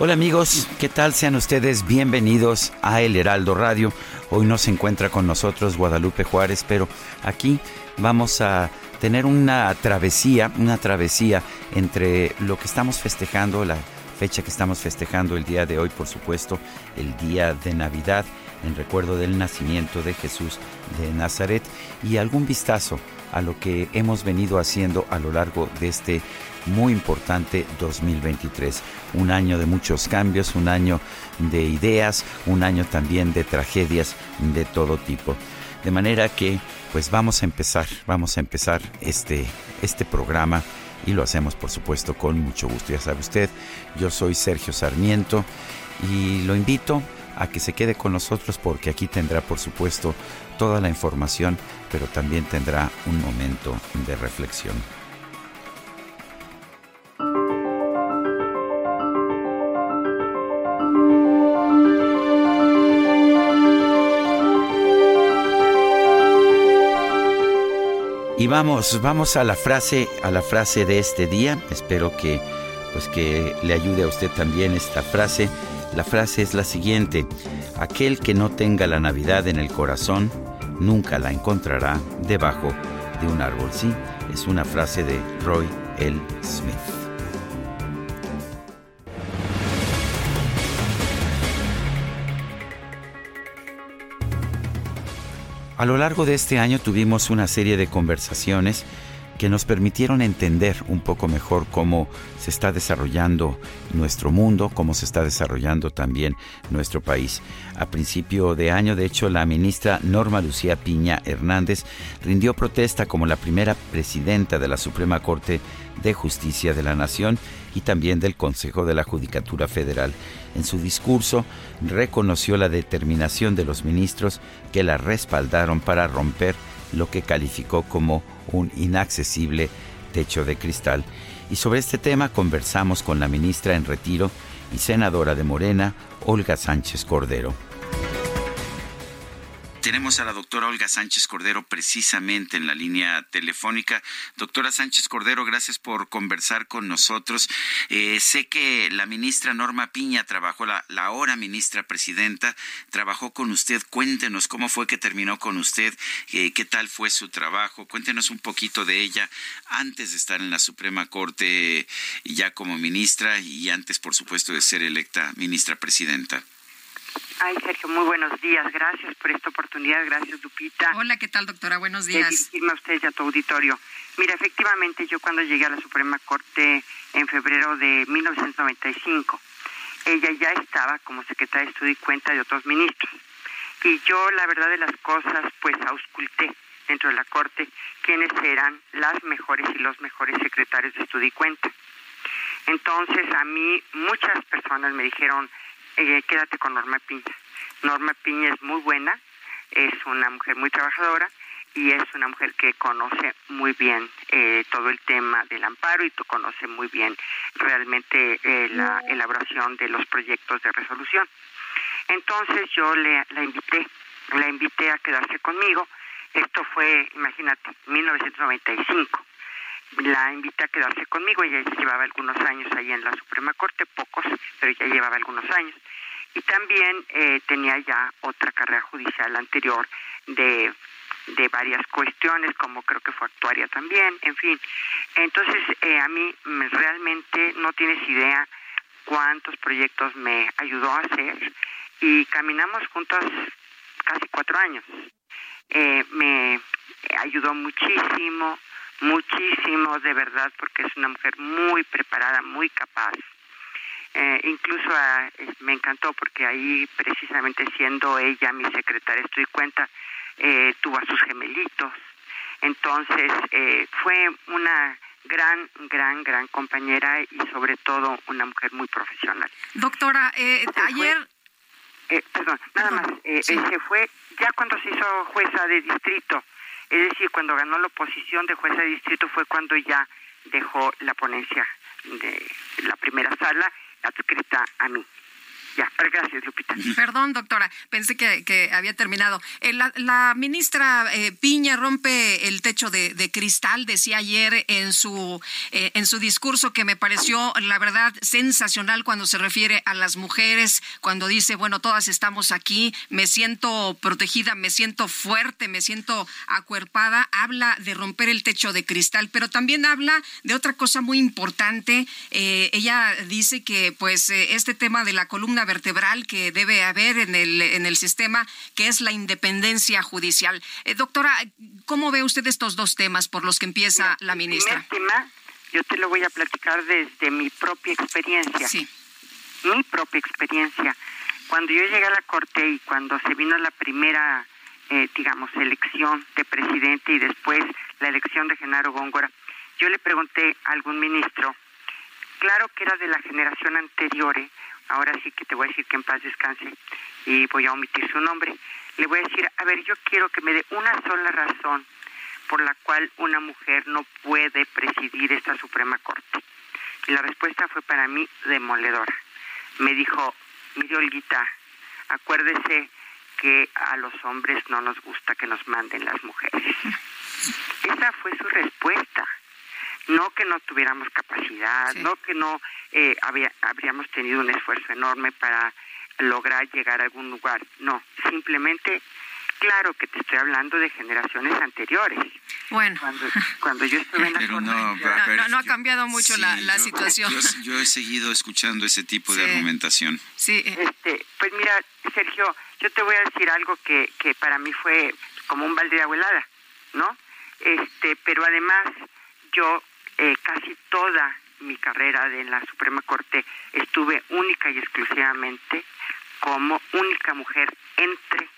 Hola amigos, ¿qué tal? Sean ustedes bienvenidos a El Heraldo Radio. Hoy no se encuentra con nosotros Guadalupe Juárez, pero aquí vamos a tener una travesía, una travesía entre lo que estamos festejando, la fecha que estamos festejando el día de hoy, por supuesto, el día de Navidad, en recuerdo del nacimiento de Jesús de Nazaret, y algún vistazo a lo que hemos venido haciendo a lo largo de este muy importante 2023. Un año de muchos cambios, un año de ideas, un año también de tragedias de todo tipo. De manera que pues vamos a empezar, vamos a empezar este, este programa y lo hacemos por supuesto con mucho gusto. Ya sabe usted, yo soy Sergio Sarmiento y lo invito a que se quede con nosotros porque aquí tendrá por supuesto toda la información, pero también tendrá un momento de reflexión. Y vamos, vamos a la frase, a la frase de este día. Espero que pues que le ayude a usted también esta frase. La frase es la siguiente: Aquel que no tenga la Navidad en el corazón nunca la encontrará debajo de un árbol. Sí, es una frase de Roy L. Smith. A lo largo de este año tuvimos una serie de conversaciones que nos permitieron entender un poco mejor cómo se está desarrollando nuestro mundo, cómo se está desarrollando también nuestro país. A principio de año, de hecho, la ministra Norma Lucía Piña Hernández rindió protesta como la primera presidenta de la Suprema Corte de Justicia de la Nación y también del Consejo de la Judicatura Federal. En su discurso reconoció la determinación de los ministros que la respaldaron para romper lo que calificó como un inaccesible techo de cristal. Y sobre este tema conversamos con la ministra en retiro y senadora de Morena, Olga Sánchez Cordero. Tenemos a la doctora Olga Sánchez Cordero precisamente en la línea telefónica. Doctora Sánchez Cordero, gracias por conversar con nosotros. Eh, sé que la ministra Norma Piña trabajó, la, la ahora ministra presidenta, trabajó con usted. Cuéntenos cómo fue que terminó con usted, eh, qué tal fue su trabajo. Cuéntenos un poquito de ella antes de estar en la Suprema Corte ya como ministra y antes, por supuesto, de ser electa ministra presidenta. Ay, Sergio, muy buenos días. Gracias por esta oportunidad. Gracias, Lupita. Hola, ¿qué tal, doctora? Buenos días. De dirigirme a ustedes y a tu auditorio. Mira, efectivamente, yo cuando llegué a la Suprema Corte en febrero de 1995, ella ya estaba como secretaria de Estudio y Cuenta de otros ministros. Y yo, la verdad de las cosas, pues ausculté dentro de la Corte quiénes eran las mejores y los mejores secretarios de Estudio y Cuenta. Entonces, a mí muchas personas me dijeron, eh, quédate con Norma Piña. Norma Piña es muy buena, es una mujer muy trabajadora y es una mujer que conoce muy bien eh, todo el tema del amparo y conoce muy bien realmente eh, la elaboración de los proyectos de resolución. Entonces yo le, la invité, la invité a quedarse conmigo. Esto fue, imagínate, 1995 la invité a quedarse conmigo, ella llevaba algunos años ahí en la Suprema Corte, pocos, pero ya llevaba algunos años. Y también eh, tenía ya otra carrera judicial anterior de, de varias cuestiones, como creo que fue actuaria también, en fin. Entonces, eh, a mí realmente no tienes idea cuántos proyectos me ayudó a hacer y caminamos juntos casi cuatro años. Eh, me ayudó muchísimo, muchísimo de verdad porque es una mujer muy preparada, muy capaz. Eh, incluso ah, me encantó porque ahí precisamente siendo ella mi secretaria, estoy cuenta, eh, tuvo a sus gemelitos. Entonces eh, fue una gran, gran, gran compañera y sobre todo una mujer muy profesional. Doctora, ayer... perdón, nada más, se fue ya cuando se hizo jueza de distrito, es decir, cuando ganó la oposición de jueza de distrito fue cuando ya dejó la ponencia de la primera sala adscrita a mí. Ya, gracias, Lupita. Perdón, doctora, pensé que, había terminado. Eh, la, ministra eh, Piña rompe el techo de, cristal, decía ayer en su, eh, en su discurso que me pareció, la verdad, sensacional cuando se refiere a las mujeres, cuando dice, bueno, todas estamos aquí, me siento protegida, me siento fuerte, me siento acuerpada. Habla de romper el techo de cristal, pero también habla de otra cosa muy importante. ella dice que, pues, este tema de la columna vertebral que debe haber en el, en el sistema, que es la independencia judicial. Eh, doctora, ¿cómo ve usted estos dos temas por los que empieza la ministra? El tema, yo te lo voy a platicar desde mi propia experiencia. Sí. Mi propia experiencia. Cuando yo llegué a la Corte y cuando se vino la primera, eh, digamos, elección de presidente y después la elección de Genaro Góngora, yo le pregunté a algún ministro, claro que era de la generación anterior, ¿eh? Ahora sí que te voy a decir que en paz descanse y voy a omitir su nombre, le voy a decir, a ver, yo quiero que me dé una sola razón por la cual una mujer no puede presidir esta Suprema Corte. Y la respuesta fue para mí demoledora. Me dijo, mire Olguita, acuérdese que a los hombres no nos gusta que nos manden las mujeres. Esa fue su respuesta no que no tuviéramos capacidad, no que no eh, habríamos tenido un esfuerzo enorme para lograr llegar a algún lugar, no, simplemente, claro que te estoy hablando de generaciones anteriores. Bueno, cuando, yo estuve en la Pero no, no, ha cambiado mucho la, situación. Yo, he seguido escuchando ese tipo de argumentación. Sí. Este, pues mira, Sergio, yo te voy a decir algo que, que para mí fue como un balde de abuelada, ¿no? Este, pero además yo eh, casi toda mi carrera en la Suprema Corte estuve única y exclusivamente como única mujer entre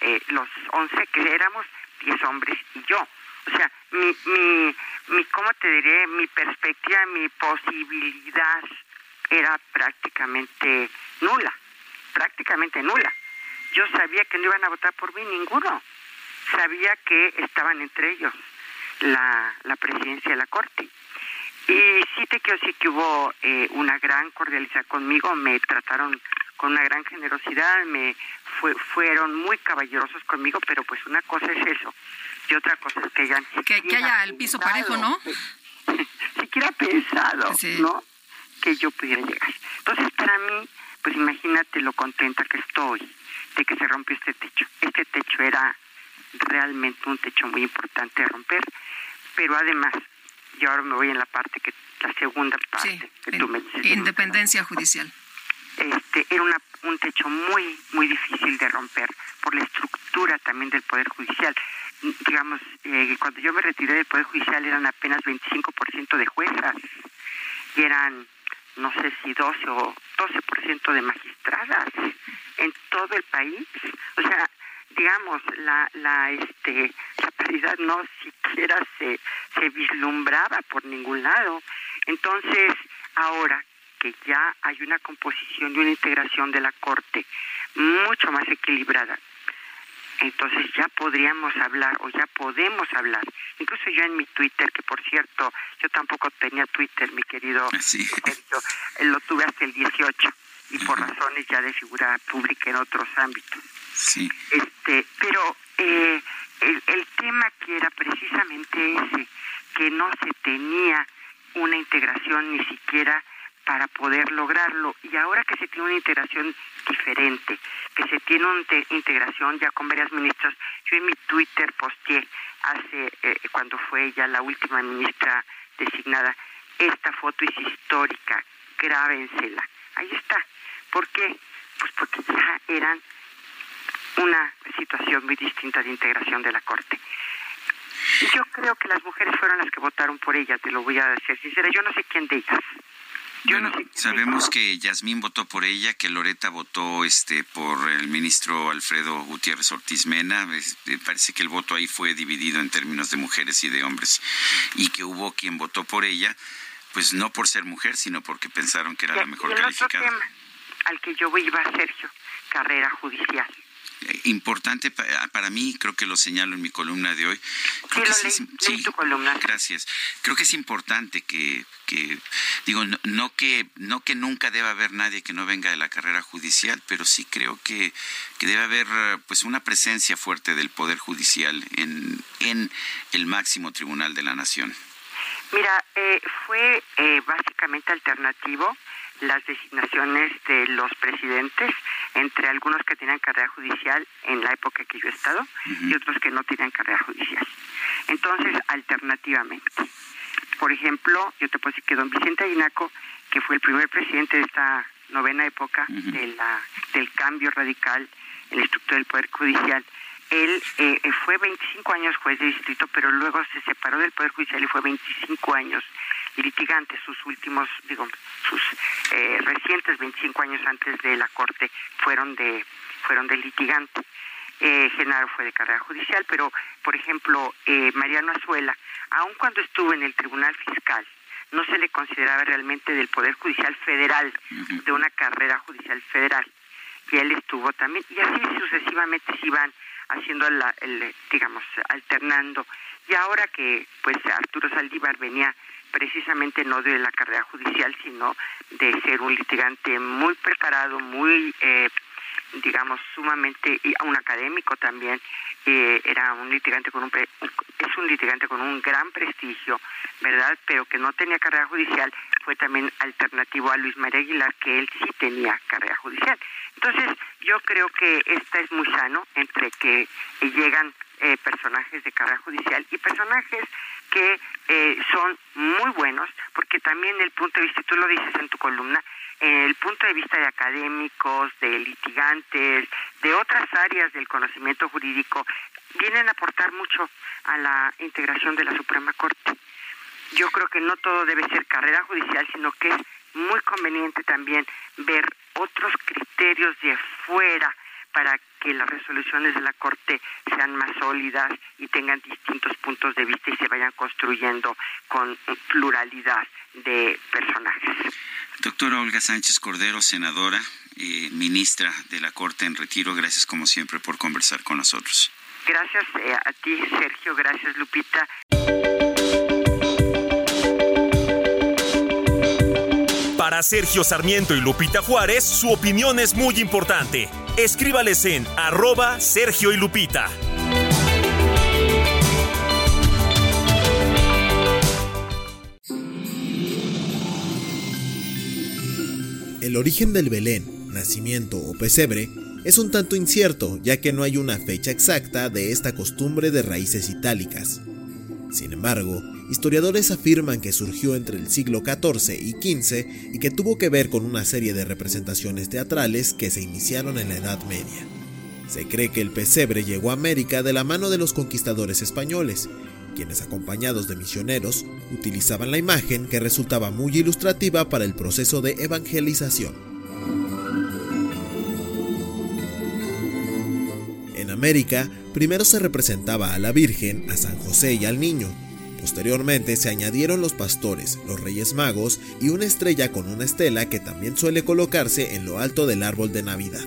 eh, los 11 que éramos 10 hombres y yo. O sea, mi, mi, mi, ¿cómo te diré? Mi perspectiva, mi posibilidad era prácticamente nula, prácticamente nula. Yo sabía que no iban a votar por mí ninguno. Sabía que estaban entre ellos la, la presidencia de la Corte. Y sí te quiero decir que hubo eh, una gran cordialidad conmigo, me trataron con una gran generosidad, me fueron muy caballerosos conmigo, pero pues una cosa es eso y otra cosa es que hayan que, haya el piso parejo, ¿no? siquiera pensado, ¿no? Que yo pudiera llegar. Entonces para mí, pues imagínate lo contenta que estoy de que se rompió este techo. Este techo era realmente un techo muy importante de romper, pero además y ahora me voy en la parte que la segunda parte que tú me. Independencia judicial. Este era una, un techo muy muy difícil de romper por la estructura también del poder judicial. Digamos, eh, cuando yo me retiré del poder judicial eran apenas 25% de juezas y eran no sé si 12 o 12% de magistradas en todo el país. O sea, digamos, la, la, este, la paridad no siquiera se, se vislumbraba por ningún lado. Entonces, ahora que ya hay una composición y una integración de la Corte mucho más equilibrada, entonces ya podríamos hablar o ya podemos hablar. Incluso yo en mi Twitter, que por cierto, yo tampoco tenía Twitter, mi querido sí. lo tuve hasta el 18 y por razones ya de figura pública en otros ámbitos. Sí. Este, pero eh, el, el tema que era precisamente ese, que no se tenía una integración ni siquiera para poder lograrlo. Y ahora que se tiene una integración diferente, que se tiene una integración ya con varias ministras, yo en mi Twitter posteé hace, eh, cuando fue ya la última ministra designada, esta foto es histórica, grábensela. Ahí está. ¿Por qué? Pues porque ya eran una situación muy distinta de integración de la Corte. Yo creo que las mujeres fueron las que votaron por ella, te lo voy a decir sincera. Yo no sé quién de ellas. bueno, sabemos que Yasmín votó por ella, que Loreta votó este por el ministro Alfredo Gutiérrez Ortiz Mena. Eh, parece que el voto ahí fue dividido en términos de mujeres y de hombres. Y que hubo quien votó por ella, pues no por ser mujer, sino porque pensaron que era la mejor calificada. Al que yo iba, Sergio, carrera judicial importante para mí, creo que lo señalo en mi columna de hoy. sí, tu columna. Gracias. Creo que es importante que, que digo, no, que no que nunca deba haber nadie que no venga de la carrera judicial, pero sí creo que, que debe haber pues una presencia fuerte del poder judicial en, en el máximo tribunal de la nación. Mira, eh, fue eh, básicamente alternativo las designaciones de los presidentes entre algunos que tenían carrera judicial en la época que yo he estado y otros que no tenían carrera judicial. Entonces, alternativamente. Por ejemplo, yo te puedo decir que don Vicente Aguinaco, que fue el primer presidente de esta novena época de la, del cambio radical en la estructura del Poder Judicial, él eh, fue 25 años juez de distrito, pero luego se separó del Poder Judicial y fue 25 años litigante, sus últimos, digo, sus eh, recientes 25 años antes de la Corte fueron de, fueron de litigante. Eh, Genaro fue de carrera judicial, pero, por ejemplo, eh, Mariano Azuela, aun cuando estuvo en el Tribunal Fiscal, no se le consideraba realmente del Poder Judicial Federal, de una carrera judicial federal. Y él estuvo también, y así sucesivamente se iban haciendo, la, el, digamos, alternando. Y ahora que, pues, Arturo Saldívar venía precisamente no de la carrera judicial, sino de ser un litigante muy preparado, muy, eh, digamos, sumamente, y un académico también, eh, era un litigante con un, es un litigante con un gran prestigio, ¿verdad? Pero que no tenía carrera judicial, fue también alternativo a Luis María Aguilar, que él sí tenía carrera judicial. Entonces, yo creo que esta es muy sano entre que llegan eh, personajes de carrera judicial y personajes que eh, son muy buenos, porque también el punto de vista, tú lo dices en tu columna, el punto de vista de académicos, de litigantes, de otras áreas del conocimiento jurídico, vienen a aportar mucho a la integración de la Suprema Corte. Yo creo que no todo debe ser carrera judicial, sino que es muy conveniente también ver otros criterios de fuera para que las resoluciones de la Corte sean más sólidas y tengan distintos puntos de vista y se vayan construyendo con pluralidad de personajes. Doctora Olga Sánchez Cordero, senadora, eh, ministra de la Corte en retiro, gracias como siempre por conversar con nosotros. Gracias eh, a ti, Sergio, gracias, Lupita. Para Sergio Sarmiento y Lupita Juárez, su opinión es muy importante. Escríbales en arroba Sergio y Lupita. El origen del Belén, nacimiento o pesebre es un tanto incierto ya que no hay una fecha exacta de esta costumbre de raíces itálicas. Sin embargo, historiadores afirman que surgió entre el siglo XIV y XV y que tuvo que ver con una serie de representaciones teatrales que se iniciaron en la Edad Media. Se cree que el pesebre llegó a América de la mano de los conquistadores españoles, quienes acompañados de misioneros utilizaban la imagen que resultaba muy ilustrativa para el proceso de evangelización. En América, primero se representaba a la Virgen, a San José y al niño. Posteriormente se añadieron los pastores, los reyes magos y una estrella con una estela que también suele colocarse en lo alto del árbol de Navidad.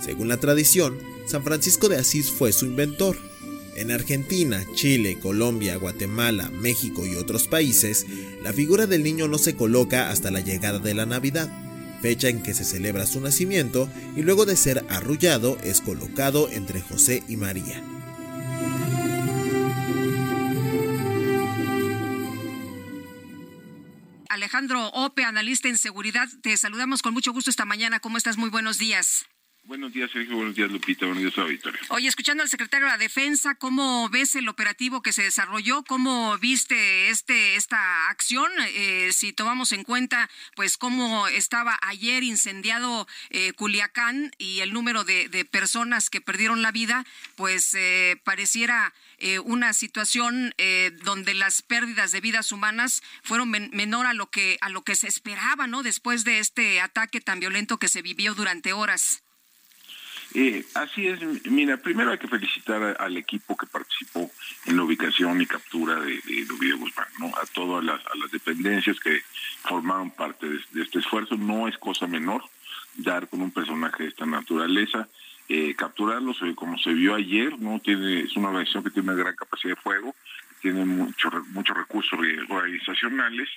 Según la tradición, San Francisco de Asís fue su inventor. En Argentina, Chile, Colombia, Guatemala, México y otros países, la figura del niño no se coloca hasta la llegada de la Navidad, fecha en que se celebra su nacimiento y luego de ser arrullado es colocado entre José y María. Alejandro Ope, analista en seguridad, te saludamos con mucho gusto esta mañana. ¿Cómo estás? Muy buenos días. Buenos días, Sergio. Buenos días, Lupita. Buenos días, auditorio. Oye, escuchando al secretario de la Defensa, ¿cómo ves el operativo que se desarrolló? ¿Cómo viste este esta acción? Eh, si tomamos en cuenta, pues, cómo estaba ayer incendiado eh, Culiacán y el número de, personas que perdieron la vida, pues eh, pareciera eh, una situación eh, donde las pérdidas de vidas humanas fueron menor a lo que a lo que se esperaba, ¿no? Después de este ataque tan violento que se vivió durante horas. Eh, así es, mira, primero hay que felicitar al equipo que participó en la ubicación y captura de, de Guzmán, ¿no? A todas las, dependencias que formaron parte de, este esfuerzo. No es cosa menor dar con un personaje de esta naturaleza. Eh, capturarlos, como se vio ayer, no tiene es una organización que tiene una gran capacidad de fuego, tiene mucho, muchos recursos organizacionales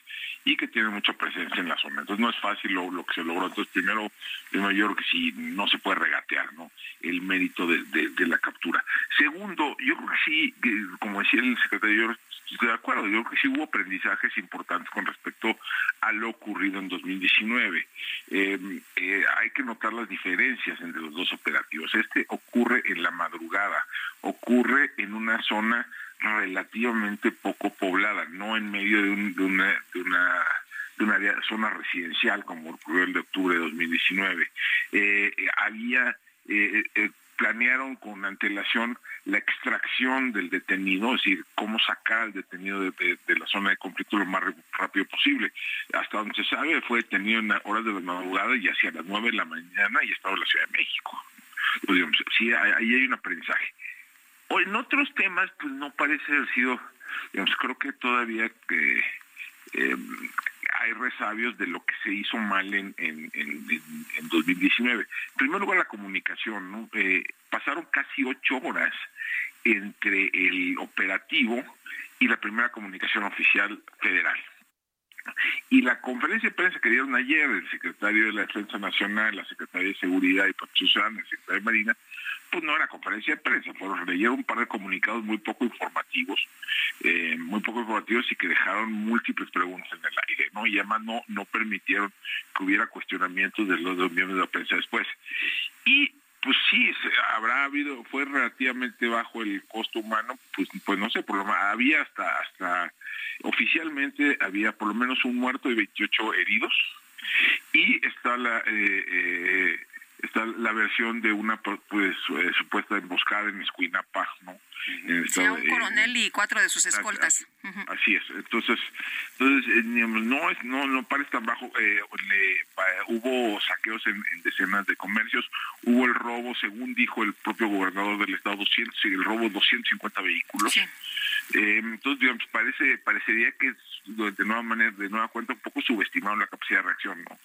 y que tiene mucha presencia en la zona. Entonces no es fácil lo, que se logró. Entonces primero, primero yo creo que sí, no se puede regatear ¿no? el mérito de, la captura. Segundo, yo creo que sí, como decía el secretario, estoy de acuerdo, yo creo que sí hubo aprendizajes importantes con respecto a lo ocurrido en 2019. Eh, eh, hay que notar las diferencias entre los dos operativos. Este ocurre en la madrugada, ocurre en una zona relativamente poco poblada, no en medio de, una, de una de una zona residencial como ocurrió el de octubre de 2019. Eh, había eh, eh, planearon con antelación la extracción del detenido, es decir, cómo sacar al detenido de, la zona de conflicto lo más rápido posible. Hasta donde se sabe, fue detenido en horas de la madrugada y hacia las nueve de la mañana y estaba en la Ciudad de México. Pues, sí, ahí hay un aprendizaje. O en otros temas, pues no parece haber sido, digamos, creo que todavía eh, hay resabios de lo que se hizo mal en, en, en, 2019. En primer lugar, la comunicación, ¿no? Eh, pasaron casi ocho horas entre el operativo y la primera comunicación oficial federal. Y la conferencia de prensa que dieron ayer el secretario de la Defensa Nacional, la secretaria de Seguridad y Protección el secretario de Marina, pues no era conferencia de prensa, fueron leyeron un par de comunicados muy poco informativos, eh, muy poco informativos y que dejaron múltiples preguntas en el aire, ¿no? Y además no, no permitieron que hubiera cuestionamientos de los dos miembros de la prensa después. Y pues sí, habrá habido, fue relativamente bajo el costo humano, pues, pues no sé, por lo menos había hasta, hasta, oficialmente había por lo menos un muerto y 28 heridos, y está la, eh, eh, está la versión de una pues eh, supuesta emboscada en Escuinapa, ¿no? Sí, un coronel y cuatro de sus escoltas. Así es. Entonces, entonces eh, no es no no parece tan bajo. Eh, hubo saqueos en, decenas de comercios, hubo el robo, según dijo el propio gobernador del estado, 200, el robo de 250 vehículos. entonces, digamos, parece parecería que de nueva manera, de nueva cuenta, un poco subestimaron la capacidad de reacción, ¿no?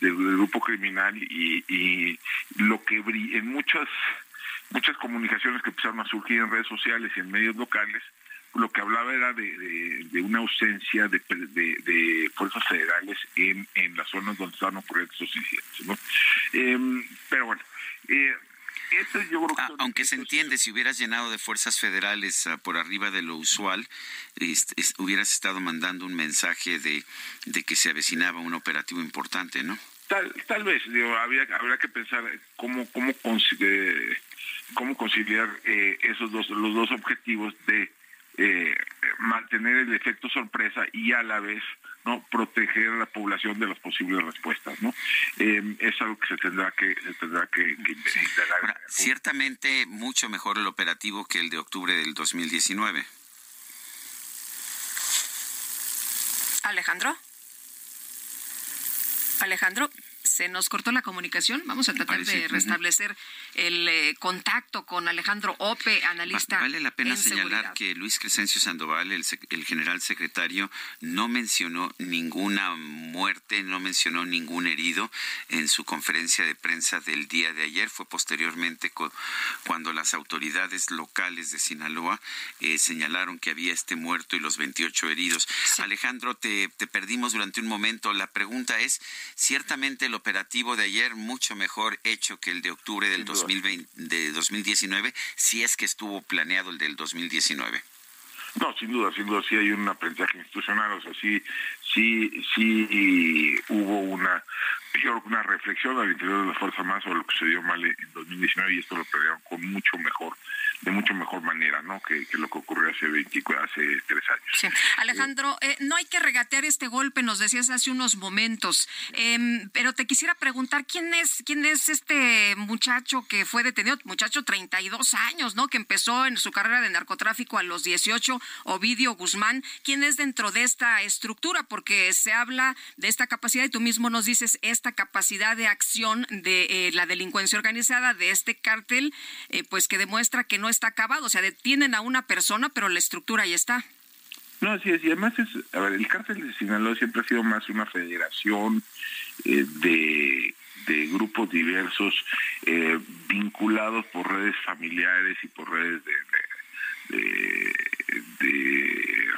del, grupo criminal y, y lo que en muchas muchas comunicaciones que empezaron a surgir en redes sociales y en medios locales lo que hablaba era de, de, una ausencia de, de, fuerzas federales en, en las zonas donde estaban ocurriendo estos incidentes. ¿no? Em, pero bueno, eh, Ah, aunque se entiende, si hubieras llenado de fuerzas federales ah, por arriba de lo usual, hubieras estado mandando un mensaje de, de que se avecinaba un operativo importante, ¿no? Tal, tal vez, digo, habría, que pensar cómo, cómo, cómo conciliar eh, esos dos, los dos objetivos de eh, mantener el efecto sorpresa y a la vez no proteger a la población de las posibles respuestas no eh, es algo que se tendrá que se tendrá que, ciertamente mucho mejor el operativo que el de octubre del 2019 Alejandro Alejandro se nos cortó la comunicación. Vamos a tratar de restablecer el eh, contacto con Alejandro Ope, analista. Vale la pena señalar que Luis Crescencio Sandoval, el, el, general secretario, no mencionó ninguna muerte, no mencionó ningún herido en su conferencia de prensa del día de ayer. Fue posteriormente cuando las autoridades locales de Sinaloa eh, señalaron que había este muerto y los 28 heridos. Alejandro, te, te perdimos durante un momento. La pregunta es, ciertamente el operativo de ayer mucho mejor hecho que el de octubre del 2020, de 2019, si es que estuvo planeado el del 2019. No, sin duda, sin duda, sí hay un aprendizaje institucional, o sea, sí, sí, sí hubo una, una reflexión al interior de la Fuerza Más sobre lo que se dio mal en 2019 y esto lo pelearon con mucho mejor de mucho mejor manera, ¿no? Que, lo que ocurrió hace 24, hace tres años. Alejandro, eh, no hay que regatear este golpe, nos decías hace unos momentos, em, pero te quisiera preguntar quién es, quién es este muchacho que fue detenido, muchacho 32 años, ¿no? Que empezó en su carrera de narcotráfico a los 18, Ovidio Guzmán, quién es dentro de esta estructura, porque se habla de esta capacidad y tú mismo nos dices esta capacidad de acción de eh, la delincuencia organizada de este cártel, eh, pues que demuestra que no está acabado, o sea, detienen a una persona, pero la estructura ahí está. No, así es, y además es, a ver, el cártel de Sinaloa siempre ha sido más una federación eh, de, grupos diversos vinculados por redes familiares y por redes de,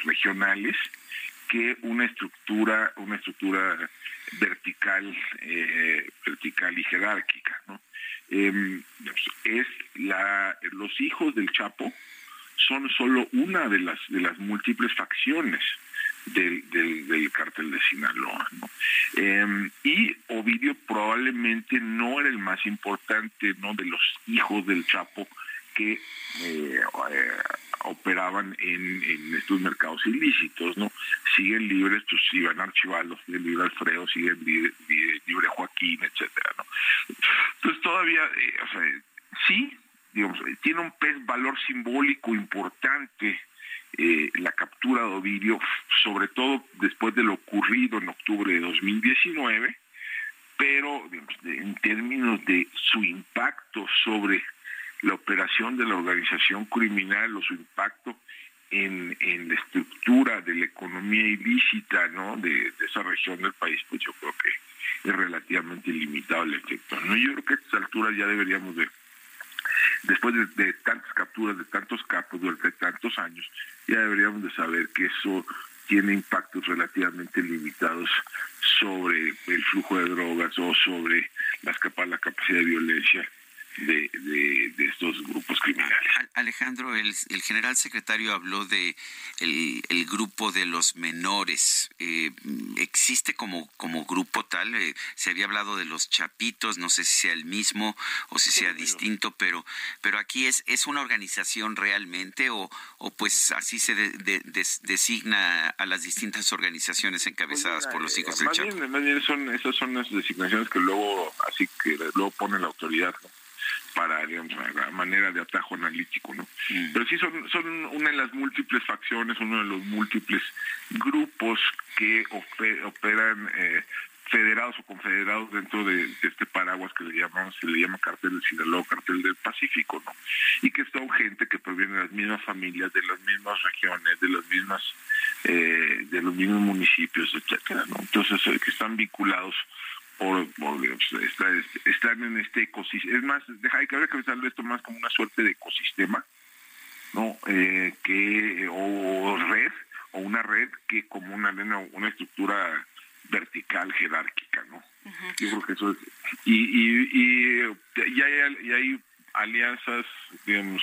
regionales que una estructura, una estructura vertical, eh, vertical y jerárquica, ¿no? Em, es la, los hijos del Chapo son solo una de las de las múltiples facciones del, del, cártel de Sinaloa. Em, y Ovidio probablemente no era el más importante no de los hijos del Chapo que eh, eh, operaban en, estos mercados ilícitos, ¿no? Siguen libres, pues Iván Archivalo, sigue libre Alfredo, sigue libre, Joaquín, etcétera, ¿no? Entonces todavía, eh, o sea, sí, digamos, tiene un pez valor simbólico importante eh, la captura de Ovidio, sobre todo después de lo ocurrido en octubre de 2019, pero digamos, en términos de su impacto sobre la operación de la organización criminal o su impacto en, en la estructura de la economía ilícita ¿no? de, esa región del país, pues yo creo que es relativamente limitado el efecto. ¿no? Yo creo que a estas alturas ya deberíamos de, después de, tantas capturas, de tantos capos durante tantos años, ya deberíamos de saber que eso tiene impactos relativamente limitados sobre el flujo de drogas o sobre las la capacidad de violencia de, de, estos grupos criminales. Alejandro, el, el, general secretario habló de el, el grupo de los menores. Eh, ¿Existe como, como grupo tal? Eh, se había hablado de los chapitos, no sé si sea el mismo o si sea distinto, pero, pero aquí es, es una organización realmente o, o pues así se designa a las distintas organizaciones encabezadas por los hijos del más Chapo. Bien, más bien son, esas son las designaciones que luego, así que luego pone la autoridad. ¿no? Para, digamos, la manera de atajo analítico, ¿no? Mm. Pero sí son, son una de las múltiples facciones, uno de los múltiples grupos que operan eh, federados o confederados dentro de, este paraguas que le llamamos, se le llama cartel del Sinaloa, cartel del Pacífico, ¿no? Y que son gente que proviene de las mismas familias, de las mismas regiones, de las mismas, eh, de los mismos municipios, etcétera, ¿no? Entonces, eh, que están vinculados por, están en este ecosistema. Es más, deja, que pensarlo esto más como una suerte de ecosistema, ¿no? Eh, que, o red, o una red que como una, una estructura vertical, jerárquica, ¿no? Yo creo que eso es. Y, y, y, y, hay, y hay alianzas, digamos,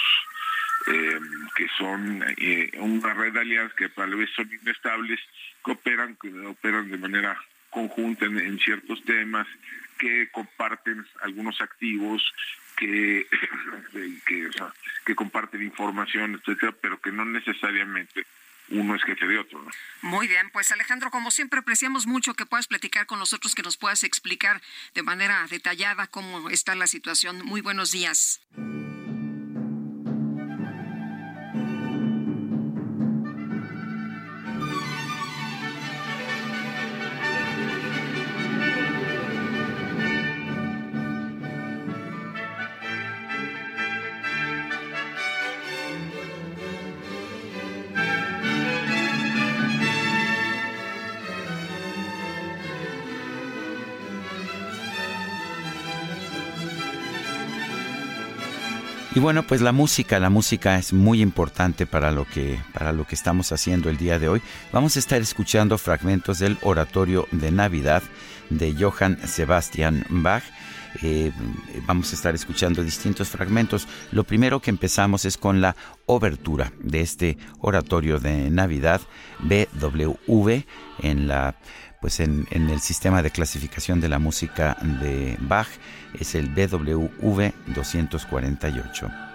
eh, que son eh, una red de alianzas que tal vez son inestables, que operan, que operan de manera conjunta en, ciertos temas, que comparten algunos activos, que, que, que comparten información, etcétera, pero que no necesariamente uno es jefe de otro. Muy bien, pues Alejandro, como siempre apreciamos mucho que puedas platicar con nosotros, que nos puedas explicar de manera detallada cómo está la situación. Muy buenos días. Y bueno, pues la música, la música es muy importante para lo que para lo que estamos haciendo el día de hoy. Vamos a estar escuchando fragmentos del oratorio de Navidad de Johann Sebastian Bach. Eh, vamos a estar escuchando distintos fragmentos. Lo primero que empezamos es con la obertura de este oratorio de Navidad BWV en la pues en, en, el sistema de clasificación de la música de Bach es el BWV 248.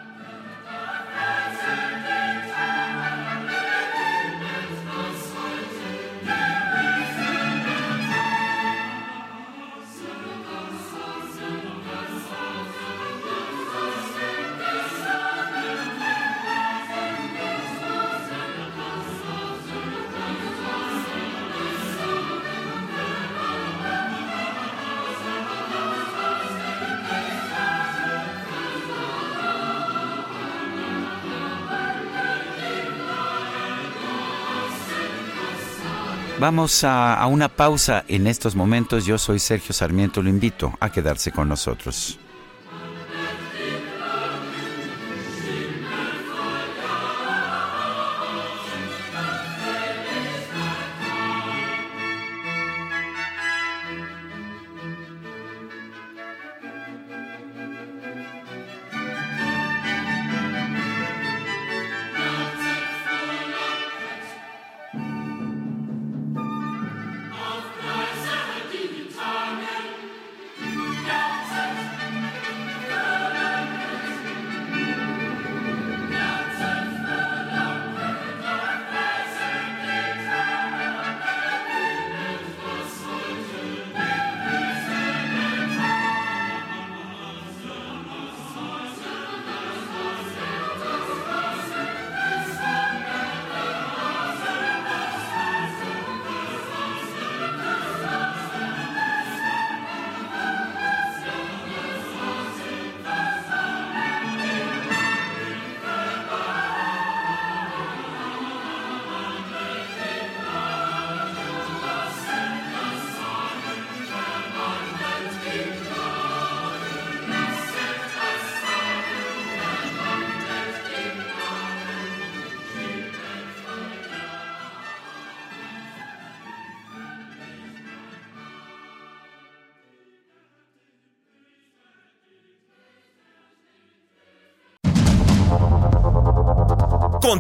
Vamos a, una pausa en estos momentos. Yo soy Sergio Sarmiento, lo invito a quedarse con nosotros.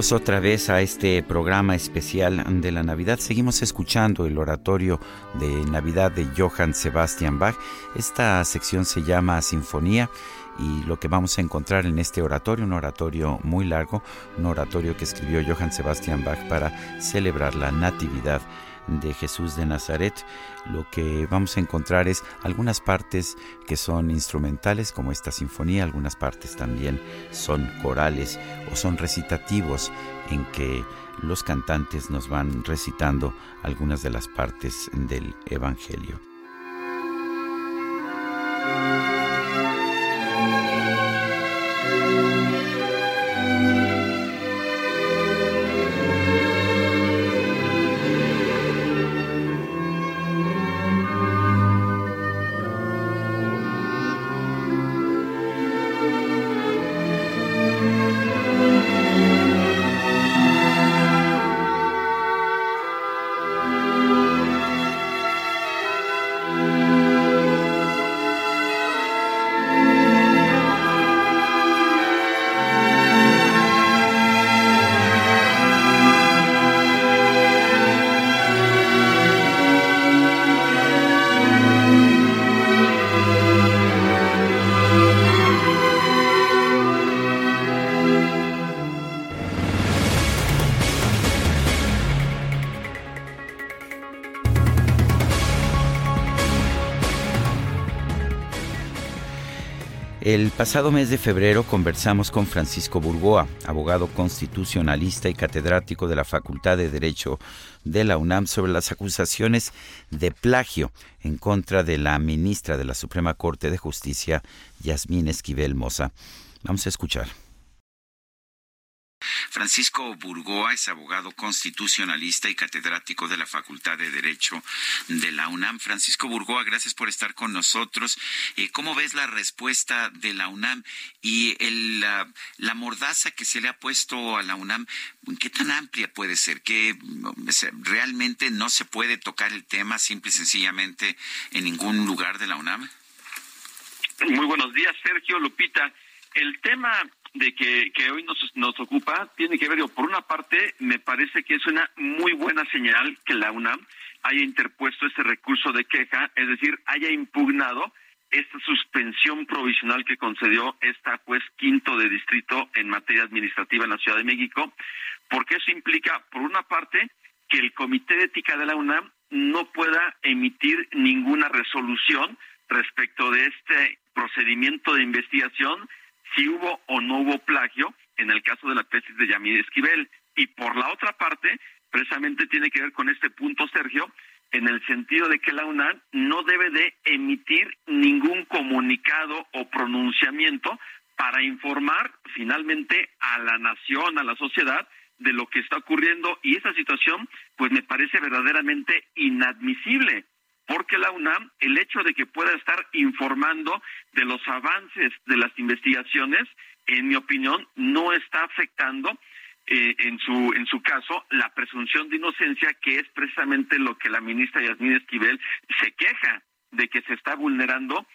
Bienvenidos otra vez a este programa especial de la Navidad. Seguimos escuchando el oratorio de Navidad de Johann Sebastian Bach. Esta sección se llama Sinfonía y lo que vamos a encontrar en este oratorio, un oratorio muy largo, un oratorio que escribió Johann Sebastian Bach para celebrar la Natividad de Jesús de Nazaret, lo que vamos a encontrar es algunas partes que son instrumentales, como esta sinfonía, algunas partes también son corales o son recitativos en que los cantantes nos van recitando algunas de las partes del Evangelio. Pasado mes de febrero conversamos con Francisco Burgoa, abogado constitucionalista y catedrático de la Facultad de Derecho de la UNAM, sobre las acusaciones de plagio en contra de la ministra de la Suprema Corte de Justicia, Yasmín Esquivel Moza. Vamos a escuchar. Francisco Burgoa es abogado constitucionalista y catedrático de la Facultad de Derecho de la UNAM. Francisco Burgoa, gracias por estar con nosotros. Eh, ¿Cómo ves la respuesta de la UNAM y el, la, mordaza que se le ha puesto a la UNAM? ¿Qué tan amplia puede ser? ¿Que realmente no se puede tocar el tema simple y sencillamente en ningún lugar de la UNAM? Muy buenos días, Sergio Lupita. El tema de que, que hoy nos, nos ocupa tiene que ver, por una parte, me parece que es una muy buena señal que la UNAM haya interpuesto este recurso de queja, es decir, haya impugnado esta suspensión provisional que concedió esta juez quinto de distrito en materia administrativa en la Ciudad de México, porque eso implica, por una parte, que el Comité de Ética de la UNAM no pueda emitir ninguna resolución respecto de este procedimiento de investigación si hubo o no hubo plagio en el caso de la tesis de Yamil Esquivel. Y por la otra parte, precisamente tiene que ver con este punto, Sergio, en el sentido de que la UNAM no debe de emitir ningún comunicado o pronunciamiento para informar finalmente a la nación, a la sociedad, de lo que está ocurriendo y esa situación pues me parece verdaderamente inadmisible porque la UNAM, el hecho de que pueda estar informando de los avances de las investigaciones, en mi opinión, no está afectando eh, en su en su caso la presunción de inocencia, que es precisamente lo que la ministra Yasmín Esquivel se queja de que se está vulnerando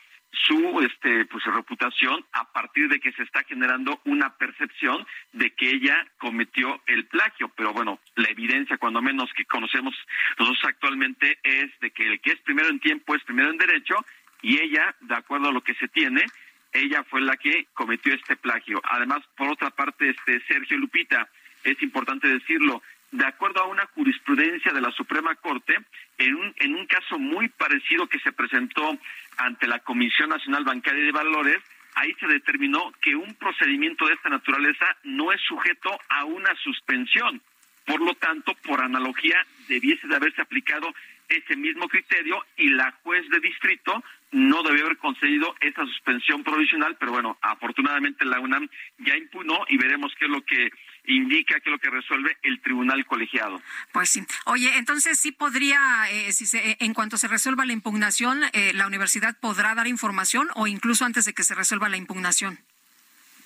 su este pues reputación a partir de que se está generando una percepción de que ella cometió el plagio. Pero bueno la evidencia cuando menos que conocemos nosotros actualmente es de que el que es primero en tiempo es primero en derecho y ella de acuerdo a lo que se tiene ella fue la que cometió este plagio. Además por otra parte este Sergio Lupita es importante decirlo de acuerdo a una jurisprudencia de la Suprema Corte, en un, en un caso muy parecido que se presentó ante la Comisión Nacional Bancaria de Valores, ahí se determinó que un procedimiento de esta naturaleza no es sujeto a una suspensión. Por lo tanto, por analogía, debiese de haberse aplicado ese mismo criterio y la juez de distrito no debió haber concedido esa suspensión provisional, pero bueno, afortunadamente la UNAM ya impugnó y veremos qué es lo que indica, qué es lo que resuelve el tribunal colegiado. Pues sí. Oye, entonces sí podría, eh, si se, en cuanto se resuelva la impugnación, eh, la universidad podrá dar información o incluso antes de que se resuelva la impugnación.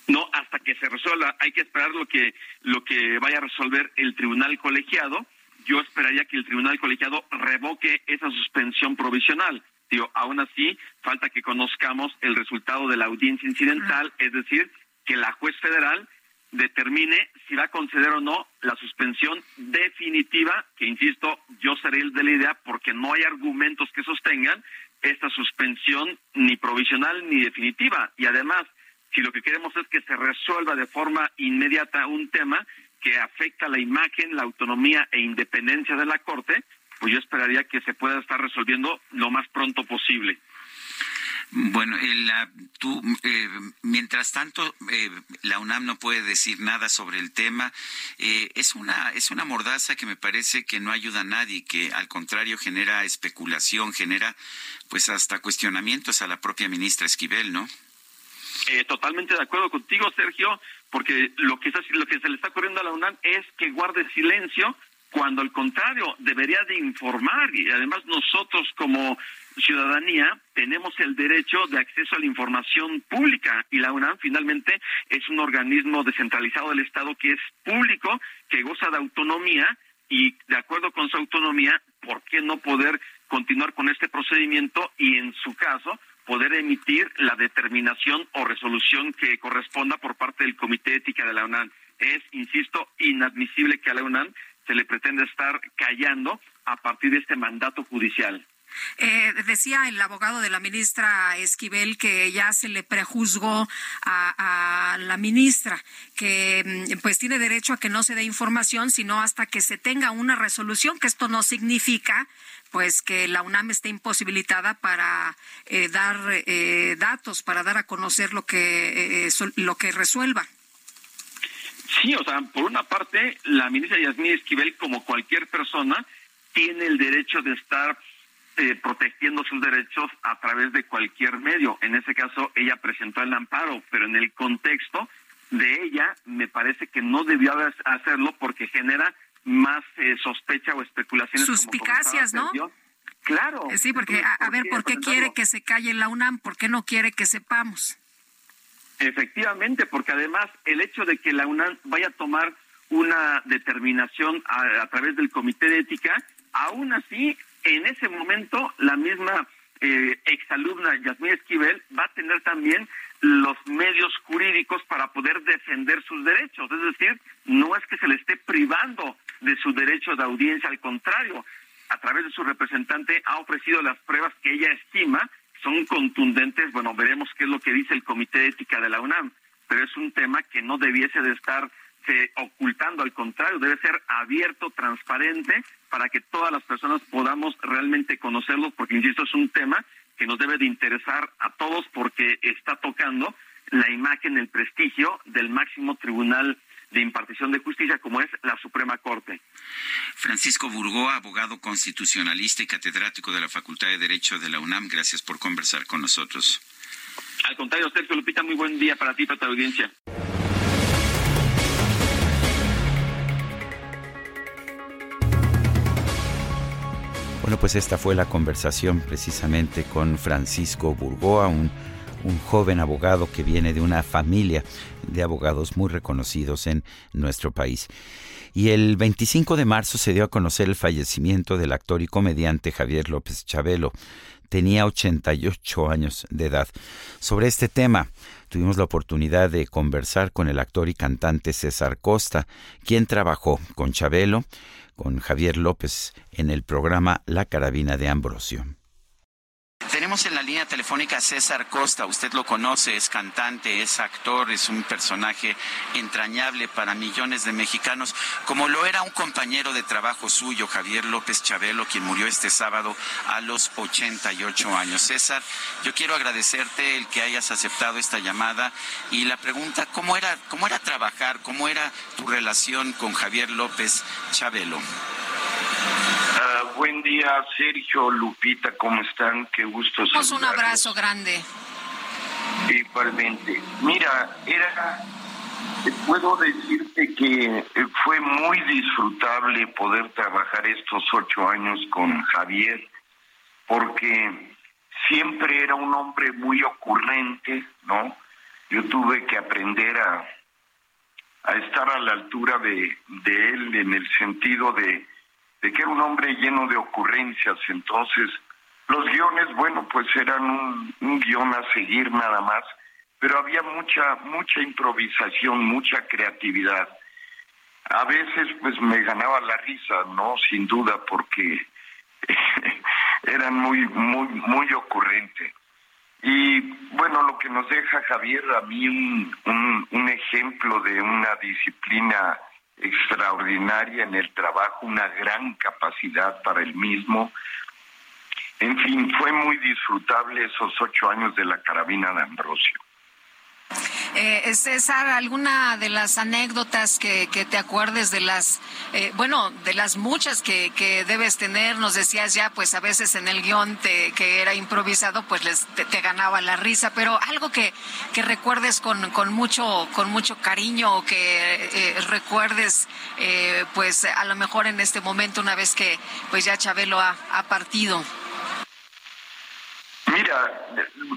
No, hasta que se resuelva, hay que esperar lo que lo que vaya a resolver el tribunal colegiado yo esperaría que el tribunal colegiado revoque esa suspensión provisional. Digo, aún así, falta que conozcamos el resultado de la audiencia incidental, es decir, que la juez federal determine si va a conceder o no la suspensión definitiva, que insisto, yo seré el de la idea porque no hay argumentos que sostengan esta suspensión ni provisional ni definitiva. Y además, si lo que queremos es que se resuelva de forma inmediata un tema, que afecta la imagen, la autonomía e independencia de la Corte, pues yo esperaría que se pueda estar resolviendo lo más pronto posible. Bueno, tú, eh, mientras tanto, eh, la UNAM no puede decir nada sobre el tema. Eh, es una es una mordaza que me parece que no ayuda a nadie, que al contrario genera especulación, genera pues hasta cuestionamientos a la propia ministra Esquivel, ¿no? totalmente de acuerdo contigo, Sergio porque lo que, lo que se le está ocurriendo a la UNAM es que guarde silencio cuando al contrario debería de informar y además nosotros como ciudadanía tenemos el derecho de acceso a la información pública y la UNAM finalmente es un organismo descentralizado del Estado que es público, que goza de autonomía y de acuerdo con su autonomía, ¿por qué no poder continuar con este procedimiento y en su caso poder emitir la determinación o resolución que corresponda por parte del Comité de Ética de la UNAM. Es, insisto, inadmisible que a la UNAM se le pretenda estar callando a partir de este mandato judicial. Eh, decía el abogado de la ministra Esquivel que ya se le prejuzgó a, la ministra, que mm, pues tiene derecho a que no se dé información, sino hasta que se tenga una resolución, que esto no significa pues que la UNAM esté imposibilitada para eh, dar eh, datos, para dar a conocer lo que eh, lo que resuelva. Sí, o sea, por una parte, la ministra Yasmín Esquivel, como cualquier persona, tiene el derecho de estar protegiendo sus derechos a través de cualquier medio. En ese caso, ella presentó el amparo, pero en el contexto de ella, me parece que no debió hacerlo porque genera más eh, sospecha o especulaciones. Suspicacias, ¿no? Claro. Eh, sí, porque a, ver, ¿por qué quiere que se calle la UNAM? ¿Por qué no quiere que sepamos? Efectivamente, porque además el hecho de que la UNAM vaya a tomar una determinación a, través del Comité de Ética, aún así, en ese momento, la misma eh, exalumna Yasmín Esquivel va a tener también los medios jurídicos para poder defender sus derechos. Es decir, no es que se le esté privando de su derecho de audiencia, al contrario, a través de su representante ha ofrecido las pruebas que ella estima son contundentes. Bueno, veremos qué es lo que dice el Comité de Ética de la UNAM, pero es un tema que no debiese de estar ocultando, al contrario, debe ser abierto, transparente, para que todas las personas podamos realmente conocerlo, porque, insisto, es un tema que nos debe de interesar a todos porque está tocando la imagen, el prestigio del máximo tribunal de impartición de justicia como es la Suprema Corte. Francisco Burgoa, abogado constitucionalista y catedrático de la Facultad de Derecho de la UNAM, gracias por conversar con nosotros. Al contrario, Sergio Lupita, muy buen día para ti y para tu audiencia. Bueno, pues esta fue la conversación precisamente con Francisco Burgoa, un, un, joven abogado que viene de una familia de abogados muy reconocidos en nuestro país. Y el 25 de marzo se dio a conocer el fallecimiento del actor y comediante Javier López Chabelo. Tenía 88 años de edad. Sobre este tema, tuvimos la oportunidad de conversar con el actor y cantante César Costa, quien trabajó con Chabelo con Javier López en el programa La Carabina de Ambrosio. Tenemos en la línea telefónica a César Costa, usted lo conoce, es cantante, es actor, es un personaje entrañable para millones de mexicanos, como lo era un compañero de trabajo suyo, Javier López Chabelo, quien murió este sábado a los 88 años. César, yo quiero agradecerte el que hayas aceptado esta llamada y la pregunta, ¿cómo era, cómo era trabajar, cómo era tu relación con Javier López Chabelo? Buen día, Sergio, Lupita, ¿cómo están? Qué gusto saludarlos. Un abrazo grande. Igualmente. Mira, era, puedo decirte que fue muy disfrutable poder trabajar estos ocho años con Javier, porque siempre era un hombre muy ocurrente, ¿no? Yo tuve que aprender a, a estar a la altura de, de él en el sentido de de que era un hombre lleno de ocurrencias. Entonces, los guiones, bueno, pues eran un, guion a seguir nada más, pero había mucha, mucha improvisación, mucha creatividad. A veces, pues me ganaba la risa, ¿no? Sin duda, porque eran muy, muy, muy ocurrentes. Y bueno, lo que nos deja Javier a mí un, un ejemplo de una disciplina extraordinaria en el trabajo, una gran capacidad para el mismo. En fin, fue muy disfrutable esos ocho años de la carabina de Ambrosio. Eh, César, ¿alguna de las anécdotas que, te acuerdes de las, eh, bueno, de las muchas que, debes tener? Nos decías ya, pues a veces en el guion te, que era improvisado, pues les, te, ganaba la risa, pero algo que, que recuerdes con, con, mucho, con mucho cariño o que eh, recuerdes, eh, pues a lo mejor en este momento, una vez que pues ya Chabelo ha, ha partido. Mira,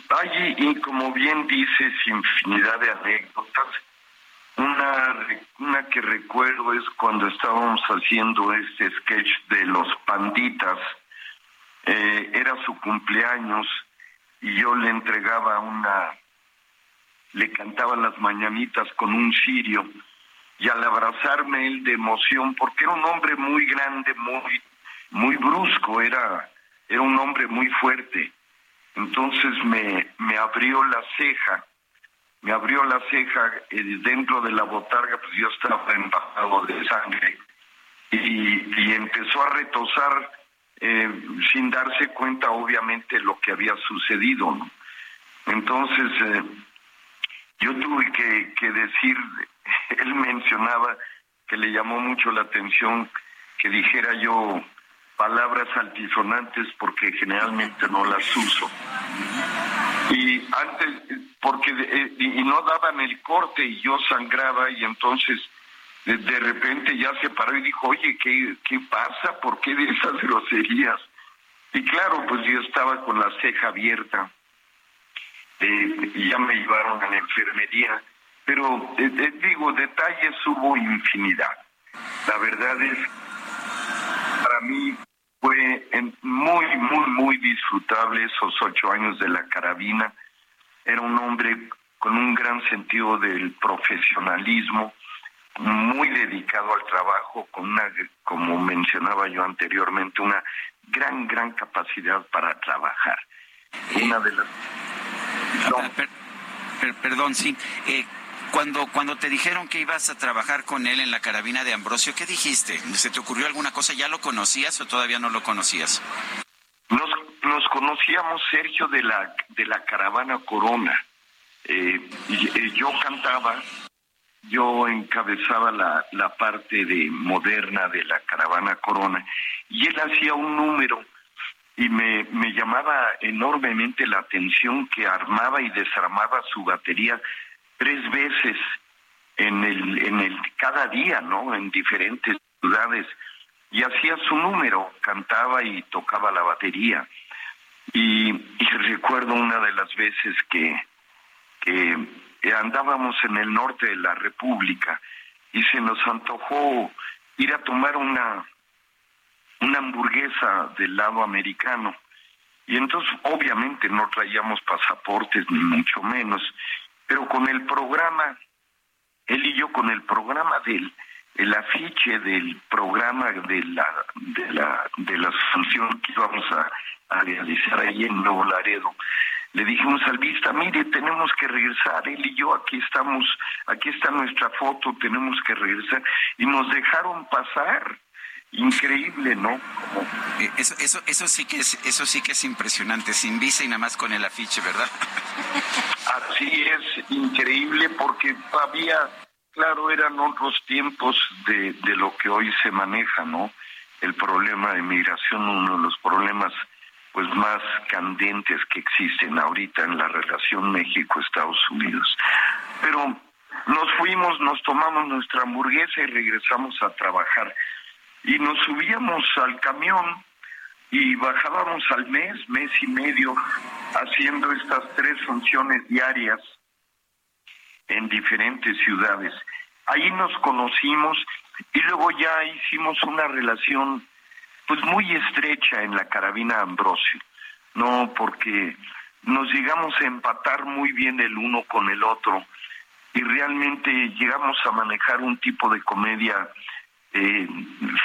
hay, como bien dices, infinidad de anécdotas. Una, una que recuerdo es cuando estábamos haciendo este sketch de los panditas. Eh, era su cumpleaños y yo le entregaba una, le cantaba las mañanitas con un cirio y al abrazarme él de emoción, porque era un hombre muy grande, muy, muy brusco, era, era un hombre muy fuerte entonces me, me abrió la ceja, me abrió la ceja eh, dentro de la botarga, pues yo estaba embajado de sangre y, empezó a retosar eh, sin darse cuenta obviamente lo que había sucedido. Entonces eh, yo tuve que, que decir, él mencionaba que le llamó mucho la atención que dijera yo palabras altisonantes porque generalmente no las uso. Y antes, porque eh, y no daban el corte y yo sangraba y entonces de, repente ya se paró y dijo, oye, ¿qué, ¿qué pasa? ¿Por qué de esas groserías? Y claro, pues yo estaba con la ceja abierta eh, y ya me llevaron a la enfermería. Pero eh, digo, detalles hubo infinidad. La verdad es, para mí fue muy, muy, muy disfrutable esos ocho años de la carabina. Era un hombre con un gran sentido del profesionalismo, muy dedicado al trabajo, con una, como mencionaba yo anteriormente, una gran, gran capacidad para trabajar. Una de las... Ah, perdón, sí. Eh, cuando, cuando te dijeron que ibas a trabajar con él en la carabina de Ambrosio, ¿qué dijiste? ¿Se te ocurrió alguna cosa? ¿Ya lo conocías o todavía no lo conocías? Nos, conocíamos, Sergio, de la, de la caravana Corona. Eh, yo cantaba, yo encabezaba la, la parte de moderna de la caravana Corona y él hacía un número y me, me llamaba enormemente la atención que armaba y desarmaba su batería tres veces en el, en el, cada día, ¿no? En diferentes ciudades. Y hacía su número, cantaba y tocaba la batería. Y, recuerdo una de las veces que, que andábamos en el norte de la República y se nos antojó ir a tomar una, una hamburguesa del lado americano. Y entonces obviamente no traíamos pasaportes ni mucho menos pero con el programa, él y yo con el programa del el afiche del programa de la de la de la función que íbamos a, realizar ahí en Nuevo Laredo le dijimos al vista, mire, tenemos que regresar, él y yo, aquí estamos, aquí está nuestra foto, tenemos que regresar. Y nos dejaron pasar. Increíble, ¿no? Eh, eso, eso, eso sí que es, eso sí que es impresionante, sin visa y nada más con el afiche, ¿verdad? Así es, increíble porque había, claro, eran otros tiempos de, de lo que hoy se maneja, ¿no? El problema de migración, uno de los problemas pues más candentes que existen ahorita en la relación México-Estados Unidos. Pero nos fuimos, nos tomamos nuestra hamburguesa y regresamos a trabajar. Y nos subíamos al camión y bajábamos al mes, mes y medio, haciendo estas tres funciones diarias en diferentes ciudades. Ahí nos conocimos y luego ya hicimos una relación pues muy estrecha en la carabina Ambrosio, no porque nos llegamos a empatar muy bien el uno con el otro y realmente llegamos a manejar un tipo de comedia eh,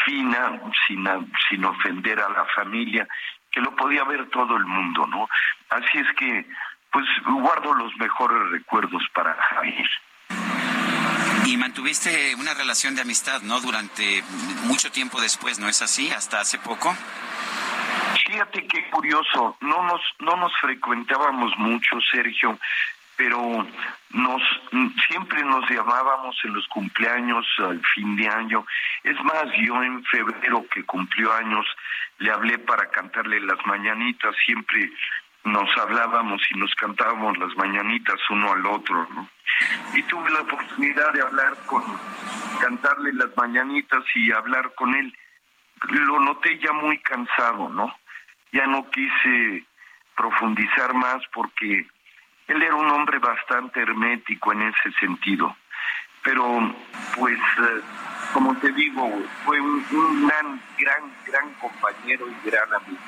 fina, sin, sin ofender a la familia, que lo podía ver todo el mundo, ¿no? Así es que, pues guardo los mejores recuerdos para Javier. Y mantuviste una relación de amistad, ¿no? Durante mucho tiempo después, ¿no es así? Hasta hace poco. Fíjate qué curioso, no nos, no nos frecuentábamos mucho, Sergio, pero nos siempre nos llamábamos en los cumpleaños al fin de año. Es más, yo en febrero que cumplió años le hablé para cantarle las mañanitas, siempre nos hablábamos y nos cantábamos las mañanitas uno al otro, ¿no? Y tuve la oportunidad de hablar con, cantarle las mañanitas y hablar con él. Lo noté ya muy cansado, ¿no? Ya no quise profundizar más porque él era un hombre bastante hermético en ese sentido, pero pues, eh, como te digo, fue un, gran, gran, gran compañero y gran amigo.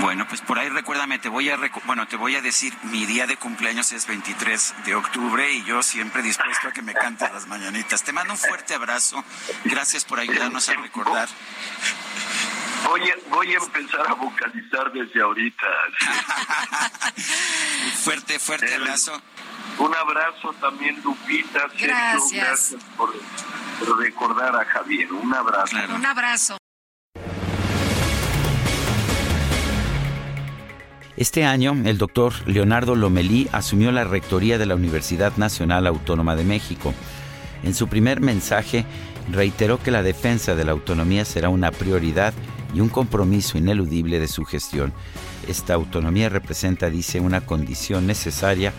Bueno, pues por ahí recuérdame, te voy a bueno, te voy a decir, mi día de cumpleaños es 23 de octubre y yo siempre dispuesto a que me cantes las mañanitas. Te mando un fuerte abrazo. Gracias por ayudarnos a recordar. Voy a, voy a empezar a vocalizar desde ahorita. fuerte, fuerte abrazo. Un abrazo también, Lupita. Gracias. gracias por, recordar a Javier. Un abrazo. Un abrazo. Este año, el doctor Leonardo Lomelí asumió la rectoría de la Universidad Nacional Autónoma de México. En su primer mensaje, reiteró que la defensa de la autonomía será una prioridad y un compromiso ineludible de su gestión. Esta autonomía representa, dice, una condición necesaria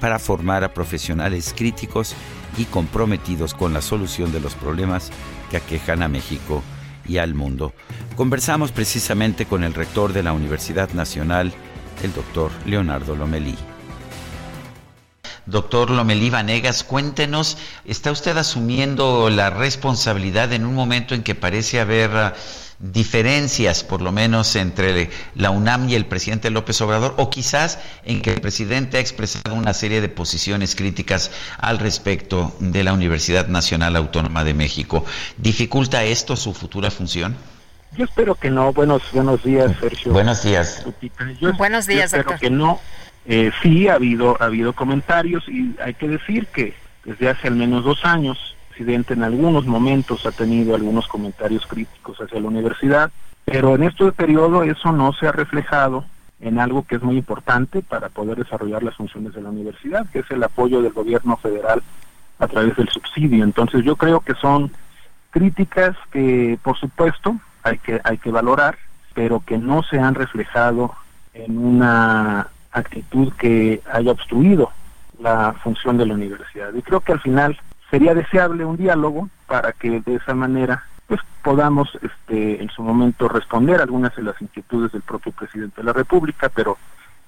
para formar a profesionales críticos y comprometidos con la solución de los problemas que aquejan a México y al mundo. Conversamos precisamente con el rector de la Universidad Nacional, el doctor Leonardo Lomelí. Doctor Lomelí Vanegas, cuéntenos, ¿está usted asumiendo la responsabilidad en un momento en que parece haber diferencias, por lo menos, entre la UNAM y el presidente López Obrador, o quizás en que el presidente ha expresado una serie de posiciones críticas al respecto de la Universidad Nacional Autónoma de México? ¿Dificulta esto su futura función? Yo espero que no. Buenos, buenos días, Sergio. Buenos días. buenos días, yo espero que no. Eh, sí, ha habido, ha habido comentarios y hay que decir que desde hace al menos dos años, presidente en algunos momentos ha tenido algunos comentarios críticos hacia la universidad, pero en este periodo eso no se ha reflejado en algo que es muy importante para poder desarrollar las funciones de la universidad, que es el apoyo del gobierno federal a través del subsidio. Entonces yo creo que son críticas que, por supuesto, hay que, hay que valorar, pero que no se han reflejado en una actitud que haya obstruido la función de la universidad. Y creo que al final sería deseable un diálogo para que de esa manera pues podamos este en su momento responder algunas de las inquietudes del propio presidente de la República, pero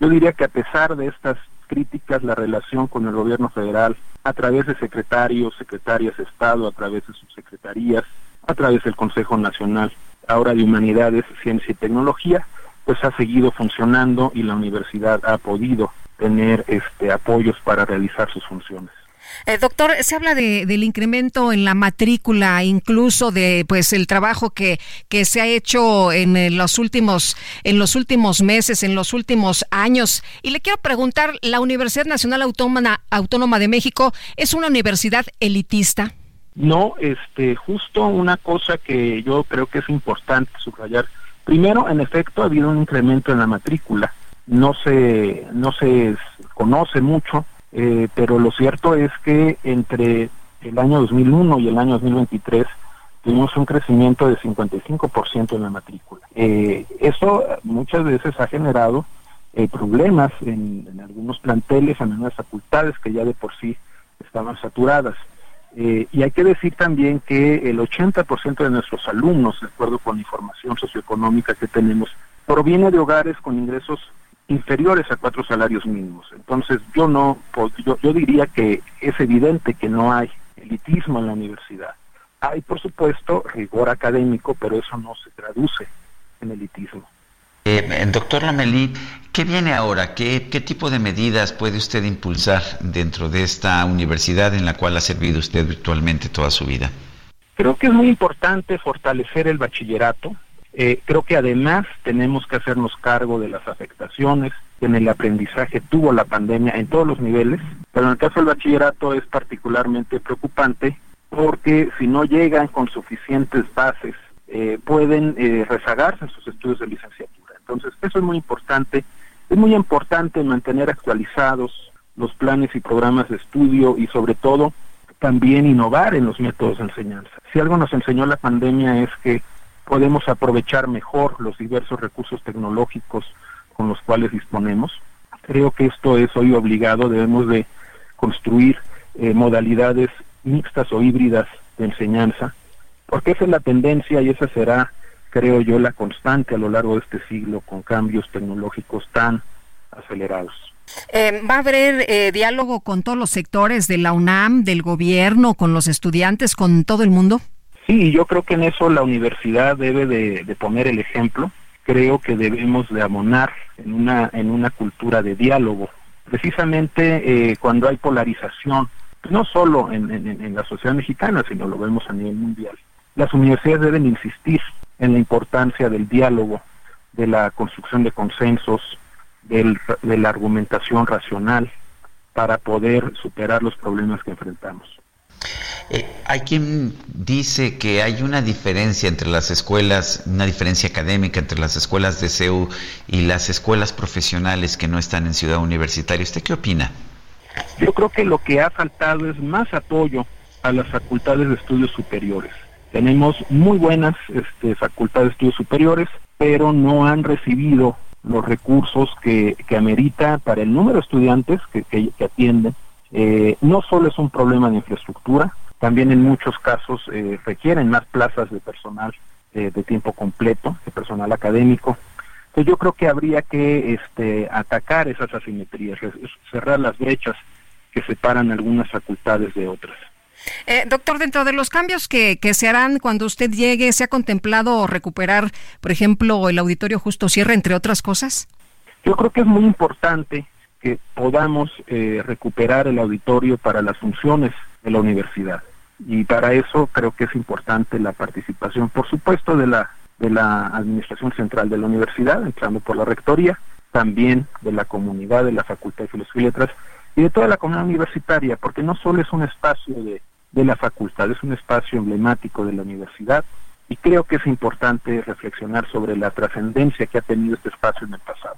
yo diría que a pesar de estas críticas, la relación con el gobierno federal, a través de secretarios, secretarias de Estado, a través de sus secretarías, a través del Consejo Nacional, ahora de Humanidades, Ciencia y Tecnología, pues ha seguido funcionando y la universidad ha podido tener este apoyos para realizar sus funciones. Eh, doctor, se habla de, del incremento en la matrícula, incluso de pues el trabajo que, que se ha hecho en, los últimos en los últimos meses, en los últimos años. Y le quiero preguntar, ¿la Universidad Nacional Autónoma, Autónoma de México es una universidad elitista? No, este, justo una cosa que yo creo que es importante subrayar Primero, en efecto, ha habido un incremento en la matrícula. No se, no se conoce mucho, eh, pero lo cierto es que entre el año 2001 y el año 2023 tuvimos un crecimiento de 55% en la matrícula. Eh, eso muchas veces ha generado eh, problemas en, algunos planteles, en algunas facultades que ya de por sí estaban saturadas. Eh, y hay que decir también que el 80% de nuestros alumnos, de acuerdo con la información socioeconómica que tenemos, proviene de hogares con ingresos inferiores a cuatro salarios mínimos. Entonces yo no, yo, yo diría que es evidente que no hay elitismo en la universidad. Hay, por supuesto, rigor académico, pero eso no se traduce en elitismo. Eh, doctor Lamelí, ¿qué viene ahora? ¿Qué, tipo de medidas puede usted impulsar dentro de esta universidad en la cual ha servido usted virtualmente toda su vida? Creo que es muy importante fortalecer el bachillerato. Eh, creo que además tenemos que hacernos cargo de las afectaciones que en el aprendizaje tuvo la pandemia en todos los niveles, pero en el caso del bachillerato es particularmente preocupante porque si no llegan con suficientes bases, eh, pueden rezagarse en sus estudios de licenciatura. Entonces, eso es muy importante. Es muy importante mantener actualizados los planes y programas de estudio y sobre todo también innovar en los métodos de enseñanza. Si algo nos enseñó la pandemia es que podemos aprovechar mejor los diversos recursos tecnológicos con los cuales disponemos. Creo que esto es hoy obligado, debemos de construir eh, modalidades mixtas o híbridas de enseñanza, porque esa es la tendencia y esa será creo yo, la constante a lo largo de este siglo con cambios tecnológicos tan acelerados. Eh, ¿Va a haber eh, diálogo con todos los sectores de la UNAM, del gobierno, con los estudiantes, con todo el mundo? Sí, yo creo que en eso la universidad debe de, poner el ejemplo. Creo que debemos de abonar en una, en una cultura de diálogo. Precisamente eh, cuando hay polarización, no solo en, en la sociedad mexicana, sino lo vemos a nivel mundial, las universidades deben insistir en la importancia del diálogo, de la construcción de consensos, de la argumentación racional para poder superar los problemas que enfrentamos. Eh, hay quien dice que hay una diferencia entre las escuelas, una diferencia académica entre las escuelas de CEU y las escuelas profesionales que no están en Ciudad Universitaria. ¿Usted qué opina? Yo creo que lo que ha faltado es más apoyo a las facultades de estudios superiores. Tenemos muy buenas este, facultades de estudios superiores, pero no han recibido los recursos que, que amerita para el número de estudiantes que, que, atienden. Eh, no solo es un problema de infraestructura, también en muchos casos eh, requieren más plazas de personal de tiempo completo, de personal académico. Entonces yo creo que habría que este, atacar esas asimetrías, cerrar las brechas que separan algunas facultades de otras. Eh, doctor, dentro de los cambios que, que, se harán cuando usted llegue, ¿se ha contemplado recuperar, por ejemplo, el auditorio justo cierre, entre otras cosas? Yo creo que es muy importante que podamos eh, recuperar el auditorio para las funciones de la universidad. Y para eso creo que es importante la participación, por supuesto, de la, de la Administración Central de la Universidad, entrando por la Rectoría, también de la comunidad de la Facultad de Filosofía y Letras, y de toda la comunidad universitaria, porque no solo es un espacio de, de la facultad, es un espacio emblemático de la universidad y creo que es importante reflexionar sobre la trascendencia que ha tenido este espacio en el pasado.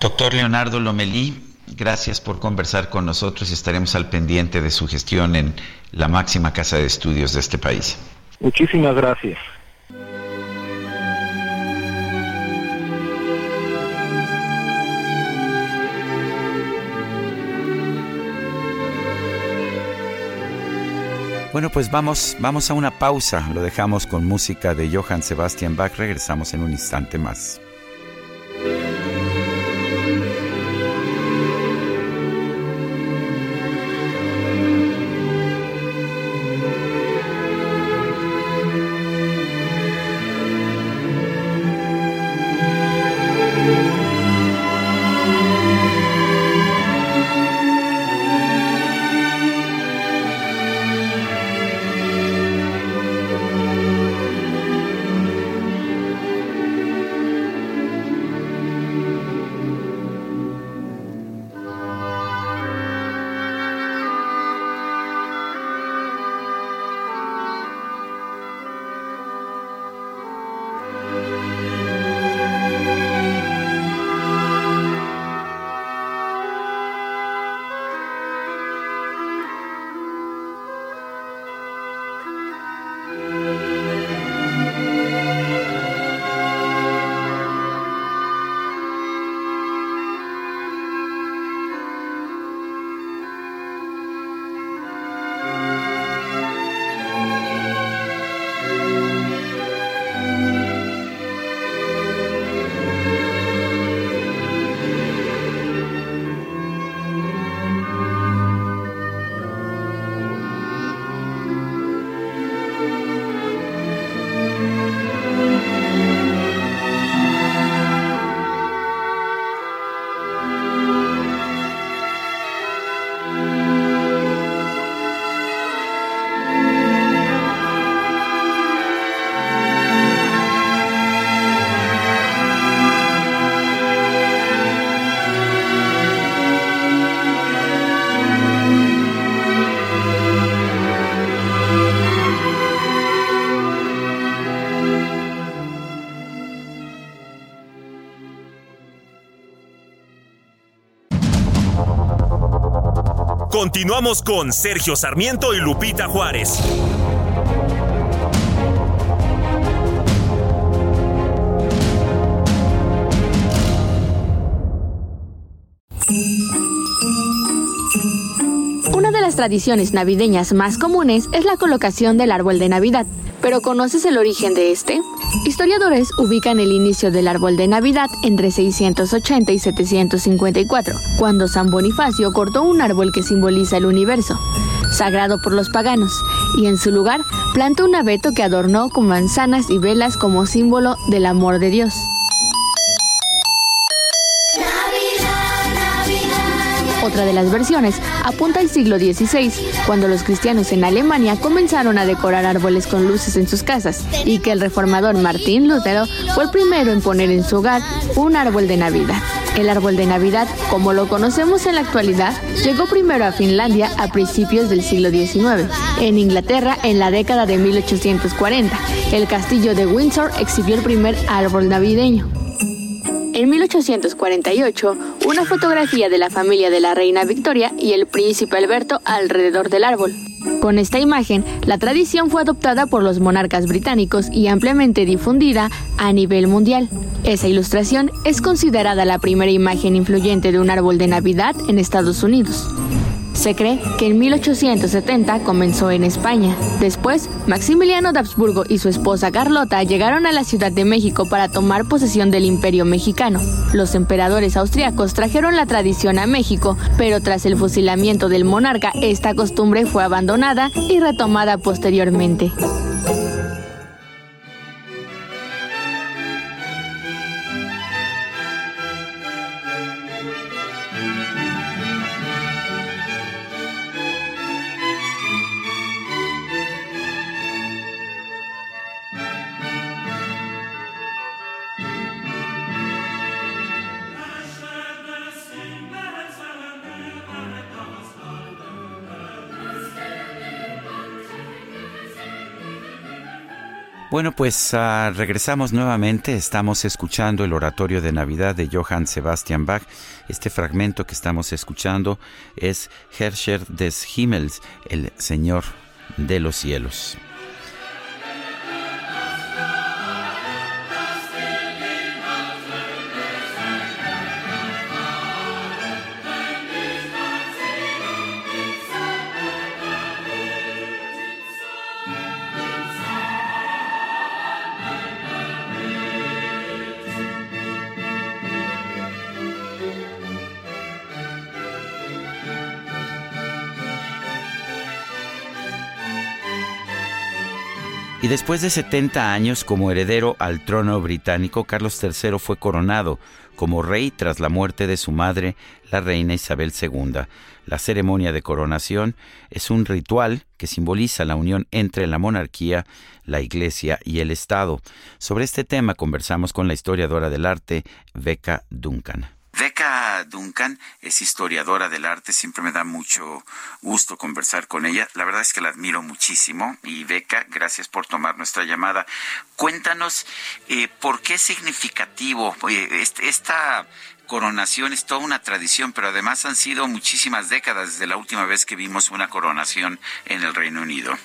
Doctor Leonardo Lomelí, gracias por conversar con nosotros y estaremos al pendiente de su gestión en la máxima casa de estudios de este país. Muchísimas gracias. Bueno, pues vamos, vamos a una pausa. Lo dejamos con música de Johann Sebastian Bach. Regresamos en un instante más. Continuamos con Sergio Sarmiento y Lupita Juárez. Una de las tradiciones navideñas más comunes es la colocación del árbol de Navidad. ¿Pero conoces el origen de este? Historiadores ubican el inicio del árbol de Navidad entre 680 y 754, cuando San Bonifacio cortó un árbol que simboliza el universo, sagrado por los paganos, y en su lugar plantó un abeto que adornó con manzanas y velas como símbolo del amor de Dios. Otra de las versiones apunta al siglo XVI, cuando los cristianos en Alemania comenzaron a decorar árboles con luces en sus casas y que el reformador Martín Lutero fue el primero en poner en su hogar un árbol de Navidad. El árbol de Navidad, como lo conocemos en la actualidad, llegó primero a Finlandia a principios del siglo XIX. En Inglaterra, en la década de 1840, el castillo de Windsor exhibió el primer árbol navideño. En 1848, una fotografía de la familia de la reina Victoria y el príncipe Alberto alrededor del árbol. Con esta imagen, la tradición fue adoptada por los monarcas británicos y ampliamente difundida a nivel mundial. Esa ilustración es considerada la primera imagen influyente de un árbol de Navidad en Estados Unidos. Se cree que en 1870 comenzó en España. Después, Maximiliano de Habsburgo y su esposa Carlota llegaron a la Ciudad de México para tomar posesión del Imperio mexicano. Los emperadores austriacos trajeron la tradición a México, pero tras el fusilamiento del monarca, esta costumbre fue abandonada y retomada posteriormente. Bueno, pues uh, regresamos nuevamente. Estamos escuchando el oratorio de Navidad de Johann Sebastian Bach. Este fragmento que estamos escuchando es Herrscher des Himmels, el Señor de los cielos. Después de 70 años como heredero al trono británico, Carlos III fue coronado como rey tras la muerte de su madre, la reina Isabel II. La ceremonia de coronación es un ritual que simboliza la unión entre la monarquía, la iglesia y el Estado. Sobre este tema conversamos con la historiadora del arte, Becca Duncan. Becca Duncan es historiadora del arte, siempre me da mucho gusto conversar con ella. La verdad es que la admiro muchísimo y Becca, gracias por tomar nuestra llamada. Cuéntanos eh, por qué es significativo esta coronación es toda una tradición, pero además han sido muchísimas décadas desde la última vez que vimos una coronación en el Reino Unido.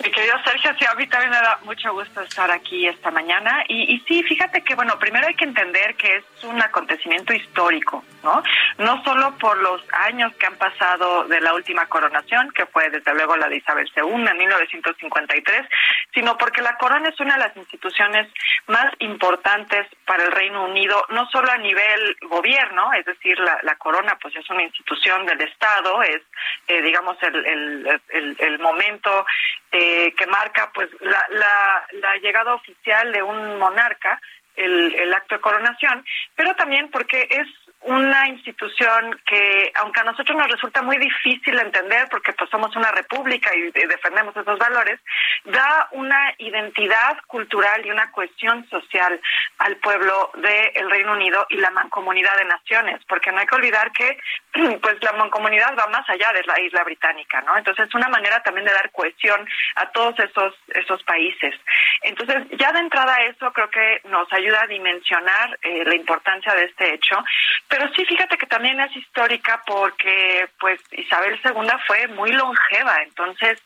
Mi querido Sergio, sí, a mí también me da mucho gusto estar aquí esta mañana. Y, y, sí, fíjate que, bueno, primero hay que entender que es un acontecimiento histórico, ¿no? No solo por los años que han pasado de la última coronación, que fue desde luego la de Isabel II en 1953, sino porque la corona es una de las instituciones más importantes para el Reino Unido, no solo a nivel gobierno, es decir, la, corona pues es una institución del Estado, es, eh, digamos, el momento eh, que marca pues la, la, la, llegada oficial de un monarca, el, el acto de coronación, pero también porque es una institución que, aunque a nosotros nos resulta muy difícil entender, porque pues somos una república y defendemos esos valores, da una identidad cultural y una cohesión social al pueblo del Reino Unido y la mancomunidad de naciones, porque no hay que olvidar que pues la mancomunidad va más allá de la isla británica, ¿no? Entonces es una manera también de dar cohesión a todos esos esos países. Entonces ya de entrada eso creo que nos ayuda a dimensionar eh, la importancia de este hecho pero sí, fíjate que también es histórica porque pues Isabel II fue muy longeva, entonces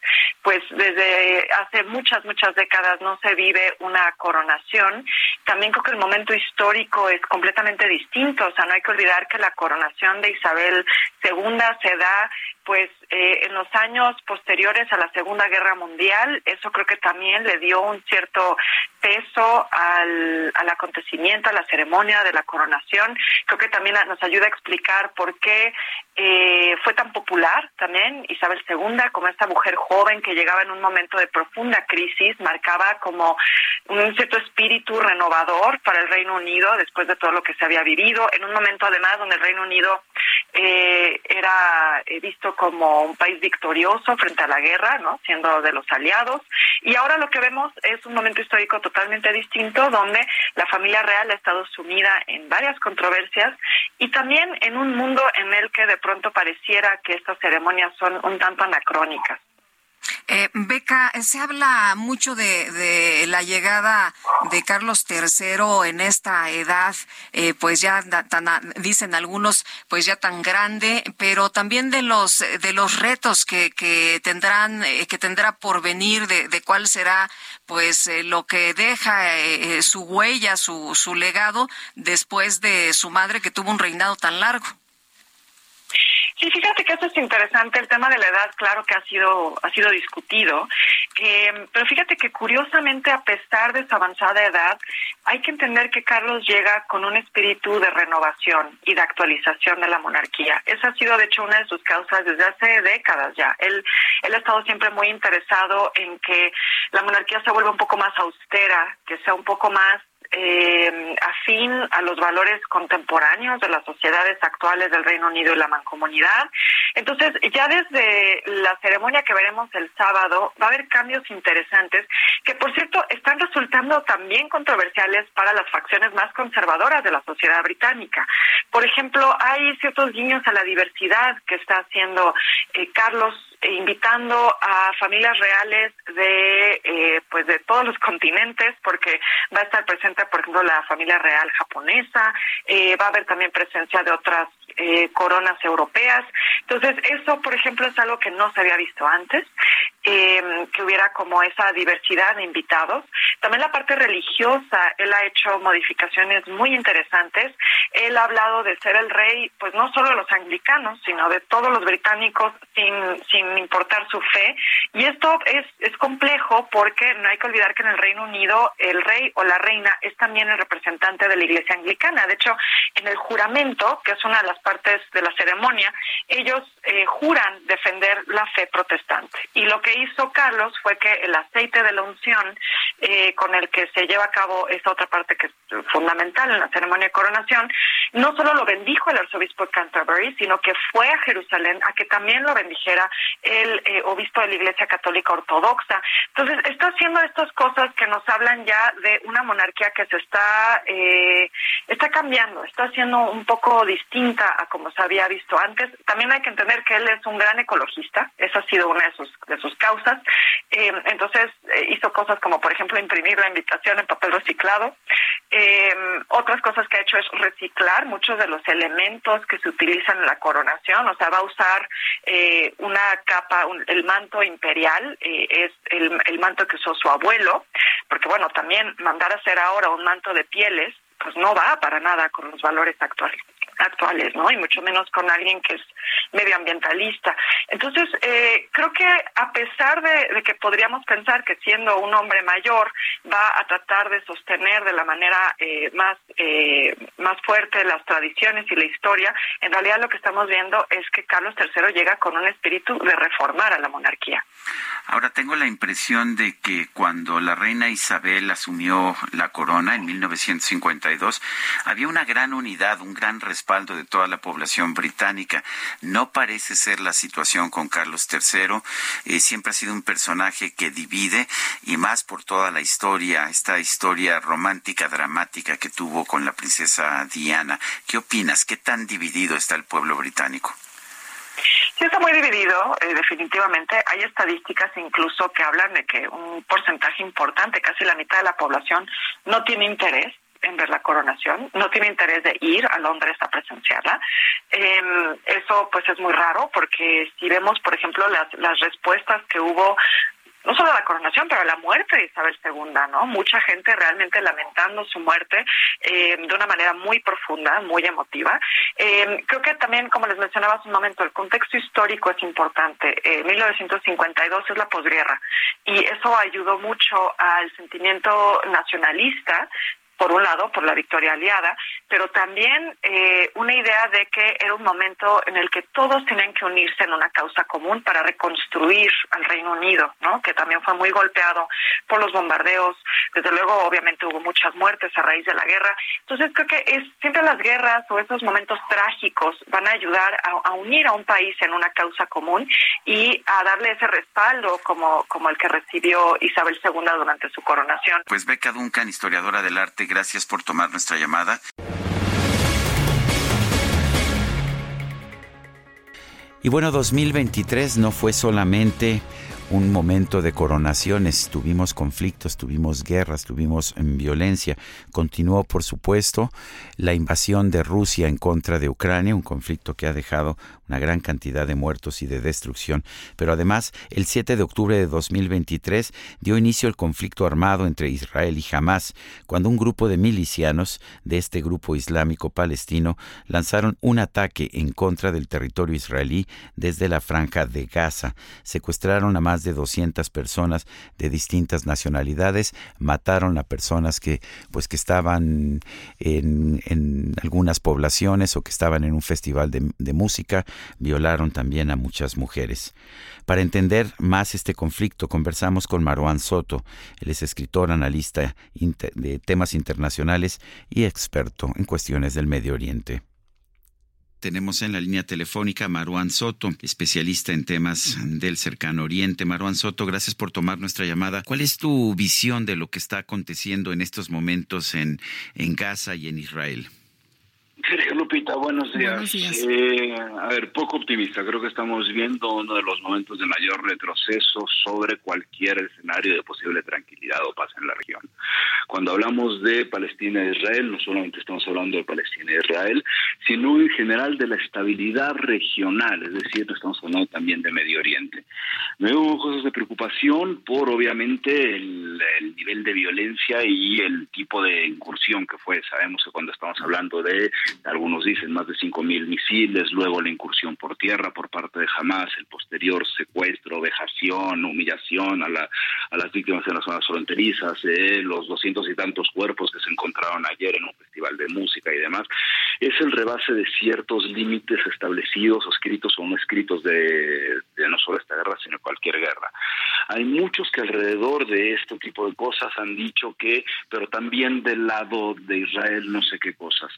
pues desde hace muchas, muchas décadas no se vive una coronación. También creo que el momento histórico es completamente distinto, o sea, no hay que olvidar que la coronación de Isabel II se da pues eh, en los años posteriores a la Segunda Guerra Mundial, eso creo que también le dio un cierto peso al, al acontecimiento, a la ceremonia de la coronación. Creo que también nos ayuda a explicar por qué eh, fue tan popular también Isabel II como esta mujer joven que llegaba en un momento de profunda crisis, marcaba como un cierto espíritu renovador para el Reino Unido después de todo lo que se había vivido, en un momento además donde el Reino Unido eh, era visto como un país victorioso frente a la guerra, ¿no? Siendo de los aliados. Y ahora lo que vemos es un momento histórico totalmente distinto, donde la familia real ha estado sumida en varias controversias y también en un mundo en el que de pronto pareciera que estas ceremonias son un tanto anacrónicas. Eh, Beca, se habla mucho de, la llegada de Carlos III en esta edad, eh, pues ya tan, dicen algunos, pues ya tan grande, pero también de los de los retos que, que tendrán, eh, que tendrá por venir, de, de cuál será, pues lo que deja su huella, su su legado después de su madre que tuvo un reinado tan largo. Sí, fíjate que eso es interesante. El tema de la edad, claro que ha sido ha sido discutido, eh, pero fíjate que curiosamente, a pesar de su avanzada edad, hay que entender que Carlos llega con un espíritu de renovación y de actualización de la monarquía. Esa ha sido, de hecho, una de sus causas desde hace décadas ya. Él él ha estado siempre muy interesado en que la monarquía se vuelva un poco más austera, que sea un poco más eh, afín a los valores contemporáneos de las sociedades actuales del Reino Unido y la mancomunidad. Entonces, ya desde la ceremonia que veremos el sábado, va a haber cambios interesantes que, por cierto, están resultando también controversiales para las facciones más conservadoras de la sociedad británica. Por ejemplo, hay ciertos guiños a la diversidad que está haciendo eh, Carlos invitando a familias reales de eh, pues de todos los continentes porque va a estar presente por ejemplo la familia real japonesa eh, va a haber también presencia de otras eh, coronas europeas. Entonces eso por ejemplo es algo que no se había visto antes que hubiera como esa diversidad de invitados también la parte religiosa él ha hecho modificaciones muy interesantes él ha hablado de ser el rey pues no solo de los anglicanos sino de todos los británicos sin sin importar su fe. Y esto es, es complejo porque no hay que olvidar que en el Reino Unido el rey o la reina es también el representante de la Iglesia anglicana. De hecho, en el juramento, que es una de las partes de la ceremonia, ellos eh, juran defender la fe protestante. Y lo que hizo Carlos fue que el aceite de la unción eh, con el que se lleva a cabo esa otra parte que es fundamental en la ceremonia de coronación, no solo lo bendijo el arzobispo de Canterbury, sino que fue a Jerusalén a que también lo bendijera el eh, obispo de la Iglesia Católica Ortodoxa. Entonces, está haciendo estas cosas que nos hablan ya de una monarquía que se está, eh, está cambiando, está siendo un poco distinta a como se había visto antes. También hay que entender que él es un gran ecologista, esa ha sido una de sus, de sus causas. Eh, entonces, hizo cosas como, por ejemplo, imprimir la invitación en papel reciclado. otras cosas que ha hecho es reciclar muchos de los elementos que se utilizan en la coronación, o sea, va a usar una el manto imperial, eh, es el, el manto que usó su abuelo, porque bueno, también mandar a hacer ahora un manto de pieles, pues no va para nada con los valores actuales actuales, ¿no? Y mucho menos con alguien que es medioambientalista. Entonces, eh, creo que a pesar de, que podríamos pensar que siendo un hombre mayor va a tratar de sostener de la manera eh, más eh, más fuerte las tradiciones y la historia, en realidad lo que estamos viendo es que Carlos III llega con un espíritu de reformar a la monarquía. Ahora tengo la impresión de que cuando la reina Isabel asumió la corona en 1952 había una gran unidad, un gran respeto de toda la población británica. No parece ser la situación con Carlos III. Eh, siempre ha sido un personaje que divide y más por toda la historia, esta historia romántica, dramática que tuvo con la princesa Diana. ¿Qué opinas? ¿Qué tan dividido está el pueblo británico? Sí, está muy dividido, eh, definitivamente. Hay estadísticas incluso que hablan de que un porcentaje importante, casi la mitad de la población, no tiene interés en ver la coronación, no tiene interés de ir a Londres a presenciarla. Em, eso pues es muy raro porque si vemos, por ejemplo, las, las respuestas que hubo no solo la coronación, pero la muerte de Isabel II, ¿no? Mucha gente realmente lamentando su muerte em, de una manera muy profunda, muy emotiva. Em, creo que también, como les mencionaba hace un momento, el contexto histórico es importante. 1952 es la posguerra y eso ayudó mucho al sentimiento nacionalista por un lado, por la victoria aliada, pero también eh, una idea de que era un momento en el que todos tenían que unirse en una causa común para reconstruir al Reino Unido, ¿no? que también fue muy golpeado por los bombardeos. Desde luego, obviamente, hubo muchas muertes a raíz de la guerra. Entonces, creo que es, siempre las guerras o esos momentos trágicos van a ayudar a, unir a un país en una causa común y a darle ese respaldo como, como el que recibió Isabel II durante su coronación. Pues Beca Duncan, historiadora del arte Gracias por tomar nuestra llamada. Y bueno, 2023 no fue solamente un momento de coronaciones. Tuvimos conflictos, tuvimos guerras, tuvimos em, violencia. Continuó, por supuesto, la invasión de Rusia en contra de Ucrania, un conflicto que ha dejado una gran cantidad de muertos y de destrucción. Pero además, el 7 de octubre de 2023 dio inicio el conflicto armado entre Israel y Hamas, cuando un grupo de milicianos de este grupo islámico palestino lanzaron un ataque en contra del territorio israelí desde la franja de Gaza. Secuestraron a más de 200 personas de distintas nacionalidades, mataron a personas que pues que estaban en, en algunas poblaciones o que estaban en un festival de, de música, violaron también a muchas mujeres. Para entender más este conflicto, conversamos con Marwan Soto. Él es escritor, analista de temas internacionales y experto en cuestiones del Medio Oriente. Tenemos en la línea telefónica a Marwan Soto, especialista en temas del cercano oriente. Marwan Soto, gracias por tomar nuestra llamada. ¿Cuál es tu visión de lo que está aconteciendo en estos momentos en, en Gaza y en Israel? Sergio Lupita, buenos días. Eh, a ver, poco optimista. Creo que estamos viendo uno de los momentos de mayor retroceso sobre cualquier escenario de posible tranquilidad o paz en la región. Cuando hablamos de Palestina e Israel, no solamente estamos hablando de Palestina e Israel, sino en general de la estabilidad regional, es decir, estamos hablando también de Medio Oriente. Me veo cosas de preocupación por, obviamente, el, el nivel de violencia y el tipo de incursión que fue. Sabemos que cuando estamos hablando de algunos dicen más de 5.000 misiles, luego la incursión por tierra por parte de Hamas, el posterior secuestro, vejación, humillación a, la, a las víctimas en las zonas fronterizas, eh, los doscientos y tantos cuerpos que se encontraron ayer en un festival de música y demás, es el rebase de ciertos límites establecidos, escritos o no escritos de, de no solo esta guerra, sino cualquier guerra. Hay muchos que alrededor de este tipo de cosas han dicho que, pero también del lado de Israel no sé qué cosas.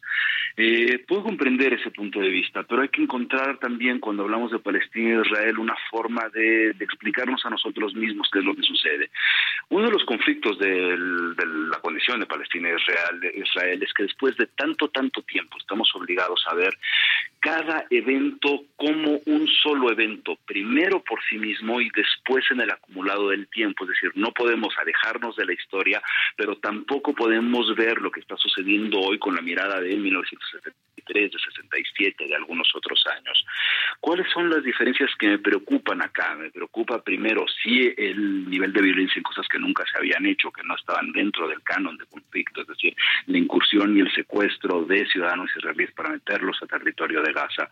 Puedo comprender ese punto de vista, pero hay que encontrar también cuando hablamos de Palestina e Israel una forma de, explicarnos a nosotros mismos qué es lo que sucede. Uno de los conflictos de la condición de Palestina e Israel, Israel es que después de tanto, tanto tiempo estamos obligados a ver cada evento como un solo evento, primero por sí mismo y después en el acumulado del tiempo. Es decir, no podemos alejarnos de la historia, pero tampoco podemos ver lo que está sucediendo hoy con la mirada de 1973, de 67, de algunos otros años. ¿Cuáles son las diferencias que me preocupan acá? Me preocupa primero sí el nivel de violencia en cosas que nunca se habían hecho, que no estaban dentro del canon de conflicto, es decir, la incursión y el secuestro de ciudadanos israelíes para meterlos a territorio de Gaza.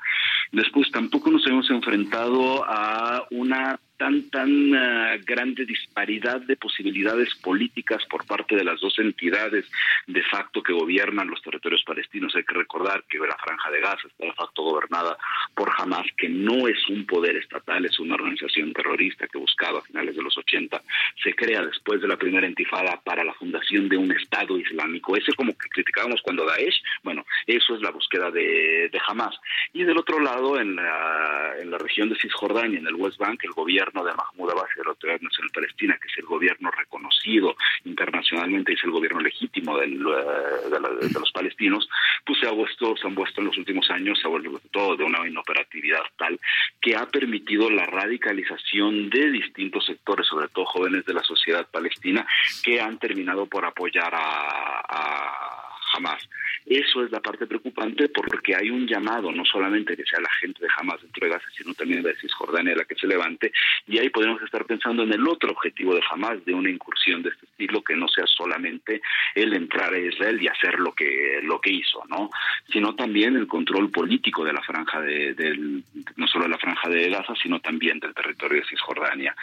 Después tampoco nos hemos enfrentado a una tan tan uh, grande disparidad de posibilidades políticas por parte de las dos entidades de facto que gobiernan los territorios palestinos. Hay que recordar que la franja de Gaza está de facto gobernada por Hamas, que no es un poder estatal, es una organización terrorista que buscaba a finales de los 80 se crea después de la primera intifada para la fundación de un Estado islámico. Ese como que criticábamos cuando Daesh, bueno, eso es la búsqueda de, de Hamas. Y del otro lado, en la, en la región de Cisjordania, en el West Bank, el gobierno de Mahmoud Abbas y de la Autoridad Nacional Palestina, que es el gobierno reconocido internacionalmente y es el gobierno legítimo eh, de, los palestinos, pues se, ha vuelto, se han vuelto en los últimos años, se ha vuelto todo de una inoperatividad tal que ha permitido la radicalización de distintos sectores, sobre todo jóvenes de la sociedad palestina, que han terminado por apoyar a Hamas. Eso es la parte preocupante porque hay un llamado, no solamente que sea la gente de Hamas dentro de Gaza, sino también de Cisjordania la que se levante, y ahí podemos estar pensando en el otro objetivo de Hamas, de una incursión de este estilo, que no sea solamente el entrar a Israel y hacer lo que, lo que hizo, ¿no? Sino también el control político de la franja de, del, no solo de la franja de Gaza, sino también del territorio de Cisjordania.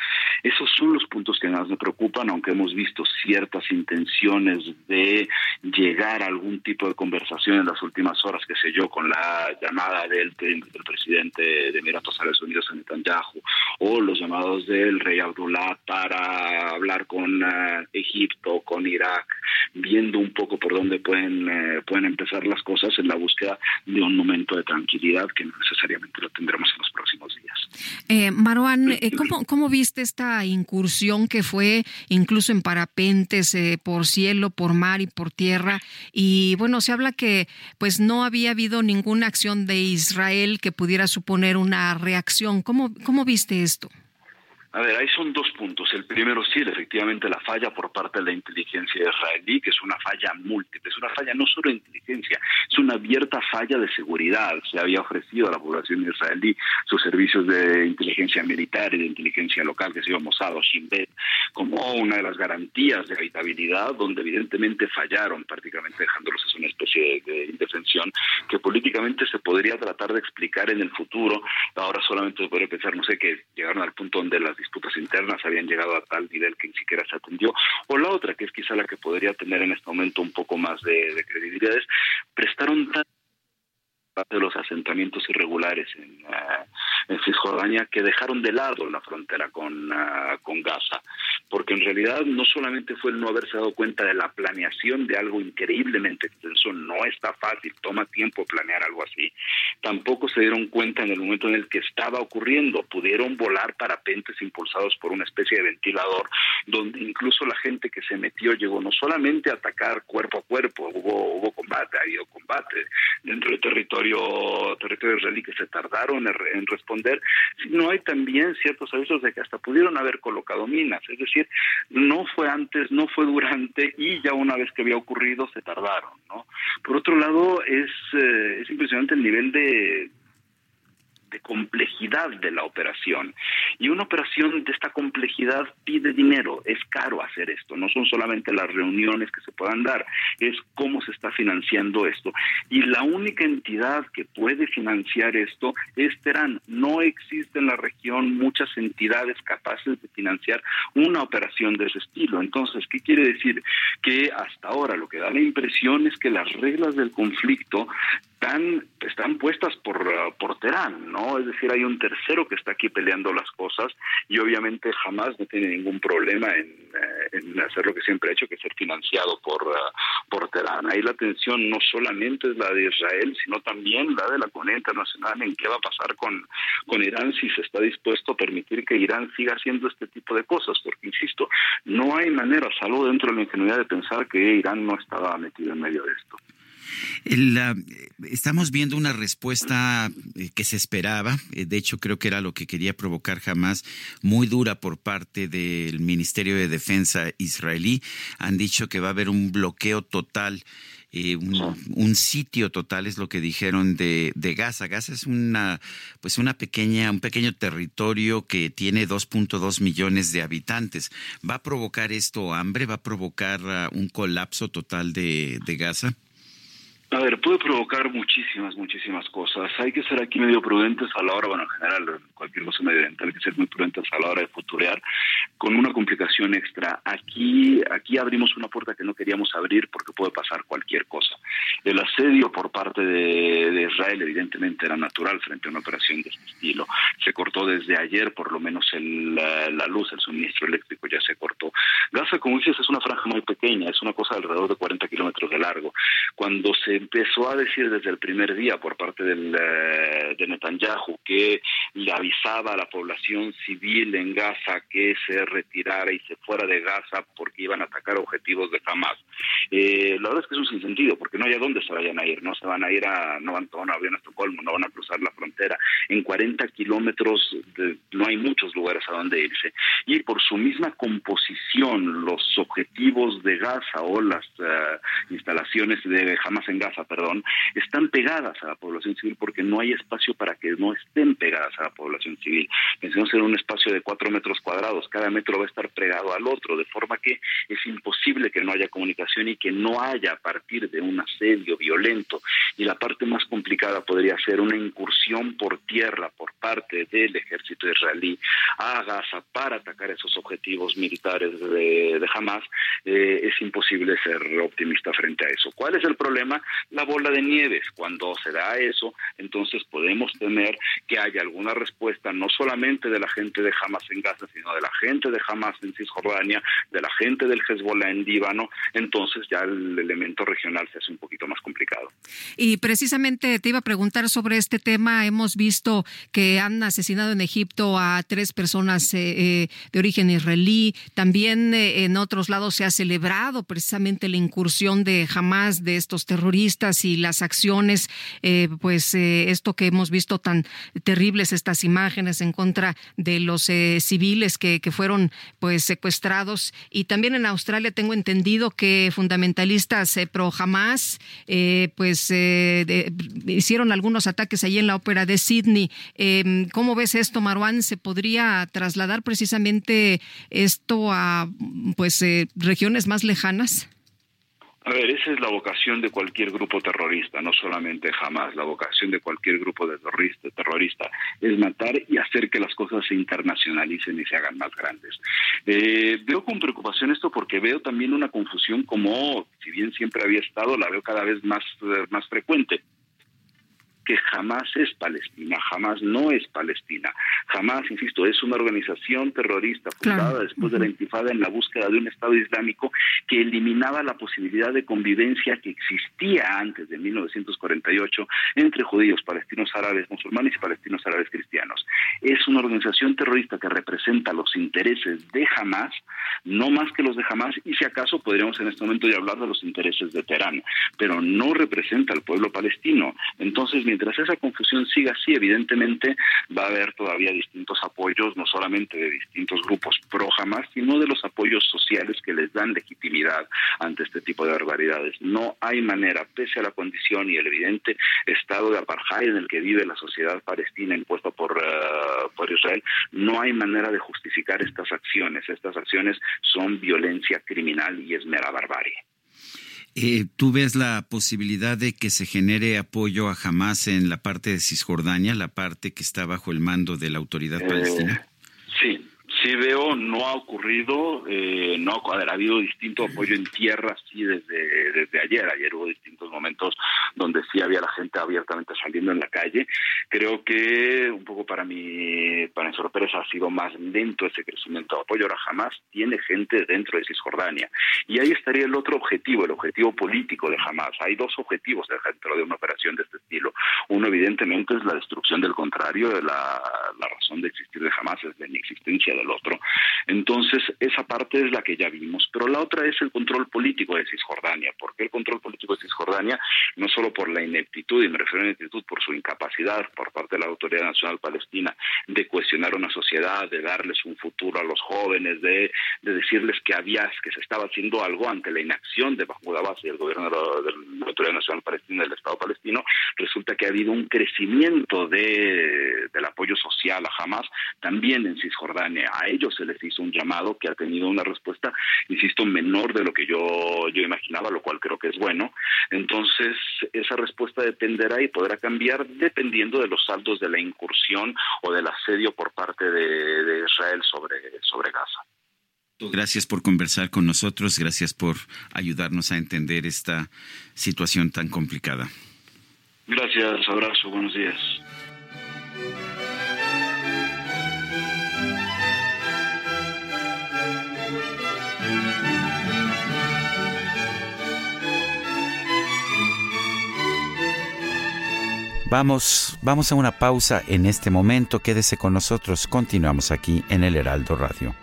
Esos son los puntos que más me preocupan, aunque hemos visto ciertas intenciones de llegar a algún tipo de conversación en las últimas horas, que sé yo, con la llamada del, del presidente de Emiratos Árabes Unidos, Netanyahu, o los llamados del rey Abdullah para hablar con uh, Egipto, con Irak, viendo un poco por dónde pueden, uh, pueden empezar las cosas en la búsqueda de un momento de tranquilidad que no necesariamente lo tendremos en los próximos días. Eh, Marwan, eh, ¿cómo, ¿cómo viste esta incursión que fue incluso en parapentes, eh, por cielo, por mar y por tierra? Y bueno, se habla que pues no había habido ninguna acción de Israel que pudiera suponer una reacción. ¿Cómo, cómo viste esto? A ver, ahí son dos puntos. El primero, sí, efectivamente, la falla por parte de la inteligencia israelí, que es una falla múltiple, es una falla no solo de inteligencia, es una abierta falla de seguridad. Se había ofrecido a la población israelí sus servicios de inteligencia militar y de inteligencia local, que se llama Mossad o Shin Bet, como una de las garantías de habitabilidad, donde evidentemente fallaron, prácticamente dejándolos en una especie de, de indefensión que políticamente se podría tratar de explicar en el futuro. Ahora solamente se podría pensar, no sé, que llegaron al punto donde las disputas internas habían llegado a tal nivel que ni siquiera se atendió. O la otra, que es quizá la que podría tener en este momento un poco más de, de credibilidad, es prestaron tan de los asentamientos irregulares en, uh, en, Cisjordania que dejaron de lado la frontera con, uh, con Gaza, porque en realidad no solamente fue el no haberse dado cuenta de la planeación de algo increíblemente extenso, no está fácil, toma tiempo planear algo así, tampoco se dieron cuenta en el momento en el que estaba ocurriendo, pudieron volar parapentes impulsados por una especie de ventilador, donde incluso la gente que se metió llegó no solamente a atacar cuerpo a cuerpo, hubo, hubo combate, ha habido combate dentro del territorio territorio, israelí que se tardaron en, responder, sino hay también ciertos avisos de que hasta pudieron haber colocado minas, no fue antes, no fue durante y ya una vez que había ocurrido se tardaron, ¿no? Por otro lado, es, eh, es impresionante el nivel de, de complejidad de la operación. Y una operación de esta complejidad pide dinero, es caro hacer esto, no son solamente las reuniones que se puedan dar, es cómo se está financiando esto. Y la única entidad que puede financiar esto es Terán. No existe en la región muchas entidades capaces de financiar una operación de ese estilo. Entonces, ¿qué quiere decir? Que hasta ahora lo que da la impresión es que las reglas del conflicto están, están puestas por, uh, por Terán, ¿no? Es decir, hay un tercero que está aquí peleando las cosas y obviamente jamás no tiene ningún problema en, eh, hacer lo que siempre ha hecho, que es ser financiado por, uh, por Teherán. Ahí la tensión no solamente es la de Israel, sino también la de la comunidad internacional en qué va a pasar con, con Irán si se está dispuesto a permitir que Irán siga haciendo este tipo de cosas, porque, insisto, no hay manera, salvo dentro de la ingenuidad de pensar que Irán no estaba metido en medio de esto. El, uh, estamos viendo una respuesta eh, que se esperaba, eh, de hecho creo que era lo que quería provocar jamás, muy dura por parte del Ministerio de Defensa israelí. Han dicho que va a haber un bloqueo total. Eh, un, sitio total es lo que dijeron de, de, Gaza. Gaza es una, pues una pequeña, un pequeño territorio que tiene 2.2 millones de habitantes. ¿Va a provocar esto hambre? ¿Va a provocar uh, un colapso total de, de Gaza? A ver, puede provocar muchísimas, muchísimas cosas. Hay que ser aquí medio prudentes a la hora, bueno, en general, cualquier cosa medioambiental, hay que ser muy prudentes a la hora de futurear, con una complicación extra. Aquí, aquí abrimos una puerta que no queríamos abrir porque puede pasar cualquier cosa. El asedio por parte de, de Israel, evidentemente, era natural frente a una operación de este estilo. Se cortó desde ayer, por lo menos, el, la, la luz, el suministro eléctrico ya se cortó. Gaza, como dices, es una franja muy pequeña, es una cosa de alrededor de 40 kilómetros de largo. Cuando se empezó a decir desde el primer día por parte del, de Netanyahu que le avisaba a la población civil en Gaza que se retirara y se fuera de Gaza porque iban a atacar objetivos de Hamas. Eh, la verdad es que es un sinsentido porque no hay a dónde se vayan a ir, no se van a ir a, no van a tomar un avión a Estocolmo, no van a cruzar la frontera. En 40 kilómetros no hay muchos lugares a donde irse. Y por su misma composición, los objetivos de Gaza o las uh, instalaciones de Hamas en Gaza perdón, están pegadas a la población civil porque no hay espacio para que no estén pegadas a la población civil. Pensemos en un espacio de cuatro metros cuadrados, cada metro va a estar pegado al otro, de forma que es imposible que no haya comunicación y que no haya a partir de un asedio violento. Y la parte más complicada podría ser una incursión por tierra por parte del ejército israelí a Gaza para atacar esos objetivos militares de, Hamas. Eh, es imposible ser optimista frente a eso. ¿Cuál es el problema? La bola de nieves. Cuando se da eso, entonces podemos temer que haya alguna respuesta no solamente de la gente de Hamas en Gaza, sino de la gente de Hamas en Cisjordania, de la gente del Hezbollah en Líbano. Entonces ya el elemento regional se hace un poquito más complicado. Y precisamente te iba a preguntar sobre este tema. Hemos visto que han asesinado en Egipto a tres personas de origen israelí. También en otros lados se ha celebrado precisamente la incursión de Hamas de estos terroristas y las acciones, pues esto que hemos visto tan terribles, estas imágenes en contra de los civiles que, que fueron pues secuestrados. Y también en Australia tengo entendido que fundamentalistas pro Hamas eh, pues eh, hicieron algunos ataques allí en la ópera de Sydney. Em, ¿Cómo ves esto, Marwan? ¿Se podría trasladar precisamente esto a pues eh, regiones más lejanas? A ver, esa es la vocación de cualquier grupo terrorista, no solamente jamás. La vocación de cualquier grupo de terrorista, terrorista es matar y hacer que las cosas se internacionalicen y se hagan más grandes. Eh, veo con preocupación esto porque veo también una confusión como, si bien siempre había estado, la veo cada vez más, eh, más frecuente que jamás es Palestina, jamás no es Palestina, jamás, insisto, es una organización terrorista fundada después de la intifada en la búsqueda de un Estado Islámico que eliminaba la posibilidad de convivencia que existía antes de 1948 entre judíos, palestinos árabes musulmanes y palestinos árabes cristianos. Es una organización terrorista que representa los intereses de Hamas, no más que los de Hamas, y si acaso podríamos en este momento ya hablar de los intereses de Teherán, pero no representa al pueblo palestino. Entonces, mientras esa confusión siga así, evidentemente va a haber todavía distintos apoyos, no solamente de distintos grupos pro jamás, sino de los apoyos sociales que les dan legitimidad ante este tipo de barbaridades. No hay manera, pese a la condición y el evidente estado de apartheid en el que vive la sociedad palestina impuesta por, eh, por Israel, no hay manera de justificar estas acciones. Estas acciones son violencia criminal y es mera barbarie. Eh, ¿Tú ves la posibilidad de que se genere apoyo a Hamas en la parte de Cisjordania, la parte que está bajo el mando de la autoridad eh, palestina? No ha ocurrido, eh, no ha, habido distinto apoyo en tierra, sí, desde, desde ayer. Ayer hubo distintos momentos donde sí había la gente abiertamente saliendo en la calle. Creo que un poco para mi, para mi sorpresa ha sido más lento ese crecimiento de apoyo. Ahora jamás tiene gente dentro de Cisjordania. Y ahí estaría el otro objetivo, el objetivo político de Hamas. Hay dos objetivos dentro de una operación de este estilo. Uno, evidentemente, es la destrucción del contrario. La, la razón de existir de Hamas es la inexistencia del otro. Entonces, esa parte es la que ya vimos. Pero la otra es el control político de Cisjordania. ¿Por qué el control político de Cisjordania? No solo por la ineptitud, y me refiero a ineptitud por su incapacidad por parte de la Autoridad Nacional Palestina de cuestionar una sociedad, de darles un futuro a los jóvenes, de, decirles que había, que se estaba haciendo algo ante la inacción de Mahmoud Abbas y el gobierno de la, Autoridad Nacional Palestina del Estado palestino, resulta que ha habido un crecimiento de, del apoyo social a Hamas también en Cisjordania a ellos se les hizo un llamado que ha tenido una respuesta, insisto, menor de lo que yo, yo imaginaba, lo cual creo que es bueno. Entonces, esa respuesta dependerá y podrá cambiar dependiendo de los saldos de la incursión o del asedio por parte de, de Israel sobre, sobre Gaza. Gracias por conversar con nosotros, gracias por ayudarnos a entender esta situación tan complicada. Gracias, abrazo, buenos días. Vamos, vamos a una pausa en este momento. Quédese con nosotros. Continuamos aquí en el Heraldo Radio.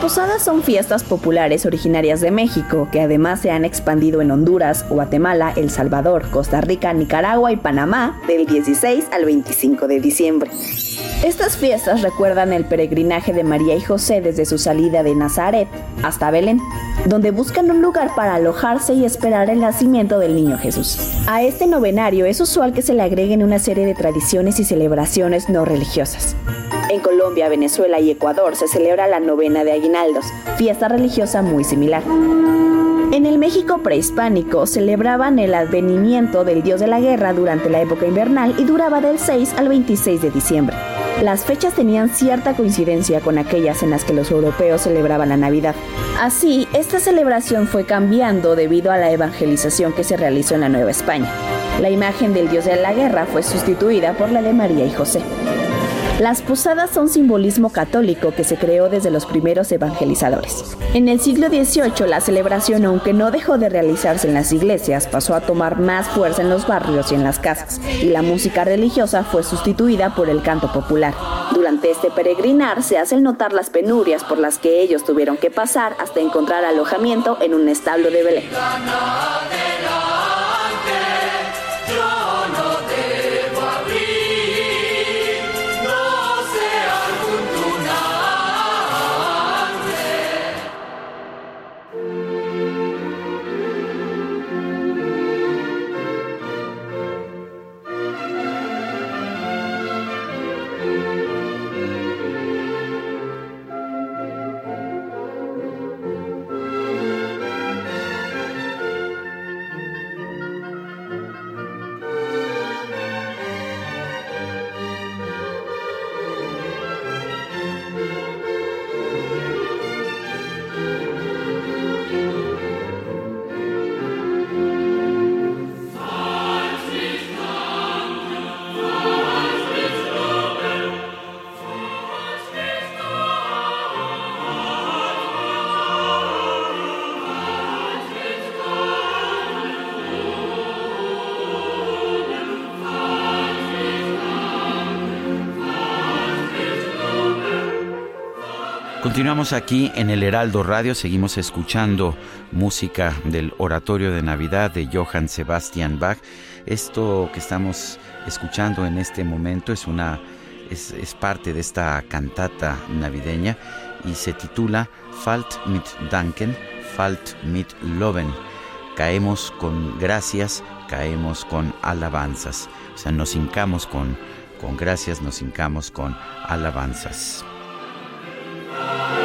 Posadas son fiestas populares originarias de México, que además se han expandido en Honduras, Guatemala, El Salvador, Costa Rica, Nicaragua y Panamá del 16 al 25 de diciembre. Estas fiestas recuerdan el peregrinaje de María y José desde su salida de Nazaret hasta Belén, donde buscan un lugar para alojarse y esperar el nacimiento del niño Jesús. A este novenario es usual que se le agreguen una serie de tradiciones y celebraciones no religiosas. En Colombia, Venezuela y Ecuador se celebra la novena de aguinaldos, fiesta religiosa muy similar. En el México prehispánico celebraban el advenimiento del dios de la guerra durante la época invernal y duraba del 6 al 26 de diciembre. Las fechas tenían cierta coincidencia con aquellas en las que los europeos celebraban la Navidad. Así, esta celebración fue cambiando debido a la evangelización que se realizó en la Nueva España. La imagen del dios de la guerra fue sustituida por la de María y José. Las posadas son simbolismo católico que se creó desde los primeros evangelizadores. En el siglo XVIII la celebración, aunque no dejó de realizarse en las iglesias, pasó a tomar más fuerza en los barrios y en las casas, y la música religiosa fue sustituida por el canto popular. Durante este peregrinar se hacen notar las penurias por las que ellos tuvieron que pasar hasta encontrar alojamiento en un establo de Belén. Continuamos aquí en el Heraldo Radio, seguimos escuchando música del Oratorio de Navidad de Johann Sebastian Bach. Esto que estamos escuchando en este momento es una es, parte de esta cantata navideña y se titula Falt mit Danken, Falt mit Loben. Caemos con gracias, caemos con alabanzas. O sea, nos hincamos con, con gracias, nos hincamos con alabanzas. Bye.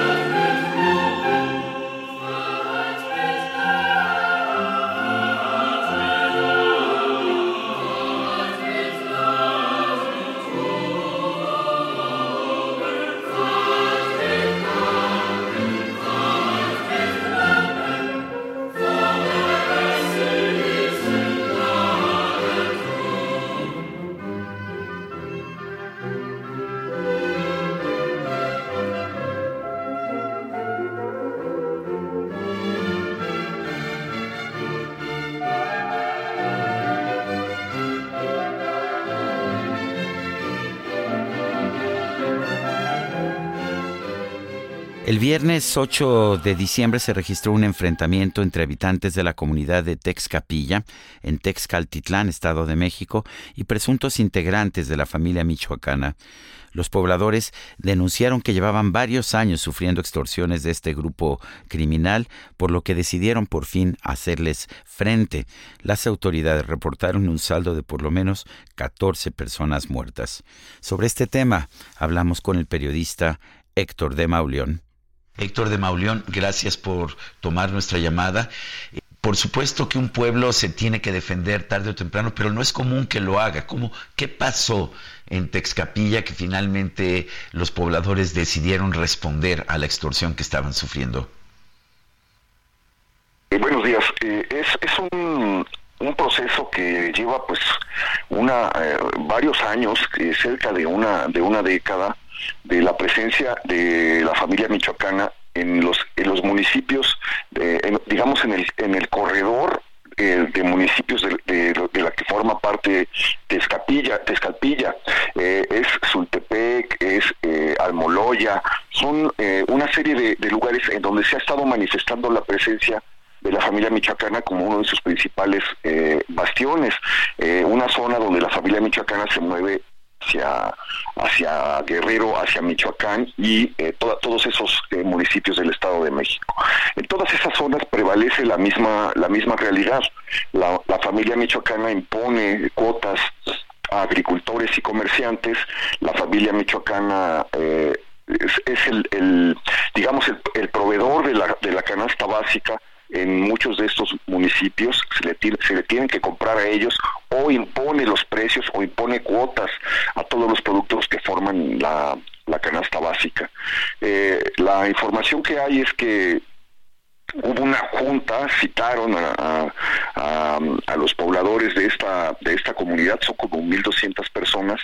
El viernes 8 de diciembre se registró un enfrentamiento entre habitantes de la comunidad de Texcapilla, en Texcaltitlán, Estado de México, y presuntos integrantes de la familia michoacana. Los pobladores denunciaron que llevaban varios años sufriendo extorsiones de este grupo criminal, por lo que decidieron por fin hacerles frente. Las autoridades reportaron un saldo de por lo menos 14 personas muertas. Sobre este tema hablamos con el periodista Héctor de Mauleón. Héctor de Mauleón, gracias por tomar nuestra llamada. Por supuesto que un pueblo se tiene que defender tarde o temprano, pero no es común que lo haga. ¿Cómo, ¿Qué pasó en Texcapilla que finalmente los pobladores decidieron responder a la extorsión que estaban sufriendo? Eh, buenos días. Eh, es, es un, proceso que lleva pues una eh, varios años, cerca de una de una década, de la presencia de la familia michoacana en los en los municipios, digamos en el en el corredor eh, de municipios de, de, la que forma parte Tezcapilla, Tezcalpilla, eh, es Sultepec, es eh, Almoloya, son eh, una serie de, de, lugares en donde se ha estado manifestando la presencia de la familia michoacana como uno de sus principales bastiones, una zona donde la familia michoacana se mueve hacia, hacia Guerrero, hacia Michoacán y eh, todos esos eh, municipios del Estado de México. En todas esas zonas prevalece la misma, la misma realidad. La, familia michoacana impone cuotas a agricultores y comerciantes, la familia michoacana eh, es, el, digamos, el, el proveedor de la, de la canasta básica en muchos de estos municipios se le, se le tienen que comprar a ellos o impone los precios o impone cuotas a todos los productos que forman la, canasta básica. Eh, la información que hay es que hubo una junta, citaron a, a, los pobladores de esta, de esta comunidad, son como 1.200 personas,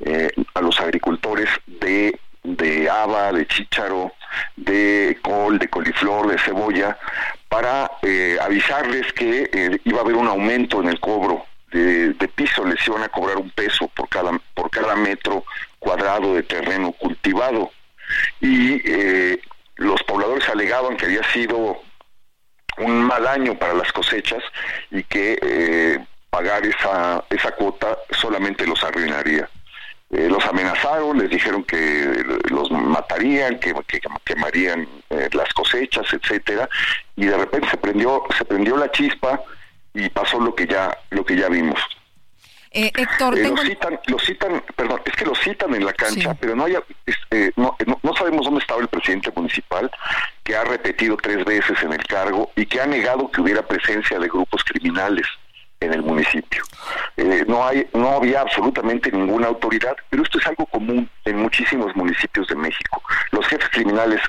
eh, a los agricultores de de haba, de chícharo, de col, de coliflor, de cebolla, para eh, avisarles que eh, iba a haber un aumento en el cobro de, piso, les iban a cobrar un peso por cada, por cada metro cuadrado de terreno cultivado. Y eh, los pobladores alegaban que había sido un mal año para las cosechas y que pagar esa, esa cuota solamente los arruinaría. Eh, los amenazaron, les dijeron que los matarían, que, quemarían eh, las cosechas, etcétera, y de repente se prendió, se prendió la chispa y pasó lo que ya, lo que ya vimos. Eh, Héctor, lo citan, lo citan, perdón, es que lo citan en la cancha, pero no, haya, no, no, sabemos dónde estaba el presidente municipal, que ha repetido tres veces en el cargo y que ha negado que hubiera presencia de grupos criminales en el municipio. Eh, no hay, no había absolutamente ninguna autoridad, pero esto es algo común en muchísimos municipios de México. Los jefes criminales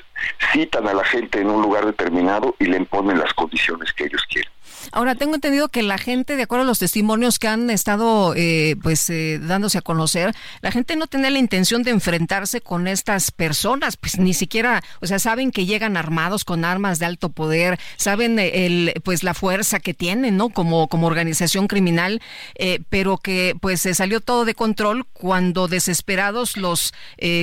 citan a la gente en un lugar determinado y le imponen las condiciones que ellos quieren. Ahora, tengo entendido que la gente, de acuerdo a los testimonios que han estado eh, pues eh, dándose a conocer, la gente no tiene la intención de enfrentarse con estas personas, pues ni siquiera, o sea, saben que llegan armados con armas de alto poder, saben eh, el, pues la fuerza que tienen, ¿no? Como, como organización criminal, pero que pues se salió todo de control cuando desesperados los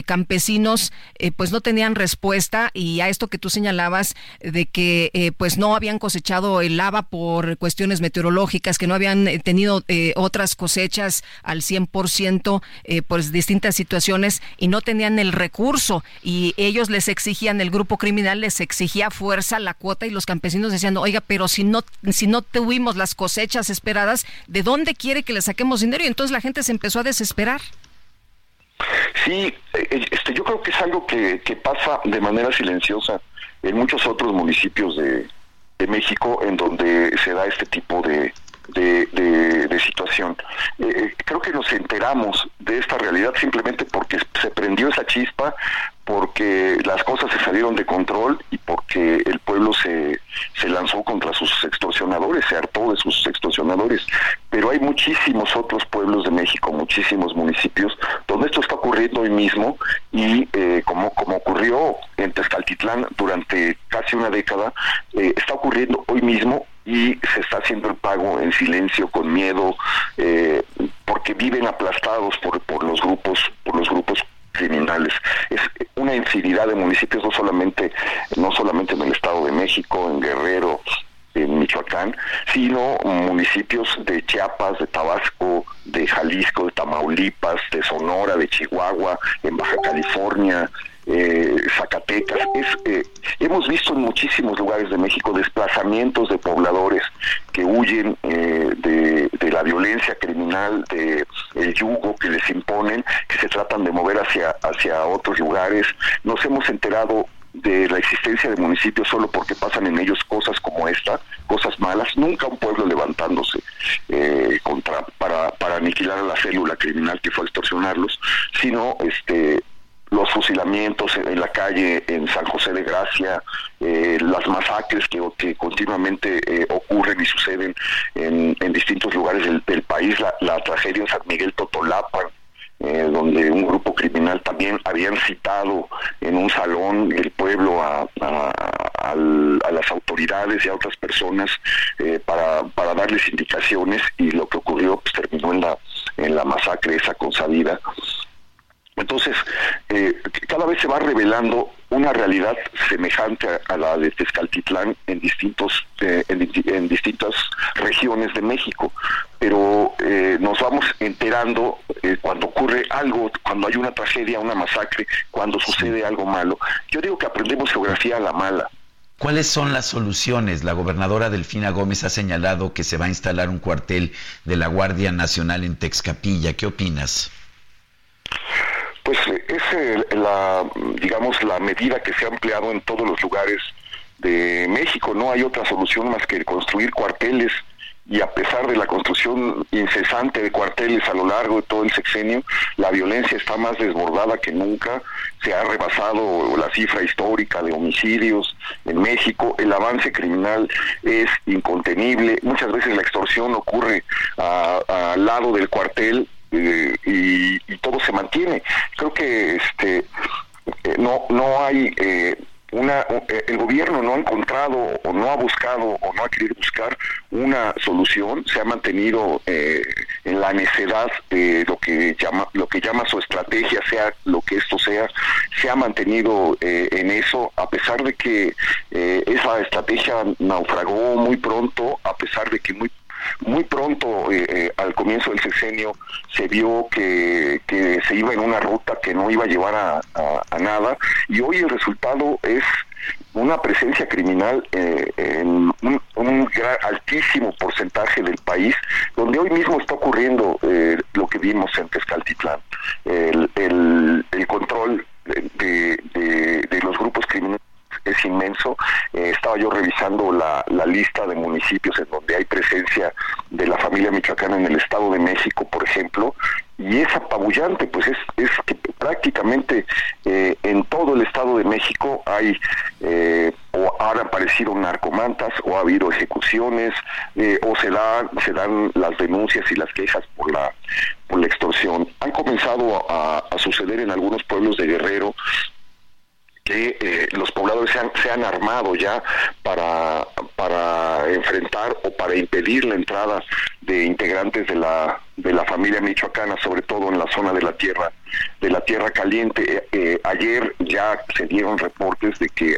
campesinos pues no tenían respuesta y a esto que tú señalabas de que pues no habían cosechado el lava por por cuestiones meteorológicas, que no habían eh, tenido eh, otras cosechas al 100% eh, por distintas situaciones y no tenían el recurso y ellos les exigían, el grupo criminal les exigía fuerza la cuota y los campesinos decían, oiga, pero si no, si no tuvimos las cosechas esperadas, ¿de dónde quiere que le saquemos dinero? Y entonces la gente se empezó a desesperar. Sí, este, yo creo que es algo que, que pasa de manera silenciosa en muchos otros municipios de, de México en donde se da este tipo de, de, situación. Eh, eh, creo que nos enteramos de esta realidad simplemente porque se prendió esa chispa, porque las cosas se salieron de control y porque el pueblo se, se lanzó contra sus extorsionadores, se hartó de sus extorsionadores. Pero hay muchísimos otros pueblos de México, muchísimos municipios, donde esto está ocurriendo hoy mismo y eh, como, como ocurrió en Tezcaltitlán durante casi una década, está ocurriendo hoy mismo y se está haciendo el pago en silencio, con miedo, eh, porque viven aplastados por, por los grupos, por los grupos criminales. Es una infinidad de municipios, no solamente, no solamente en el Estado de México, en Guerrero, en Michoacán, sino municipios de Chiapas, de Tabasco, de Jalisco, de Tamaulipas, de Sonora, de Chihuahua, en Baja California, eh, Zacatecas. Es, eh, hemos visto en muchísimos lugares de México desplazamientos de pobladores que huyen eh, de, la violencia criminal, de el yugo que les imponen, que se tratan de mover hacia, hacia otros lugares. Nos hemos enterado de la existencia de municipios solo porque pasan en ellos cosas como esta, cosas malas, nunca un pueblo levantándose eh, contra para, para aniquilar a la célula criminal que fue a extorsionarlos, sino este los fusilamientos en la calle en San José de Gracia, eh, las masacres que, continuamente eh, ocurren y suceden en, en distintos lugares del, país, la, la, tragedia en San Miguel Totolapan, eh, donde un grupo criminal también habían citado en un salón del pueblo a, las autoridades y a otras personas eh, para, para darles indicaciones y lo que ocurrió pues terminó en la en la masacre esa consabida entonces, eh, cada vez se va revelando una realidad semejante a, a la de Tezcaltitlán en distintos eh, en, en, distintas regiones de México, pero eh, nos vamos enterando eh, cuando ocurre algo, cuando hay una tragedia, una masacre, cuando sucede algo malo. Yo digo que aprendemos geografía a la mala. ¿Cuáles son las soluciones? La gobernadora Delfina Gómez ha señalado que se va a instalar un cuartel de la Guardia Nacional en Texcapilla. ¿Qué opinas? Pues es la digamos la medida que se ha empleado en todos los lugares de México. No hay otra solución más que construir cuarteles y a pesar de la construcción incesante de cuarteles a lo largo de todo el sexenio, la violencia está más desbordada que nunca, se ha rebasado la cifra histórica de homicidios en México, el avance criminal es incontenible, muchas veces la extorsión ocurre al lado del cuartel y, y, todo se mantiene. Creo que este eh, no no hay eh, una eh, el gobierno no ha encontrado o no ha buscado o no ha querido buscar una solución se ha mantenido eh, en la necedad de lo que llama lo que llama su estrategia sea lo que esto sea se ha mantenido eh, en eso a pesar de que esa estrategia naufragó muy pronto a pesar de que muy muy pronto, eh, eh, al comienzo del sexenio, se vio que, que, se iba en una ruta que no iba a llevar a, nada y hoy el resultado es una presencia criminal eh, en un, altísimo porcentaje del país, donde hoy mismo está ocurriendo eh, lo que vimos en Tezcaltitlán, el, el, el control de, de los grupos criminales es inmenso. Eh, estaba yo revisando la, la, lista de municipios en donde hay presencia de la familia michoacana en el Estado de México, por ejemplo, y es apabullante, pues es, es que prácticamente eh, en todo el Estado de México hay eh, o han aparecido narcomantas o ha habido ejecuciones eh, o se dan se dan las denuncias y las quejas por la por la extorsión. Han comenzado a suceder en algunos pueblos de Guerrero que eh, los pobladores se han, se han, armado ya para, para enfrentar o para impedir la entrada de integrantes de la de la familia michoacana, sobre todo en la zona de la tierra de la tierra caliente. Eh, eh, ayer ya se dieron reportes de que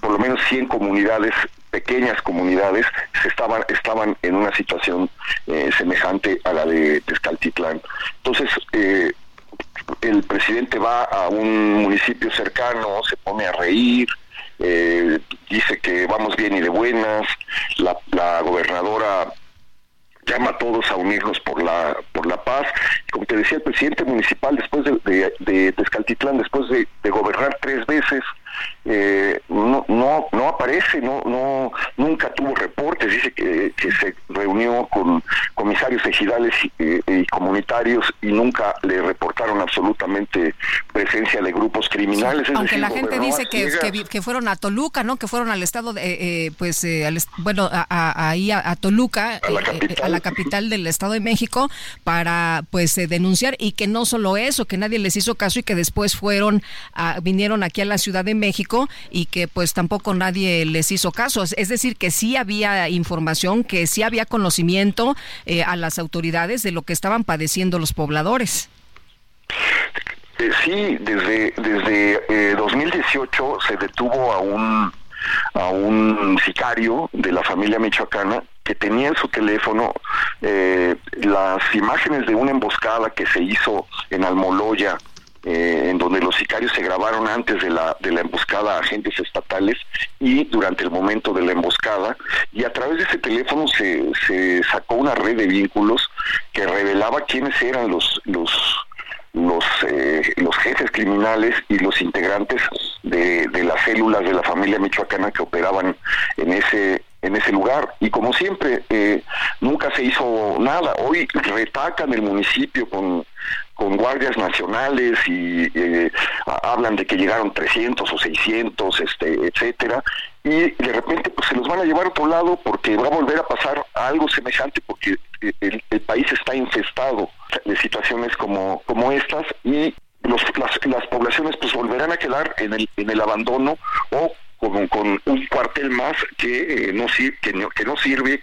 por lo menos 100 comunidades pequeñas comunidades se estaban estaban en una situación eh, semejante a la de Tezcaltitlán. Entonces, eh, el presidente va a un municipio cercano, se pone a reír, eh, dice que vamos bien y de buenas, la, la gobernadora llama a todos a unirnos por la por la paz. Como te decía, el presidente municipal, después de, de, de después de, de, gobernar tres veces, eh, no, no no aparece, no no nunca tuvo reportes, dice que, que se reunió con comisarios ejidales y, eh, y, comunitarios y nunca le reportaron absolutamente presencia de grupos criminales. Sí, aunque decir, la gente dice que, que, que, fueron a Toluca, ¿no? Que fueron al estado, de, eh, pues, eh, al, bueno, a, a, ahí a, a Toluca, a la, capital. a la capital del Estado de México, para, pues, denunciar y que no solo eso, que nadie les hizo caso y que después fueron, vinieron aquí a la Ciudad de México y que, pues, tampoco nadie les hizo caso. Es decir, que sí había información, que sí había conocimiento eh, a las autoridades de lo que estaban padeciendo los pobladores. Eh, sí, desde, desde eh, 2018 se detuvo a un a un sicario de la familia michoacana que tenía en su teléfono eh, las imágenes de una emboscada que se hizo en Almoloya, eh, en donde los sicarios se grabaron antes de la, de la emboscada a agentes estatales y durante el momento de la emboscada, y a través de ese teléfono se, se sacó una red de vínculos que revelaba quiénes eran los, los los, eh, los jefes criminales y los integrantes de, de, las células de la familia michoacana que operaban en ese en ese lugar. Y como siempre eh, nunca se hizo nada. Hoy retacan el municipio con con guardias nacionales y eh, hablan de que llegaron 300 o 600 este etcétera. Y de repente pues se los van a llevar a otro lado porque va a volver a pasar algo semejante porque el, el país está infestado de situaciones como, como estas y los, las, poblaciones pues volverán a quedar en el, en el abandono o con, con un cuartel más que, eh, no, que, no, que no sirve,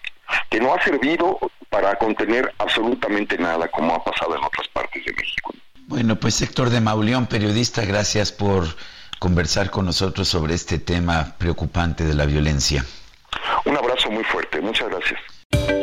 que no ha servido para contener absolutamente nada como ha pasado en otras partes de México. Bueno, pues Héctor de Mauleón, periodista, gracias por conversar con nosotros sobre este tema preocupante de la violencia. Un abrazo muy fuerte, muchas gracias.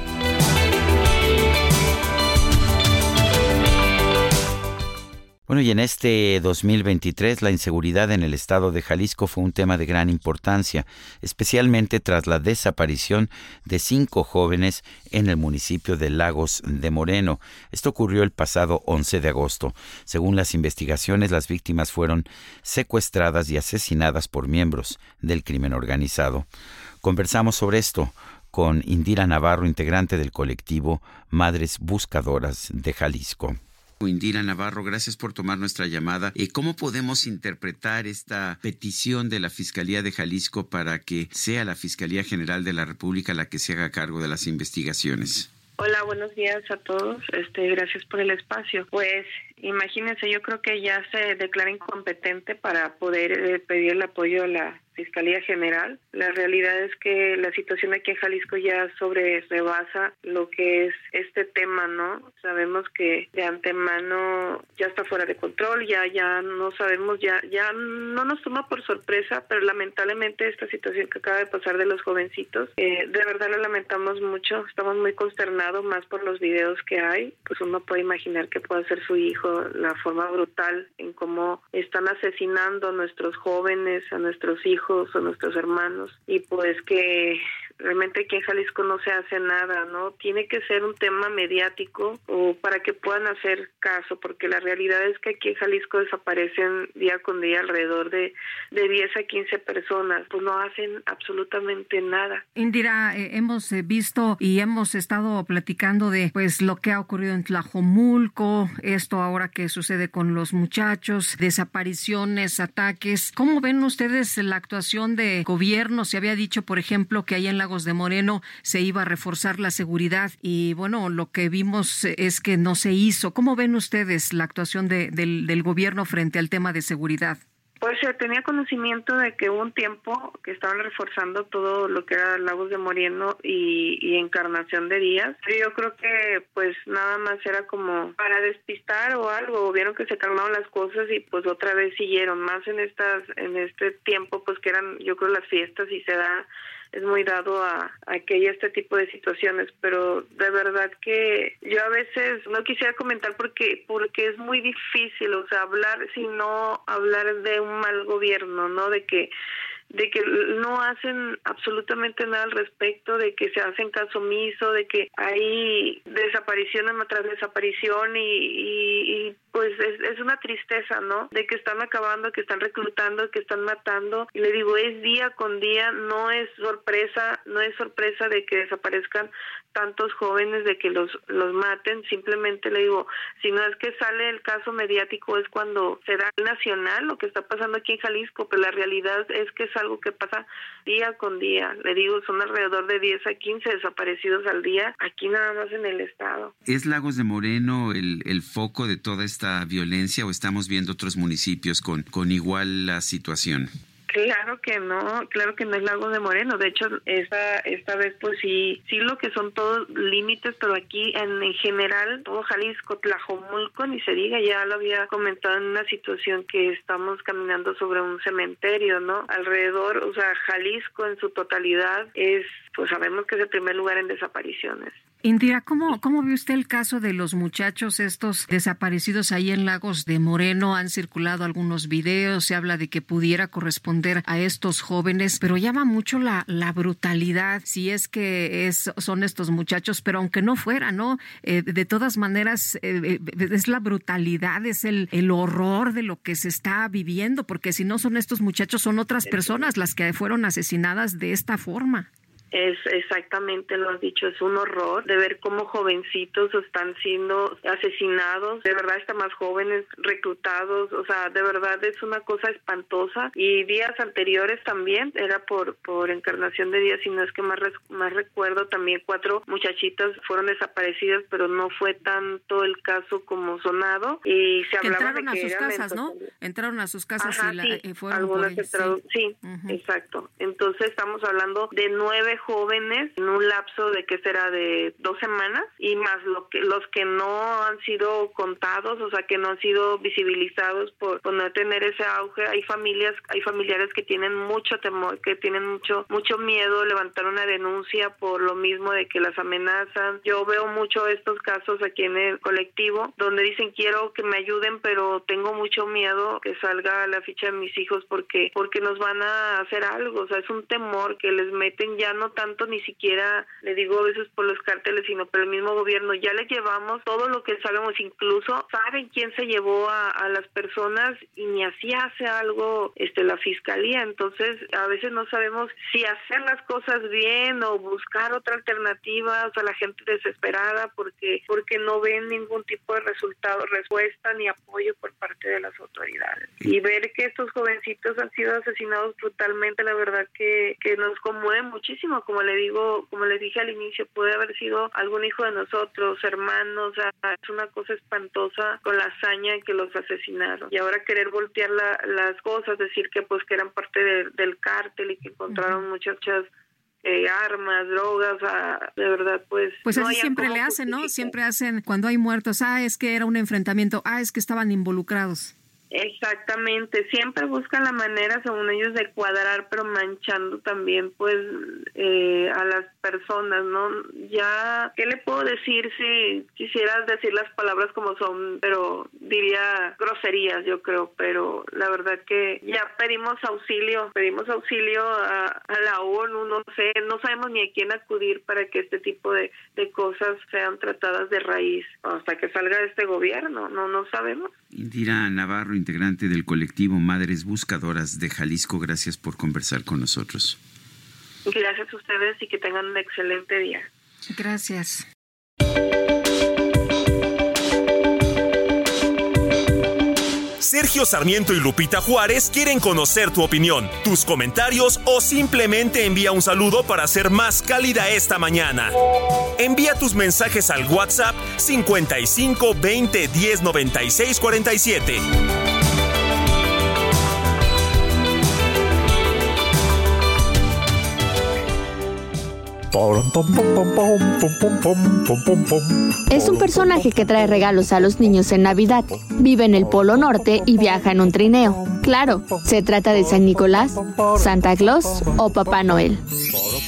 Bueno, y en este 2023 la inseguridad en el estado de Jalisco fue un tema de gran importancia, especialmente tras la desaparición de cinco jóvenes en el municipio de Lagos de Moreno. Esto ocurrió el pasado 11 de agosto. Según las investigaciones, las víctimas fueron secuestradas y asesinadas por miembros del crimen organizado. Conversamos sobre esto con Indira Navarro, integrante del colectivo Madres Buscadoras de Jalisco. Indira Navarro, gracias por tomar nuestra llamada. ¿Y ¿Cómo podemos interpretar esta petición de la Fiscalía de Jalisco para que sea la Fiscalía General de la República la que se haga cargo de las investigaciones? Hola, buenos días a todos. Este, gracias por el espacio. Pues imagínense, yo creo que ya se declara incompetente para poder eh, pedir el apoyo a la Fiscalía General. La realidad es que la situación aquí en Jalisco ya sobre rebasa lo que es este tema, ¿no? Sabemos que de antemano ya está fuera de control, ya ya no sabemos, ya ya no nos toma por sorpresa, pero lamentablemente esta situación que acaba de pasar de los jovencitos, eh, de verdad lo lamentamos mucho, estamos muy consternados más por los videos que hay, pues uno puede imaginar que puede ser su hijo, la forma brutal en cómo están asesinando a nuestros jóvenes, a nuestros hijos hijos o nuestros hermanos y pues que realmente aquí en Jalisco no se hace nada, ¿no? Tiene que ser un tema mediático o para que puedan hacer caso, porque la realidad es que aquí en Jalisco desaparecen día con día alrededor de, de 10 a 15 personas, pues no hacen absolutamente nada. Indira, eh, hemos eh, visto y hemos estado platicando de pues lo que ha ocurrido en Tlajomulco, esto ahora que sucede con los muchachos, desapariciones, ataques. ¿Cómo ven ustedes la actuación de gobierno? Se había dicho, por ejemplo, que hay en la de Moreno se iba a reforzar la seguridad y bueno, lo que vimos es que no se hizo. ¿Cómo ven ustedes la actuación de, del, del gobierno frente al tema de seguridad? Pues se tenía conocimiento de que hubo un tiempo que estaban reforzando todo lo que era Lagos de Moreno y, y, Encarnación de Díaz. Yo creo que pues nada más era como para despistar o algo, vieron que se calmaron las cosas y pues otra vez siguieron más en estas en este tiempo pues que eran yo creo las fiestas y se da es muy dado a, a, que haya este tipo de situaciones, pero de verdad que yo a veces no quisiera comentar porque porque es muy difícil, o sea, hablar sino hablar de un mal gobierno, ¿no? De que de que no hacen absolutamente nada al respecto, de que se hacen caso omiso, de que hay desaparición tras desaparición y, y, pues es, es, una tristeza, ¿no? De que están acabando, que están reclutando, que están matando. Y le digo, es día con día, no es sorpresa, no es sorpresa de que desaparezcan tantos jóvenes de que los los maten simplemente le digo si no es que sale el caso mediático es cuando será nacional lo que está pasando aquí en Jalisco pero la realidad es que es algo que pasa día con día. Le digo son alrededor de 10 a 15 desaparecidos al día aquí nada más en el estado. Es Lagos de Moreno el, el foco de toda esta violencia o estamos viendo otros municipios con con igual la situación Claro que no, claro que no es Lago de Moreno. De hecho, esta esta vez pues sí, sí lo que son todos límites, pero aquí en, en general todo Jalisco, Tlajomulco, ni se diga, ya lo había comentado en una situación que estamos caminando sobre un cementerio, ¿no? Alrededor, o sea, Jalisco en su totalidad es, pues sabemos que es el primer lugar en desapariciones. Indira, ¿cómo, ¿cómo vio usted el caso de los muchachos estos desaparecidos ahí en Lagos de Moreno? Han circulado algunos videos, se habla de que pudiera corresponder a estos jóvenes, pero llama mucho la, la brutalidad, si es que es, son estos muchachos, pero aunque no fuera, ¿no? Eh, de todas maneras, eh, eh, es la brutalidad, es el, el horror de lo que se está viviendo, porque si no son estos muchachos, son otras personas las que fueron asesinadas de esta forma. Es exactamente, lo has dicho, es un horror de ver cómo jovencitos están siendo asesinados, de verdad están más jóvenes reclutados, o sea, de verdad es una cosa espantosa. Y días anteriores también, era por, por encarnación de días, y no es que más, más recuerdo, también cuatro muchachitas fueron desaparecidas, pero no fue tanto el caso como sonado. Y se hablaba entraron de que a sus casas, ¿no? Entraron a sus casas y la, sí, eh, fueron algunas por- sí, exacto. Entonces estamos hablando de nueve jóvenes en un lapso de que será de dos semanas y más lo que los que no han sido contados, o sea que no han sido visibilizados por, por no tener ese auge. Hay familias, hay familiares que tienen mucho temor, que tienen mucho mucho miedo levantar una denuncia por lo mismo de que las amenazan. Yo veo mucho estos casos aquí en el colectivo donde dicen quiero que me ayuden, pero tengo mucho miedo que salga la ficha de mis hijos porque porque nos van a hacer algo, o sea, es un temor que les meten ya no tanto ni siquiera le digo a veces por los cárteles, sino por el mismo gobierno, ya les llevamos todo lo que sabemos, incluso saben quién se llevó a, a las personas y ni así hace algo este la fiscalía, entonces a veces no sabemos si hacer las cosas bien o buscar otra alternativa, o sea, la gente desesperada porque porque no ven ningún tipo de resultado, respuesta ni apoyo por parte de las autoridades. Y ver que estos jovencitos han sido asesinados brutalmente, la verdad que, que nos conmueve muchísimo, como le digo, como les dije al inicio, puede haber sido algún hijo de nosotros, hermanos, o sea, es una cosa espantosa con la hazaña que los asesinaron. Y ahora querer voltear la- las cosas, decir que pues que eran parte de- del cártel y que encontraron muchas, eh, armas, drogas, sea, de verdad pues... Pues no así siempre le hacen, ¿no? Siempre hacen cuando hay muertos, ah, es que era un enfrentamiento, ah, es que estaban involucrados. Exactamente, siempre buscan la manera, según ellos, de cuadrar, pero manchando también, pues, eh, a las personas, ¿no? Ya, ¿qué le puedo decir si quisieras decir las palabras como son? Pero diría groserías, yo creo, pero la verdad que ya pedimos auxilio, pedimos auxilio a, la ONU, no sé, no sabemos ni a quién acudir para que este tipo de, de cosas sean tratadas de raíz hasta que salga este gobierno, no, no sabemos. Indira Navarro, integrante del colectivo Madres Buscadoras de Jalisco, gracias por conversar con nosotros. Gracias a ustedes y que tengan un excelente día. Gracias. Sergio Sarmiento y Lupita Juárez quieren conocer tu opinión, tus comentarios o simplemente envía un saludo para ser más cálida esta mañana. Envía tus mensajes al WhatsApp 55 20 10 96 47. Es un personaje que trae regalos a los niños en Navidad. Vive en el Polo Norte y viaja en un trineo. Claro, se trata de San Nicolás, Santa Claus o Papá Noel.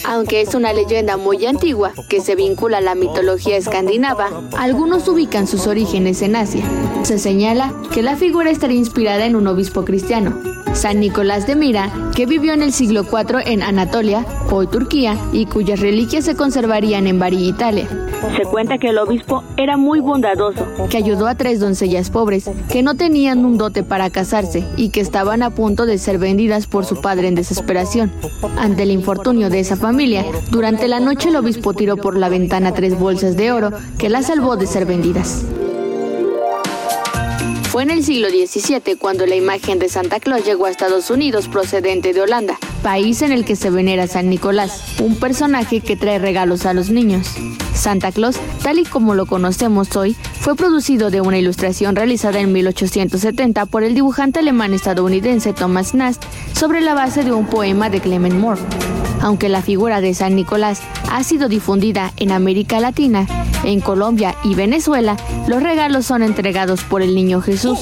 Aunque es una leyenda muy antigua que se vincula a la mitología escandinava, algunos ubican sus orígenes en Asia. Se señala que la figura estaría inspirada en un obispo cristiano, San Nicolás de Mira, que vivió en el siglo IV en Anatolia, hoy Turquía, y cuyas reliquias se conservarían en Bari, Italia. Se cuenta que el obispo era muy bondadoso, que ayudó a tres doncellas pobres que no tenían un dote para casarse y que estaban a punto de ser vendidas por su padre en desesperación. Ante el infortunio de esa familia, durante la noche el obispo tiró por la ventana tres bolsas de oro que las salvó de ser vendidas. Fue en el siglo XVII cuando la imagen de Santa Claus llegó a Estados Unidos procedente de Holanda. País en el que se venera San Nicolás, un personaje que trae regalos a los niños. Santa Claus, tal y como lo conocemos hoy, fue producido de una ilustración realizada en 1870 por el dibujante alemán estadounidense Thomas Nast sobre la base de un poema de Clement Moore. Aunque la figura de San Nicolás ha sido difundida en América Latina, en Colombia y Venezuela, los regalos son entregados por el Niño Jesús.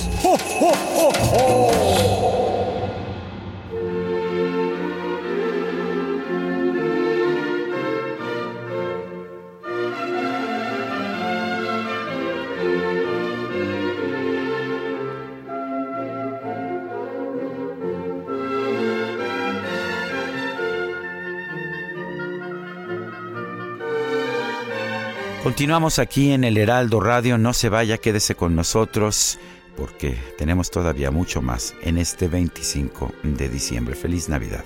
Continuamos aquí en el Heraldo Radio, no se vaya, quédese con nosotros porque tenemos todavía mucho más en este 25 de diciembre. Feliz Navidad.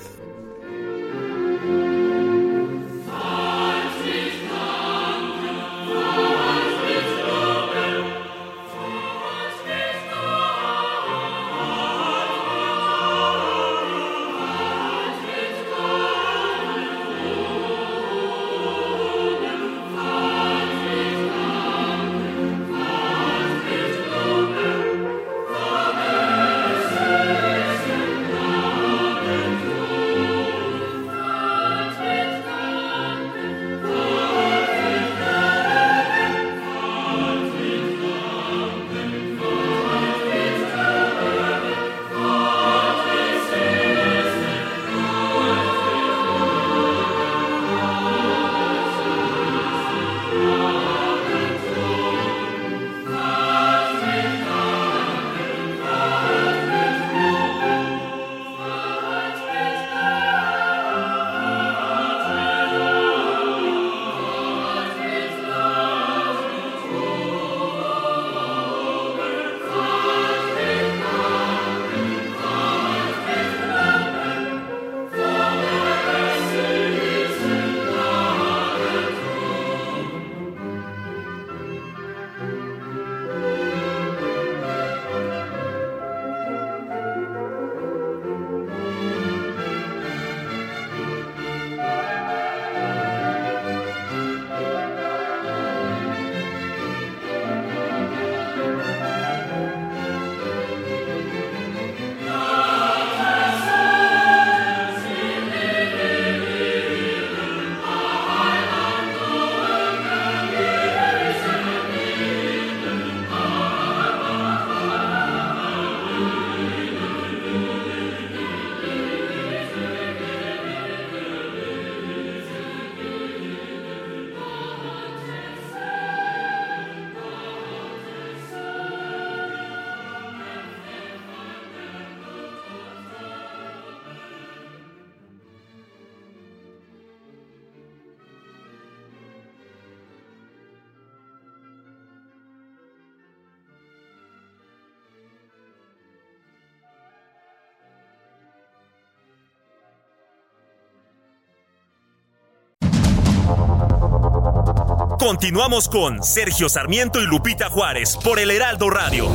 Continuamos con Sergio Sarmiento y Lupita Juárez por el Heraldo Radio.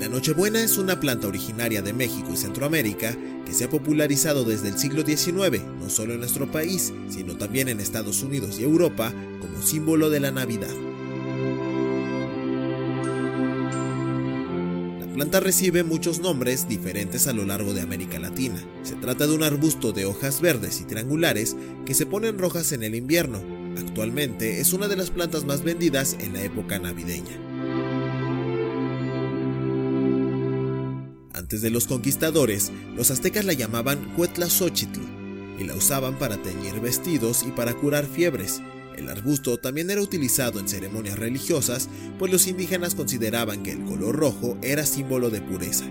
La Nochebuena es una planta originaria de México y Centroamérica que se ha popularizado desde el siglo XIX, no solo en nuestro país, sino también en Estados Unidos y Europa, como símbolo de la Navidad. La planta recibe muchos nombres diferentes a lo largo de América Latina. Se trata de un arbusto de hojas verdes y triangulares que se ponen rojas en el invierno. Actualmente es una de las plantas más vendidas en la época navideña. Antes de los conquistadores, los aztecas la llamaban Cuetlazóchitl y la usaban para teñir vestidos y para curar fiebres. El arbusto también era utilizado en ceremonias religiosas, pues los indígenas consideraban que el color rojo era símbolo de pureza.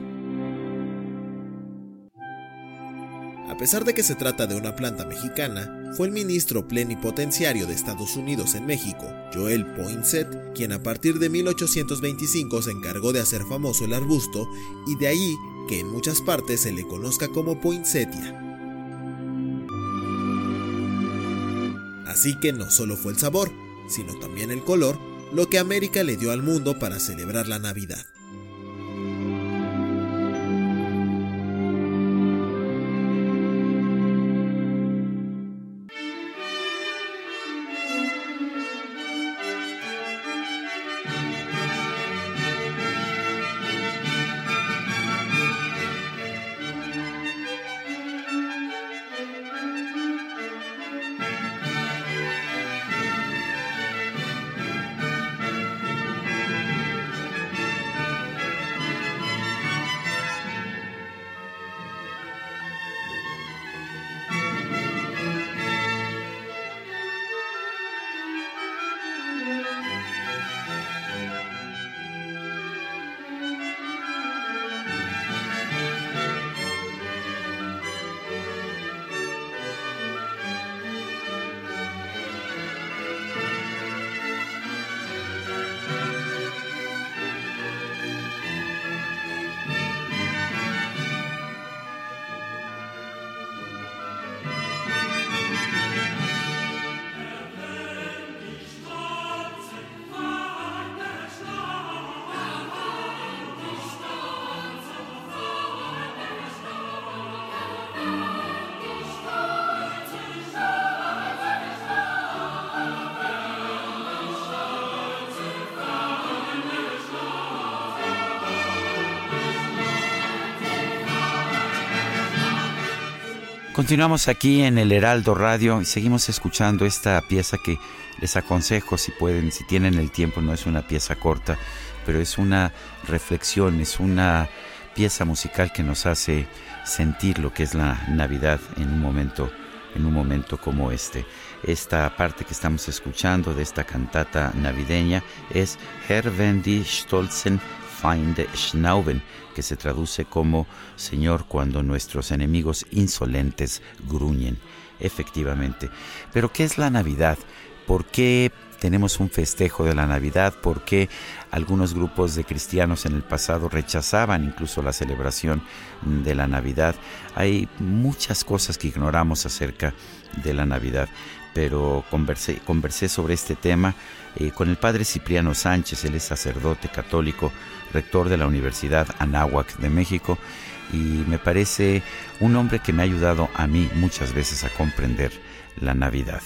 A pesar de que se trata de una planta mexicana, fue el ministro plenipotenciario de Estados Unidos en México, Joel Poinsett, quien a partir de 1825 se encargó de hacer famoso el arbusto y de ahí que en muchas partes se le conozca como poinsettia. Así que no solo fue el sabor, sino también el color, lo que América le dio al mundo para celebrar la Navidad. Continuamos aquí en el Heraldo Radio y seguimos escuchando esta pieza que les aconsejo si pueden, si tienen el tiempo, no es una pieza corta, pero es una reflexión, es una pieza musical que nos hace sentir lo que es la Navidad en un momento en un momento como este. Esta parte que estamos escuchando de esta cantata navideña es Herr Wendy Stolzen Feinde Schnauben, que se traduce como Señor cuando nuestros enemigos insolentes gruñen. Efectivamente. Pero ¿qué es la Navidad? ¿Por qué tenemos un festejo de la Navidad? ¿Por qué algunos grupos de cristianos en el pasado rechazaban incluso la celebración de la Navidad? Hay muchas cosas que ignoramos acerca de la Navidad, pero conversé, conversé sobre este tema eh, con el padre Cipriano Sánchez, él es sacerdote católico rector de la Universidad Anáhuac de México, y me parece un hombre que me ha ayudado a mí muchas veces a comprender la Navidad.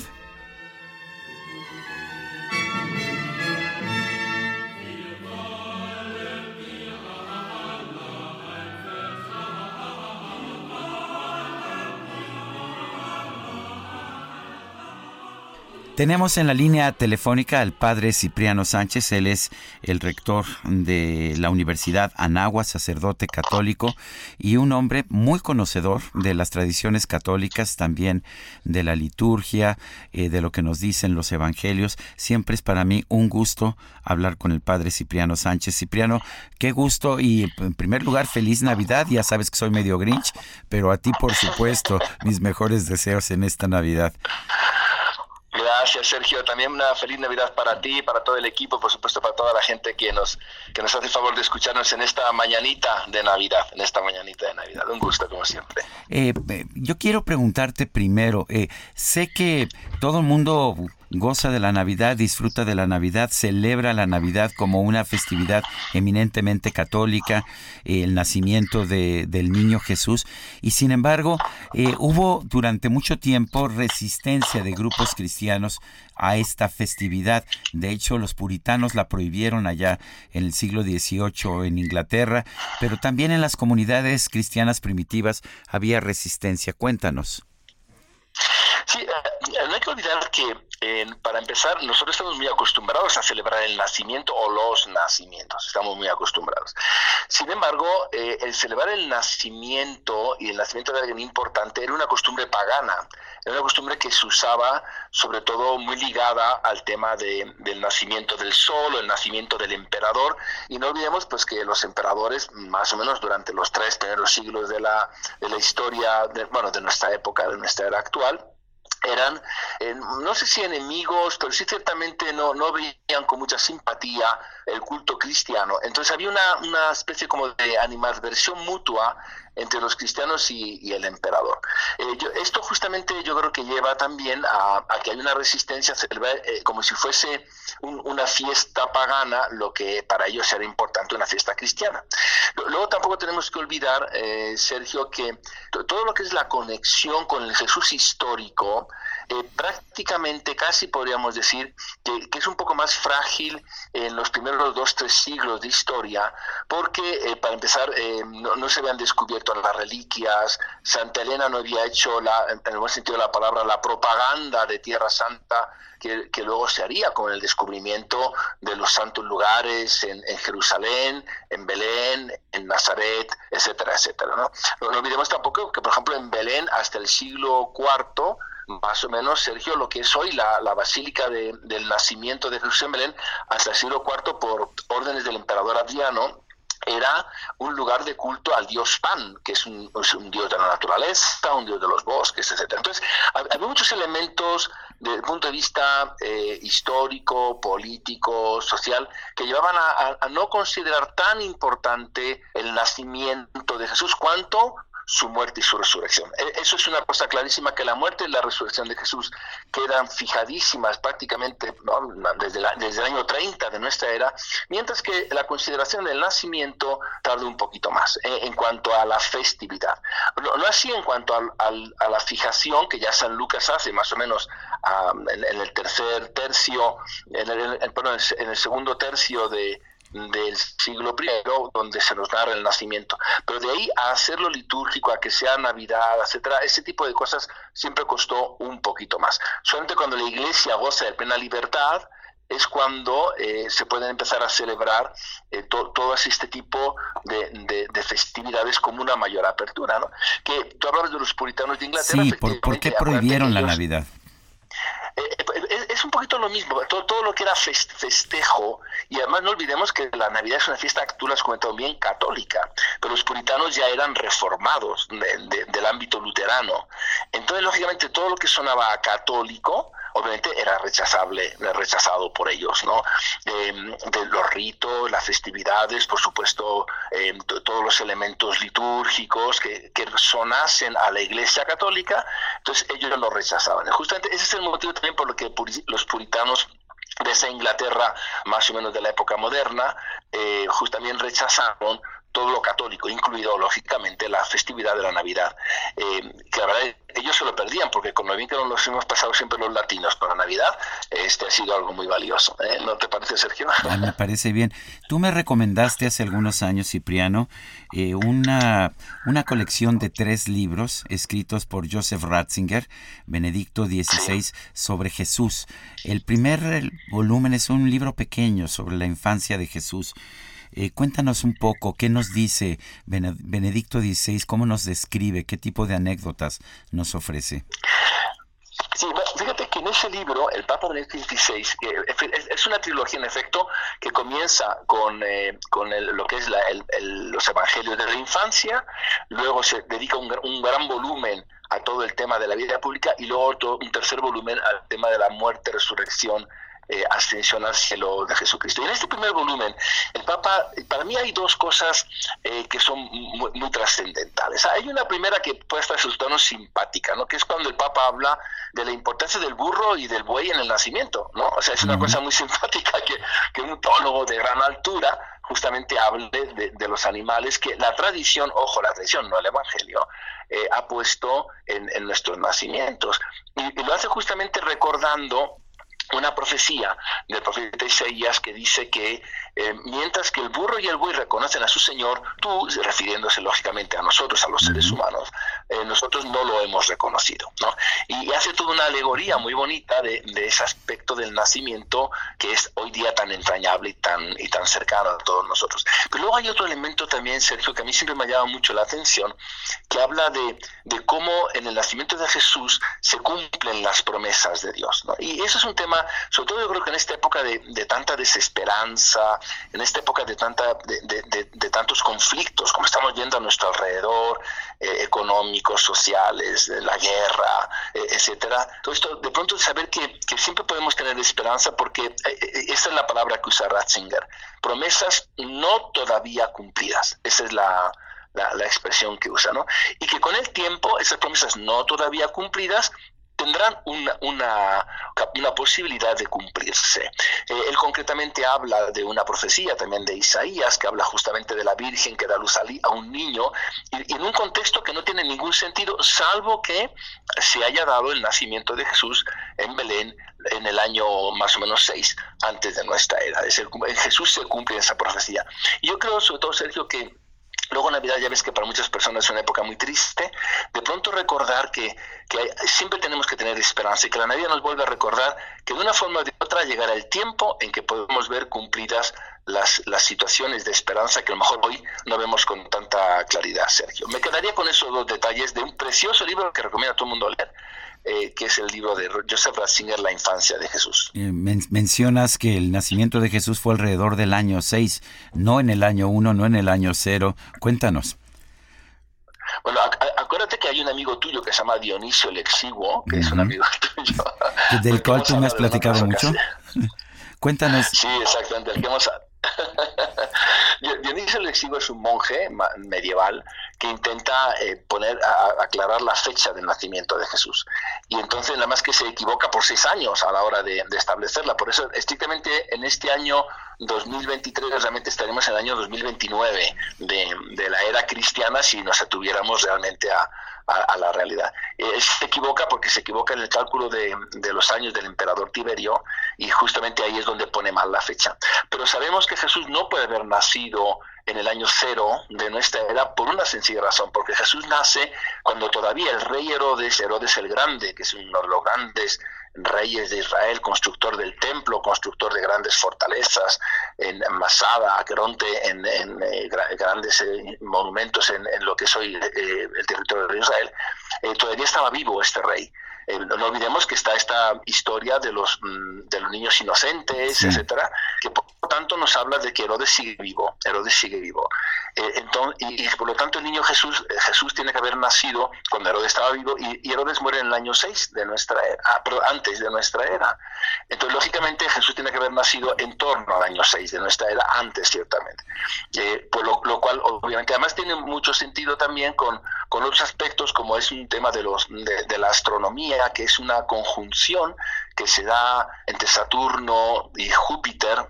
Tenemos en la línea telefónica al padre Cipriano Sánchez, él es el rector de la Universidad Anagua, sacerdote católico y un hombre muy conocedor de las tradiciones católicas, también de la liturgia, eh, de lo que nos dicen los evangelios. Siempre es para mí un gusto hablar con el padre Cipriano Sánchez. Cipriano, qué gusto y en primer lugar feliz Navidad, ya sabes que soy medio grinch, pero a ti por supuesto mis mejores deseos en esta Navidad. Gracias, Sergio. También una feliz Navidad para ti, para todo el equipo, por supuesto para toda la gente que nos, que nos hace el favor de escucharnos en esta mañanita de Navidad, en esta mañanita de Navidad. Un gusto, como siempre. Eh, eh, yo quiero preguntarte primero, eh, sé que todo el mundo goza de la Navidad, disfruta de la Navidad, celebra la Navidad como una festividad eminentemente católica, eh, el nacimiento de, del niño Jesús. Y sin embargo, eh, hubo durante mucho tiempo resistencia de grupos cristianos a esta festividad. De hecho, los puritanos la prohibieron allá en el siglo XVIII en Inglaterra, pero también en las comunidades cristianas primitivas había resistencia. Cuéntanos. Sí, eh, no hay que olvidar que para empezar, nosotros estamos muy acostumbrados a celebrar el nacimiento o los nacimientos, estamos muy acostumbrados. Sin embargo, eh, el celebrar el nacimiento y el nacimiento de alguien importante era una costumbre pagana, era una costumbre que se usaba sobre todo muy ligada al tema de, del nacimiento del sol o el nacimiento del emperador. Y no olvidemos pues que los emperadores, más o menos durante los tres primeros siglos de la, de la historia, de, bueno, de nuestra época, de nuestra era actual, eran, eh, no sé si enemigos, pero sí ciertamente no, no veían con mucha simpatía el culto cristiano. Entonces había una, una especie como de animadversión mutua entre los cristianos y, el emperador. Eh, esto justamente yo creo que lleva también a, que hay una resistencia eh, como si fuese una fiesta pagana, lo que para ellos era importante una fiesta cristiana. Luego tampoco tenemos que olvidar, eh, Sergio, que todo lo que es la conexión con el Jesús histórico, prácticamente casi podríamos decir que, es un poco más frágil en los primeros dos, tres siglos de historia, porque para empezar no, no, se habían descubierto las reliquias, Santa Elena no había hecho, en el buen sentido de la palabra, la propaganda de Tierra Santa que, luego se haría con el descubrimiento de los santos lugares en, Jerusalén, en Belén, en Nazaret, etcétera, etcétera. ¿no? no olvidemos tampoco que, por ejemplo, en Belén hasta el siglo IV, más o menos, Sergio, lo que es hoy la, Basílica del Nacimiento de Jesús en Belén, hasta el siglo IV, por órdenes del emperador Adriano, era un lugar de culto al dios Pan, que es un, dios de la naturaleza, un dios de los bosques, etc. Entonces, había muchos elementos desde el punto de vista eh, histórico, político, social, que llevaban a, no considerar tan importante el nacimiento de Jesús cuanto su muerte y su resurrección. E, eso es una cosa clarísima, que la muerte y la resurrección de Jesús quedan fijadísimas prácticamente desde, desde, el año 30 de nuestra era, mientras que la consideración del nacimiento tarda un poquito más eh, en cuanto a la festividad. No, así en cuanto a la fijación que ya San Lucas hace más o menos en, el tercer tercio, en el segundo tercio de del siglo I, donde se nos narra el nacimiento. Pero de ahí a hacerlo litúrgico, a que sea Navidad, etcétera, ese tipo de cosas siempre costó un poquito más. Solamente cuando la iglesia goza de plena libertad, es cuando eh, se pueden empezar a celebrar eh, todo este tipo de, festividades como una mayor apertura. ¿no? Que tú hablas de los puritanos de Inglaterra. Sí, ¿por, qué prohibieron la Navidad? Es un poquito lo mismo, todo, todo lo que era festejo, y además no olvidemos que la Navidad es una fiesta, tú lo has comentado bien, católica, pero los puritanos ya eran reformados del ámbito luterano. Entonces, lógicamente, todo lo que sonaba católico, obviamente era rechazable, rechazado por ellos, ¿no? Em, de los ritos, las festividades, por supuesto, em, todos los elementos litúrgicos que, que, sonasen a la Iglesia Católica, entonces ellos lo rechazaban. Justamente ese es el motivo también por lo que los puritanos de esa Inglaterra más o menos de la época moderna, eh, justamente rechazaron todo lo católico, incluido lógicamente la festividad de la Navidad, eh, que la verdad ellos se lo perdían, porque con lo bien que nos hemos pasado siempre los latinos para Navidad, este ha sido algo muy valioso. ¿eh? ¿No te parece, Sergio? Ah, me parece bien. Tú me recomendaste hace algunos años, Cipriano, eh, una, una colección de tres libros escritos por Joseph Ratzinger, Benedicto XVI, sobre Jesús. El primer volumen es un libro pequeño sobre la infancia de Jesús. Eh, cuéntanos un poco qué nos dice Benedicto XVI, cómo nos describe, qué tipo de anécdotas nos ofrece. Sí, fíjate que en ese libro, el Papa Benedicto XVI, es una trilogía en efecto que comienza con, eh, con lo que es los evangelios de la infancia, luego se dedica un, un gran volumen a todo el tema de la vida pública y luego otro, un tercer volumen al tema de la muerte, resurrección eh, ascensión al cielo de Jesucristo. Y en este primer volumen, el Papa, para mí hay dos cosas eh, que son muy, trascendentales. Hay una primera que puede estar resultando simpática, ¿no? que es cuando el Papa habla de la importancia del burro y del buey en el nacimiento. ¿no? O sea, es una cosa muy simpática que, que un teólogo de gran altura justamente hable de, los animales que la tradición, ojo, la tradición, no el Evangelio, eh, ha puesto en, nuestros nacimientos. y, lo hace justamente recordando una profecía del profeta Isaías que dice que eh, mientras que el burro y el buey reconocen a su Señor, tú, refiriéndose lógicamente a nosotros, a los seres humanos, eh, nosotros no lo hemos reconocido. ¿no? Y, hace toda una alegoría muy bonita de, ese aspecto del nacimiento que es hoy día tan entrañable y tan, y tan cercano a todos nosotros. Pero luego hay otro elemento también, Sergio, que a mí siempre me ha llamado mucho la atención, que habla de, de cómo en el nacimiento de Jesús se cumplen las promesas de Dios. ¿no? Y eso es un tema sobre todo yo creo que en esta época de, tanta desesperanza, en esta época de, tanta, de, tantos conflictos, como estamos viendo a nuestro alrededor, eh, económicos, sociales, de la guerra, eh, etcétera. Todo esto, de pronto saber que, que siempre podemos tener esperanza porque eh, eh, esa es la palabra que usa Ratzinger, promesas no todavía cumplidas. Esa es la, la, la, expresión que usa, ¿no? Y que con el tiempo esas promesas no todavía cumplidas tendrán una, una, posibilidad de cumplirse. Eh, él concretamente habla de una profecía también de Isaías, que habla justamente de la Virgen que da luz a, un niño, y, en un contexto que no tiene ningún sentido, salvo que se haya dado el nacimiento de Jesús en Belén en el año más o menos 6 antes de nuestra era. Es Jesús se cumple esa profecía. Y yo creo, sobre todo, Sergio, que Luego Navidad ya ves que para muchas personas es una época muy triste. De pronto recordar que, siempre tenemos que tener esperanza y que la Navidad nos vuelve a recordar que de una forma o de otra llegará el tiempo en que podemos ver cumplidas las, las situaciones de esperanza que a lo mejor hoy no vemos con tanta claridad, Sergio. Me quedaría con esos dos detalles de un precioso libro que recomiendo a todo el mundo leer, eh, que es el libro de Joseph Ratzinger, La infancia de Jesús. Eh, mencionas que el nacimiento de Jesús fue alrededor del año 6, no en el año 1, no en el año 0. Cuéntanos. Bueno, acuérdate que hay un amigo tuyo que se llama Dionisio el Exiguo, que es un amigo tuyo. Del cual tú me has platicado mucho. Cuéntanos. Sí, exactamente. El que hemos, Dionisio el es un monje medieval que intenta eh, poner a, aclarar la fecha del nacimiento de Jesús. Y entonces nada más que se equivoca por seis años a la hora de, establecerla. Por eso estrictamente en este año 2023 realmente estaremos en el año 2029 de, de la era cristiana si nos atuviéramos realmente a, a, la realidad. Eh, se equivoca porque se equivoca en el cálculo de, de, los años del emperador Tiberio y justamente ahí es donde pone mal la fecha. Pero sabemos que Jesús no puede haber nacido en el año cero de nuestra era por una sencilla razón, porque Jesús nace cuando todavía el rey Herodes, Herodes el Grande, que es uno de los grandes reyes de Israel, constructor del templo, constructor de grandes fortalezas, en Masada, Aqueronte, en, eh, grandes eh, monumentos en, lo que es hoy eh, el territorio de Israel, todavía estaba vivo este rey. No olvidemos que está esta historia de los, mm, de los niños inocentes, etcétera, que por lo tanto nos habla de que Herodes sigue vivo, Herodes sigue vivo. Eh, entonces, y, por lo tanto el niño Jesús, eh, Jesús tiene que haber nacido cuando Herodes estaba vivo y, Herodes muere en el año 6 de nuestra era, ah, antes de nuestra era. Entonces, lógicamente, Jesús tiene que haber nacido en torno al año 6 de nuestra era, antes ciertamente. Eh, por lo, cual, obviamente, además tiene mucho sentido también con, con otros aspectos, como es un tema de, los, de, la astronomía, que es una conjunción que se da entre Saturno y Júpiter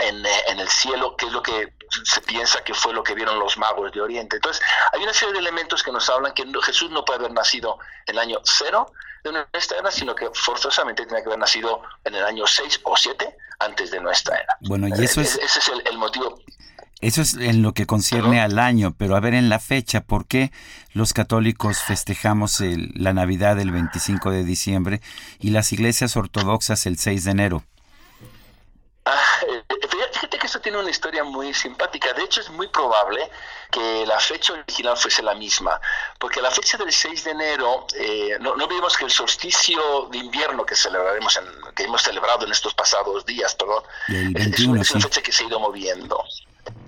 en, en, el cielo, que es lo que se piensa que fue lo que vieron los magos de Oriente. Entonces, hay una serie de elementos que nos hablan que Jesús no puede haber nacido en el año cero de nuestra era, sino que forzosamente tiene que haber nacido en el año 6 o 7 antes de nuestra era. Bueno, y eso es... Ese es el, motivo. Eso es en lo que concierne al año, pero a ver en la fecha, ¿por qué los católicos festejamos la Navidad el 25 de diciembre y las iglesias ortodoxas el 6 de enero? Ah, eh, fíjate que eso tiene una historia muy simpática. De hecho, es muy probable que la fecha original fuese la misma, porque la fecha del 6 de enero, eh, no, no vimos que el solsticio de invierno que celebraremos, en, que hemos celebrado en estos pasados días, perdón, es, una fecha que se ha ido moviendo.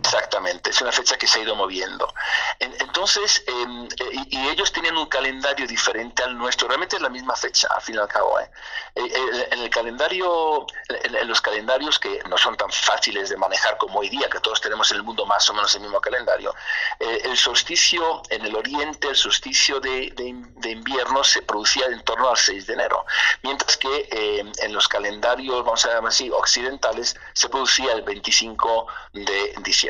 Exactamente, es una fecha que se ha ido moviendo. Entonces, em, eh, y, ellos tienen un calendario diferente al nuestro, realmente es la misma fecha, al fin y al cabo. ¿eh? Eh, en el calendario, en, los calendarios que no son tan fáciles de manejar como hoy día, que todos tenemos en el mundo más o menos el mismo calendario, el solsticio en el oriente, el solsticio de, de, invierno se producía en torno al 6 de enero, mientras que em, en los calendarios, vamos a llamar así, occidentales, se producía el 25 de diciembre.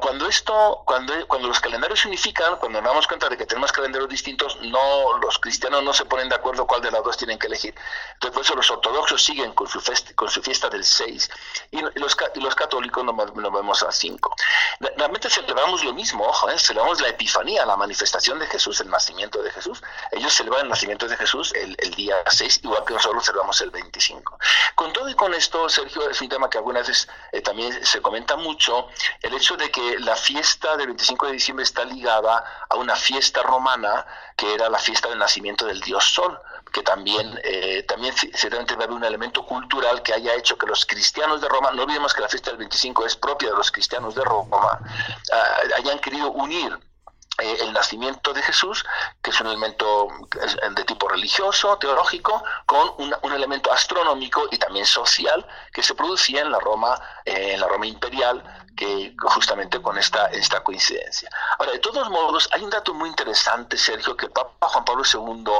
Cuando esto, cuando, cuando los calendarios se unifican, cuando nos damos cuenta de que tenemos calendarios distintos, no los cristianos no se ponen de acuerdo cuál de las dos tienen que elegir. Entonces, por eso los ortodoxos siguen con su, con su fiesta del 6 y, los, y los católicos nos, vemos al 5. Realmente celebramos lo mismo, ojo, ¿eh? celebramos la epifanía, la manifestación de Jesús, el nacimiento de Jesús. Ellos celebran el nacimiento de Jesús el, el día 6, igual que nosotros celebramos el 25. Con todo y con esto, Sergio, es un tema que algunas veces eh, también se comenta mucho, el hecho de que la fiesta del 25 de diciembre está ligada a una fiesta romana que era la fiesta del nacimiento del dios Sol, que también, eh, también ciertamente debe haber un elemento cultural que haya hecho que los cristianos de Roma, no olvidemos que la fiesta del 25 es propia de los cristianos de Roma, ah, hayan querido unir eh, el nacimiento de Jesús, que es un elemento de tipo religioso, teológico, con un, elemento astronómico y también social que se producía en la Roma, eh, en la Roma imperial, que justamente con esta, esta coincidencia. Ahora, de todos modos, hay un dato muy interesante, Sergio, que Papa Juan Pablo II,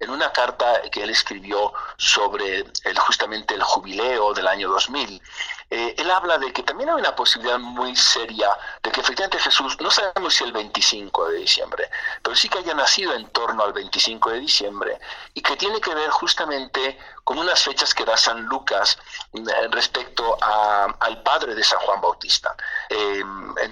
en una carta que él escribió sobre el, justamente el jubileo del año 2000, eh, él habla de que también hay una posibilidad muy seria de que efectivamente Jesús, no sabemos si el 25 de diciembre, pero sí que haya nacido en torno al 25 de diciembre y que tiene que ver justamente con unas fechas que da San Lucas eh, respecto al padre de San Juan Bautista. Eh,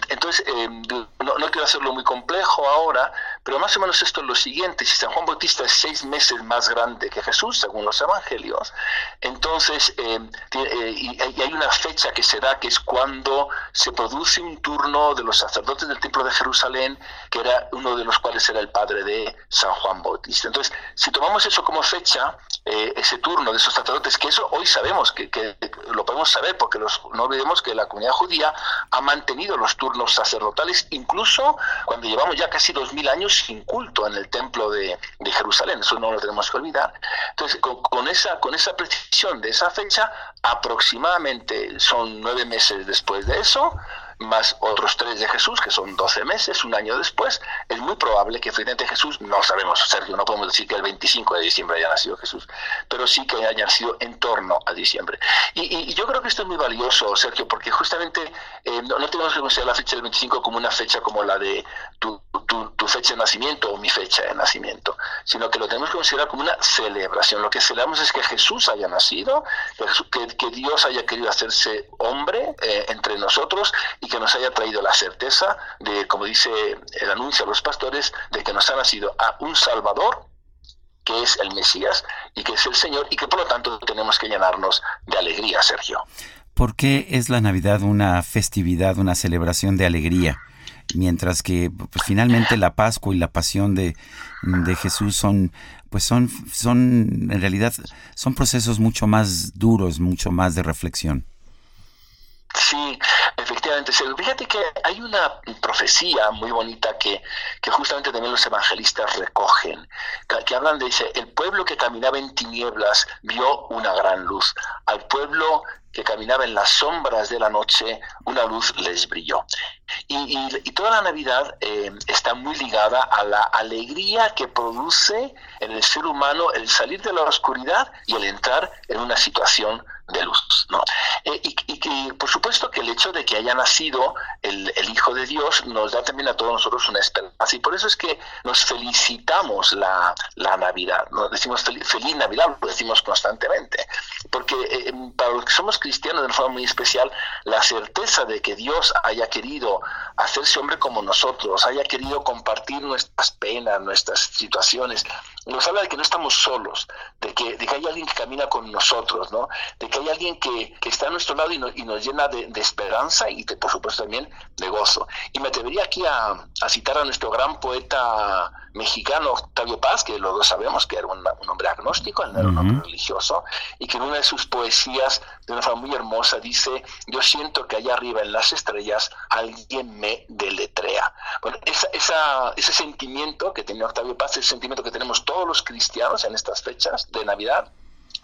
entonces, no, quiero hacerlo muy complejo ahora, pero más o menos esto es lo siguiente, si San Juan Bautista es seis meses más grande que Jesús, según los evangelios, entonces y hay una fecha que se da, que es cuando se produce un turno de los sacerdotes del Templo de Jerusalén, que era uno de los cuales era el padre de San Juan Bautista. Entonces, si tomamos eso como fecha, eh, ese turno de esos sacerdotes, que eso hoy sabemos, que, lo podemos saber, porque los, no olvidemos que la comunidad judía ha mantenido los turnos sacerdotales, incluso cuando llevamos ya casi dos mil años sin culto en el Templo de, Jerusalén, eso no lo tenemos que olvidar. Entonces, con, esa, con esa precisión de esa fecha, aproximadamente son nueve meses después de eso, más otros tres de Jesús, que son doce meses, un año después, es muy probable que finalmente Jesús, no sabemos, Sergio, no podemos decir que el 25 de diciembre haya nacido Jesús, pero sí que haya nacido en torno a diciembre. Y, yo creo que esto es muy valioso, Sergio, porque justamente eh, no, tenemos que considerar la fecha del 25 como una fecha como la de tu, fecha de nacimiento o mi fecha de nacimiento, sino que lo tenemos que considerar como una celebración. Lo que celebramos es que Jesús haya nacido, que, Dios haya querido hacerse hombre eh, entre nosotros y que nos haya traído la certeza de, como dice el anuncio a los pastores, de que nos ha nacido a un Salvador que es el Mesías y que es el Señor y que por lo tanto tenemos que llenarnos de alegría, Sergio. ¿Por qué es la Navidad una festividad, una celebración de alegría? Mientras que pues, finalmente la Pascua y la pasión de, de Jesús son pues son, son en realidad son procesos mucho más duros, mucho más de reflexión. Sí, efectivamente. Fíjate que hay una profecía muy bonita que, que justamente también los evangelistas recogen, que, hablan de, dice, el pueblo que caminaba en tinieblas vio una gran luz. Al pueblo que caminaba en las sombras de la noche, una luz les brilló. Y, toda la Navidad eh, está muy ligada a la alegría que produce en el ser humano el salir de la oscuridad y el entrar en una situación de luz. ¿no? Eh, y, y, por supuesto que el hecho de que haya nacido el, Hijo de Dios nos da también a todos nosotros una esperanza. Y por eso es que nos felicitamos la, Navidad. Nos decimos feliz, Navidad, lo decimos constantemente. Porque eh, para los que somos cristianos de una forma muy especial, la certeza de que Dios haya querido hacerse hombre como nosotros, haya querido compartir nuestras penas, nuestras situaciones, nos habla de que no estamos solos, de que, de que hay alguien que camina con nosotros, ¿no? de que hay alguien que, que está a nuestro lado y, y nos llena de, de, esperanza y por supuesto también de gozo. Y me atrevería aquí a, a citar a nuestro gran poeta mexicano Octavio Paz, que los dos sabemos que era un, hombre agnóstico, no era un hombre religioso, y que en una de sus poesías, de una forma muy hermosa, dice, yo siento que allá arriba en las estrellas alguien me deletrea. Bueno, esa, esa, ese sentimiento que tenía Octavio Paz, ese sentimiento que tenemos todos los cristianos en estas fechas de Navidad,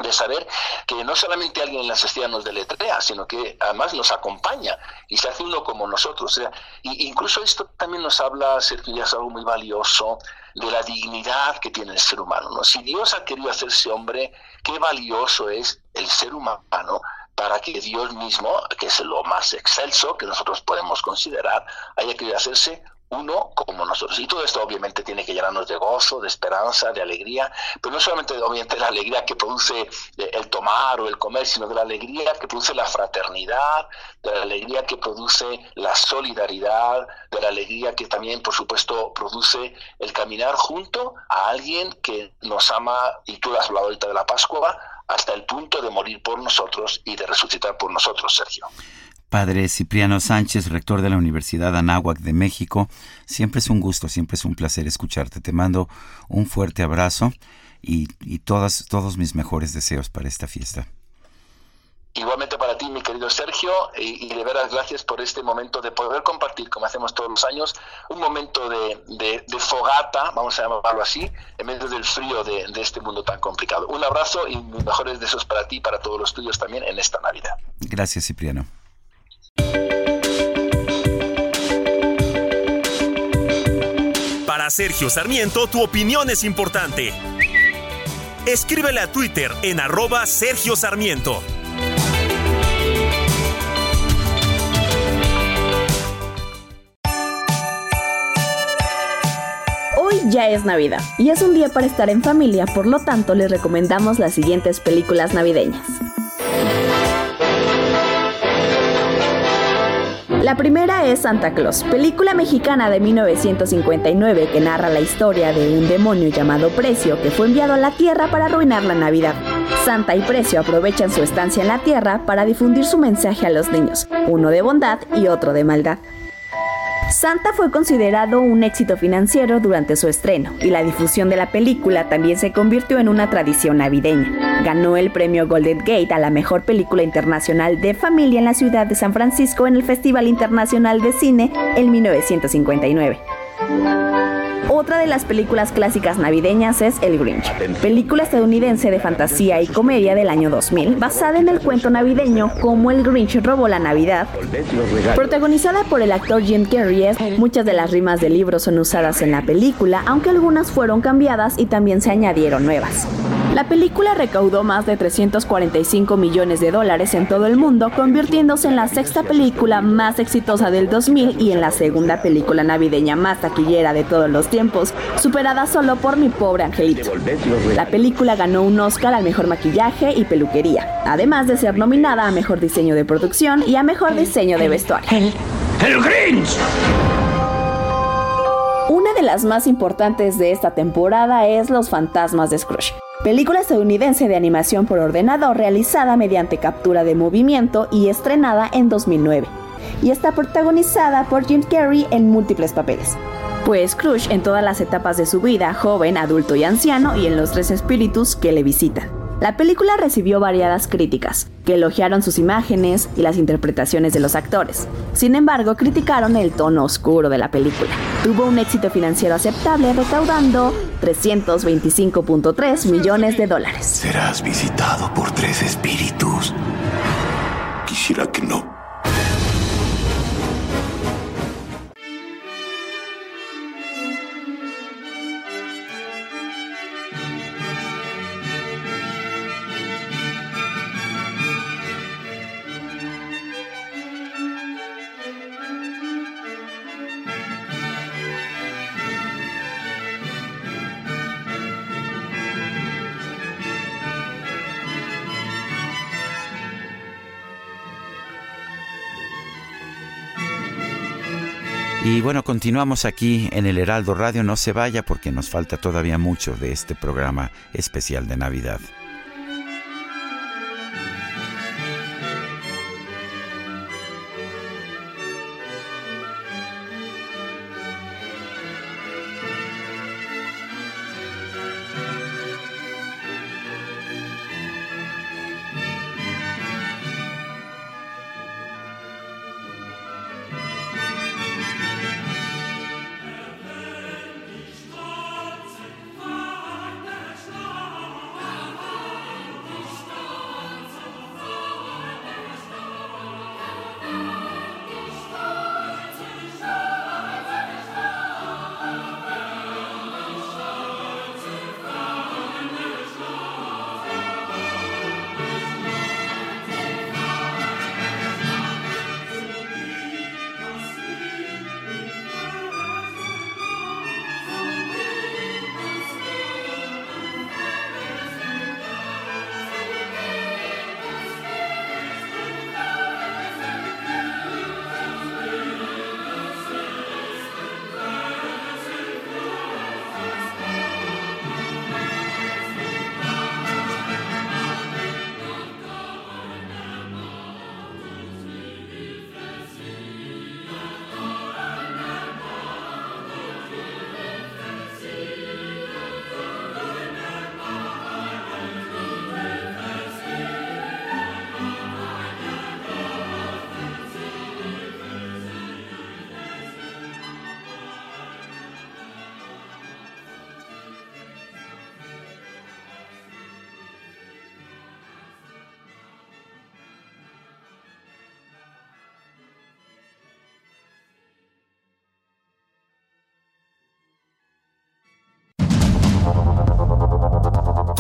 de saber que no solamente alguien en la estrellas nos deletrea, sino que además nos acompaña y se hace uno como nosotros. O sea, y incluso esto también nos habla, Sergio, ya es algo muy valioso, de la dignidad que tiene el ser humano. ¿no? Si Dios ha querido hacerse hombre, qué valioso es el ser humano para que Dios mismo, que es lo más excelso que nosotros podemos considerar, haya querido hacerse uno como nosotros. Y todo esto obviamente tiene que llenarnos de gozo, de esperanza, de alegría, pero no solamente obviamente la alegría que produce eh, el tomar o el comer, sino de la alegría que produce la fraternidad, de la alegría que produce la solidaridad, de la alegría que también, por supuesto, produce el caminar junto a alguien que nos ama, y tú has hablado ahorita de la Pascua, hasta el punto de morir por nosotros y de resucitar por nosotros, Sergio. Padre Cipriano Sánchez, rector de la Universidad Anáhuac de México, siempre es un gusto, siempre es un placer escucharte. Te mando un fuerte abrazo y, todas, todos mis mejores deseos para esta fiesta. Igualmente para ti, mi querido Sergio, y, de veras gracias por este momento de poder compartir, como hacemos todos los años, un momento de, fogata, vamos a llamarlo así, en medio del frío de, de, este mundo tan complicado. Un abrazo y mis mejores deseos para ti y para todos los tuyos también en esta Navidad. Gracias, Cipriano. Para Sergio Sarmiento, tu opinión es importante. Escríbele a Twitter en arroba Sergio Sarmiento. Hoy ya es Navidad y es un día para estar en familia, por lo tanto les recomendamos las siguientes películas navideñas. La primera es Santa Claus, película mexicana de 1959 que narra la historia de un demonio llamado Precio que fue enviado a la Tierra para arruinar la Navidad. Santa y Precio aprovechan su estancia en la Tierra para difundir su mensaje a los niños, uno de bondad y otro de maldad. Santa fue considerado un éxito financiero durante su estreno y la difusión de la película también se convirtió en una tradición navideña. Ganó el premio Golden Gate a la mejor película internacional de familia en la ciudad de San Francisco en el Festival Internacional de Cine en 1959. Otra de las películas clásicas navideñas es El Grinch, película estadounidense de fantasía y comedia del año 2000, basada en el cuento navideño Como el Grinch robó la Navidad. Protagonizada por el actor Jim Carrey, muchas de las rimas del libro son usadas en la película, aunque algunas fueron cambiadas y también se añadieron nuevas. La película recaudó más de 345 millones de dólares en todo el mundo, convirtiéndose en la sexta película más exitosa del 2000 y en la segunda película navideña más taquillera de todos los tiempos, superada solo por Mi pobre angelito. La película ganó un Oscar al mejor maquillaje y peluquería, además de ser nominada a mejor diseño de producción y a mejor diseño de vestuario. ¡El Grinch! Una de las más importantes de esta temporada es Los fantasmas de Scrooge película estadounidense de animación por ordenador realizada mediante captura de movimiento y estrenada en 2009, y está protagonizada por Jim Carrey en múltiples papeles. Pues Scrooge en todas las etapas de su vida, joven, adulto y anciano, y en los tres espíritus que le visitan. La película recibió variadas críticas, que elogiaron sus imágenes y las interpretaciones de los actores. Sin embargo, criticaron el tono oscuro de la película. Tuvo un éxito financiero aceptable, recaudando 325.3 millones de dólares. Serás visitado por tres espíritus. Quisiera que no. Y bueno, continuamos aquí en el Heraldo Radio. No se vaya porque nos falta todavía mucho de este programa especial de Navidad.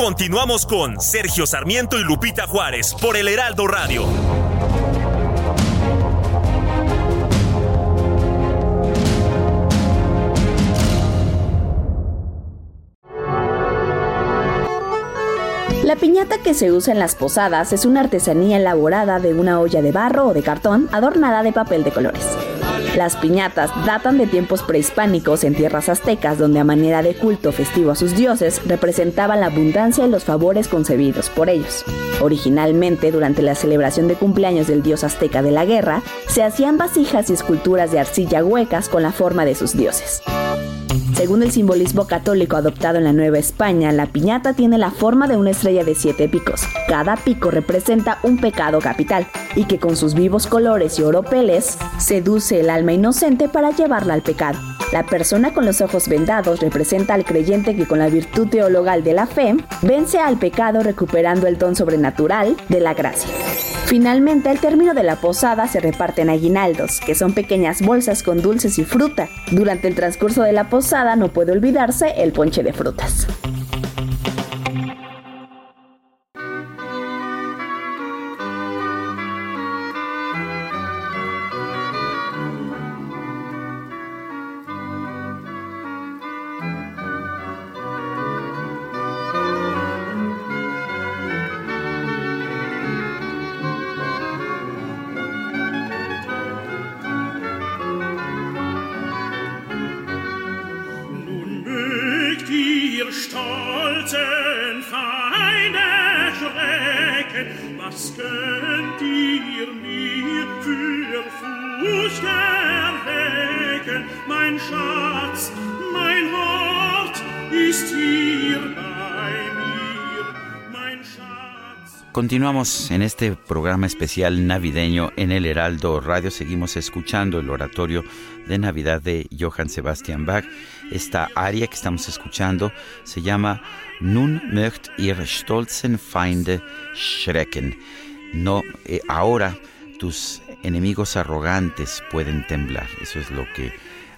Continuamos con Sergio Sarmiento y Lupita Juárez por el Heraldo Radio. La piñata que se usa en las posadas es una artesanía elaborada de una olla de barro o de cartón adornada de papel de colores. Las piñatas datan de tiempos prehispánicos en tierras aztecas donde a manera de culto festivo a sus dioses representaban la abundancia y los favores concebidos por ellos. Originalmente, durante la celebración de cumpleaños del dios azteca de la guerra, se hacían vasijas y esculturas de arcilla huecas con la forma de sus dioses. Según el simbolismo católico adoptado en la Nueva España, la piñata tiene la forma de una estrella de siete picos. Cada pico representa un pecado capital y que con sus vivos colores y oropeles seduce el alma inocente para llevarla al pecado. La persona con los ojos vendados representa al creyente que con la virtud teologal de la fe vence al pecado recuperando el don sobrenatural de la gracia. Finalmente, al término de la posada se reparten aguinaldos, que son pequeñas bolsas con dulces y fruta. Durante el transcurso de la posada no puede olvidarse el ponche de frutas. Continuamos en este programa especial navideño en el Heraldo Radio. Seguimos escuchando el oratorio de Navidad de Johann Sebastian Bach. Esta aria que estamos escuchando se llama Nun möcht ihr stolzen Feinde schrecken. No, eh, ahora tus enemigos arrogantes pueden temblar. Eso es lo que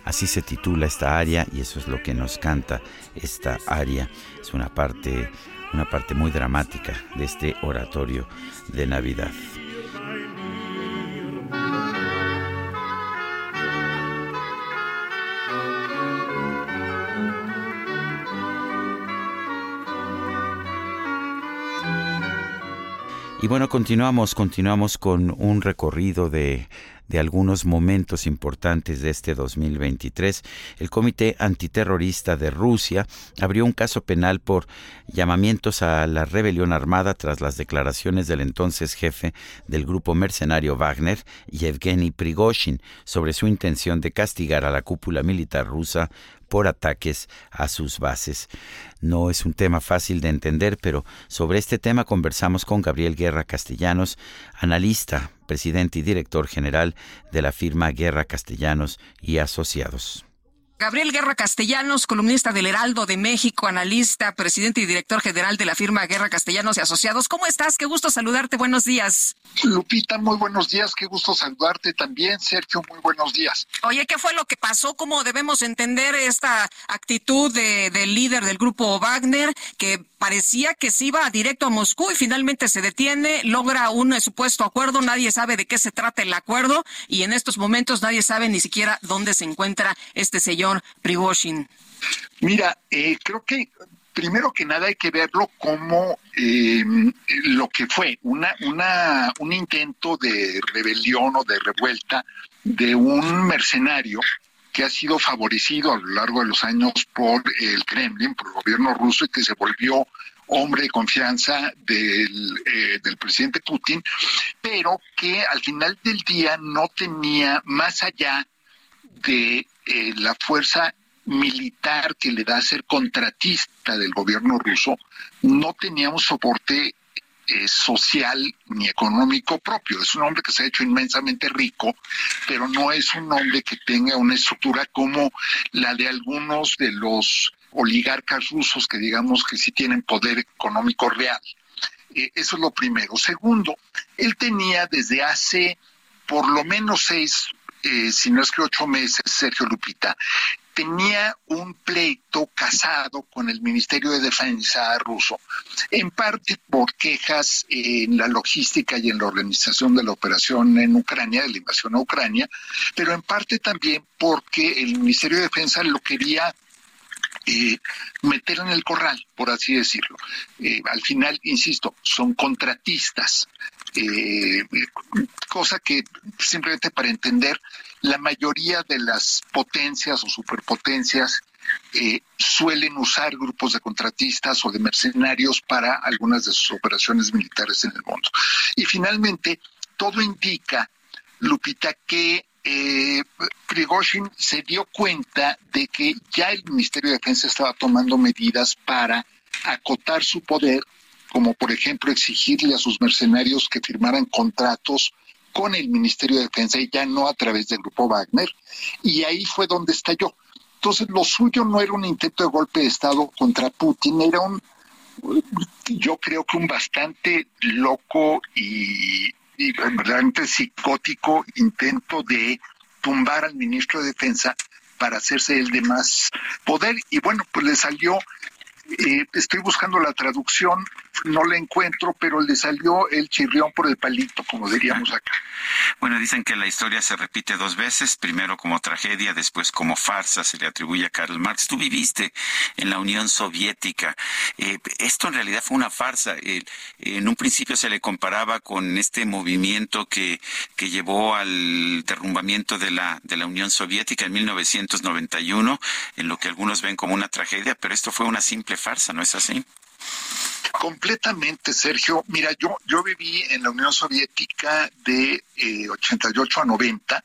así se titula esta aria y eso es lo que nos canta esta aria. Es una parte una parte muy dramática de este oratorio de Navidad. Y bueno, continuamos, continuamos con un recorrido de de algunos momentos importantes de este 2023, el Comité Antiterrorista de Rusia abrió un caso penal por llamamientos a la rebelión armada tras las declaraciones del entonces jefe del grupo mercenario Wagner, Yevgeny Prigozhin, sobre su intención de castigar a la cúpula militar rusa por ataques a sus bases. No es un tema fácil de entender, pero sobre este tema conversamos con Gabriel Guerra Castellanos, analista, presidente y director general de la firma Guerra Castellanos y Asociados. Gabriel Guerra Castellanos, columnista del Heraldo de México, analista, presidente y director general de la firma Guerra Castellanos y Asociados. ¿Cómo estás? Qué gusto saludarte. Buenos días. Lupita, muy buenos días. Qué gusto saludarte también. Sergio, muy buenos días. Oye, ¿qué fue lo que pasó? ¿Cómo debemos entender esta actitud del líder del grupo Wagner que parecía que se iba directo a Moscú y finalmente se detiene, logra un supuesto acuerdo, nadie sabe de qué se trata el acuerdo y en estos momentos nadie sabe ni siquiera dónde se encuentra este señor Prigozhin? Mira, eh, creo que primero que nada hay que verlo como eh, lo que fue una, una, un intento de rebelión o de revuelta de un mercenario que ha sido favorecido a lo largo de los años por el Kremlin, por el gobierno ruso y que se volvió hombre de confianza del, eh, del presidente Putin, pero que al final del día no tenía más allá de eh, la fuerza militar que le da a ser contratista del gobierno ruso, no teníamos soporte eh, social ni económico propio. Es un hombre que se ha hecho inmensamente rico, pero no es un hombre que tenga una estructura como la de algunos de los oligarcas rusos que digamos que sí tienen poder económico real. Eh, eso es lo primero. Segundo, él tenía desde hace por lo menos seis eh, si no es que ocho meses, Sergio Lupita, tenía un pleito casado con el Ministerio de Defensa ruso, en parte por quejas en la logística y en la organización de la operación en Ucrania, de la invasión a Ucrania, pero en parte también porque el Ministerio de Defensa lo quería eh, meter en el corral, por así decirlo. Eh, al final, insisto, son contratistas, eh, cosa que simplemente para entender, la mayoría de las potencias o superpotencias suelen usar grupos de contratistas o de mercenarios para algunas de sus operaciones militares en el mundo. Y finalmente, todo indica, Lupita, que eh, se dio cuenta de que ya el Ministerio de Defensa estaba tomando medidas para acotar su poder, como por ejemplo exigirle a sus mercenarios que firmaran contratos con el Ministerio de Defensa y ya no a través del grupo Wagner. Y ahí fue donde estalló. Entonces, lo suyo no era un intento de golpe de Estado contra Putin, era un, yo creo que un bastante loco y y verdaderamente psicótico intento de tumbar al ministro de Defensa para hacerse el de más poder. Y bueno, pues le salió eh, estoy buscando la traducción, no la encuentro, pero le salió el chirrión por el palito, como diríamos acá. Bueno, dicen que la historia se repite dos veces, primero como tragedia, después como farsa, se le atribuye a Karl Marx. Tú viviste en la Unión Soviética. Eh, esto en realidad fue una farsa. en un principio se le comparaba con este movimiento que, que llevó al derrumbamiento de la, de la Unión Soviética en 1991, en lo que algunos ven como una tragedia, pero esto fue una simple farsa, ¿no es así? Completamente, Sergio. Mira, yo, yo viví en la Unión Soviética de 88 eh, a 90.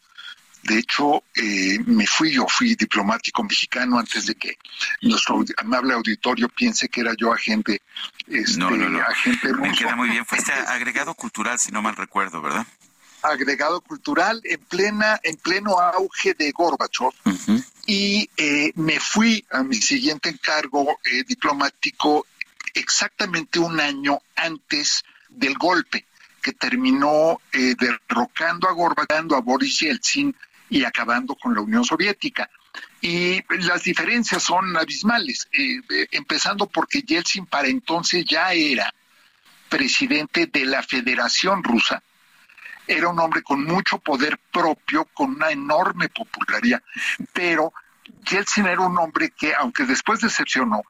De hecho, eh, me fui, yo fui diplomático mexicano antes de que nuestro amable auditorio piense que era yo agente, este, no, no, no. agente Me queda muy bien. Fuiste agregado cultural, si no mal recuerdo, ¿verdad? Agregado cultural en plena, en pleno auge de Gorbachev. Y eh, me fui a mi siguiente encargo diplomático exactamente un año antes del golpe que terminó eh, derrocando a Gorbachev, a Boris Yeltsin y acabando con la Unión Soviética. Y las diferencias son abismales, eh, eh, empezando porque Yeltsin para entonces ya era presidente de la Federación Rusa, era un hombre con mucho poder propio, con una enorme popularidad, pero Yeltsin era un hombre que, aunque después decepcionó,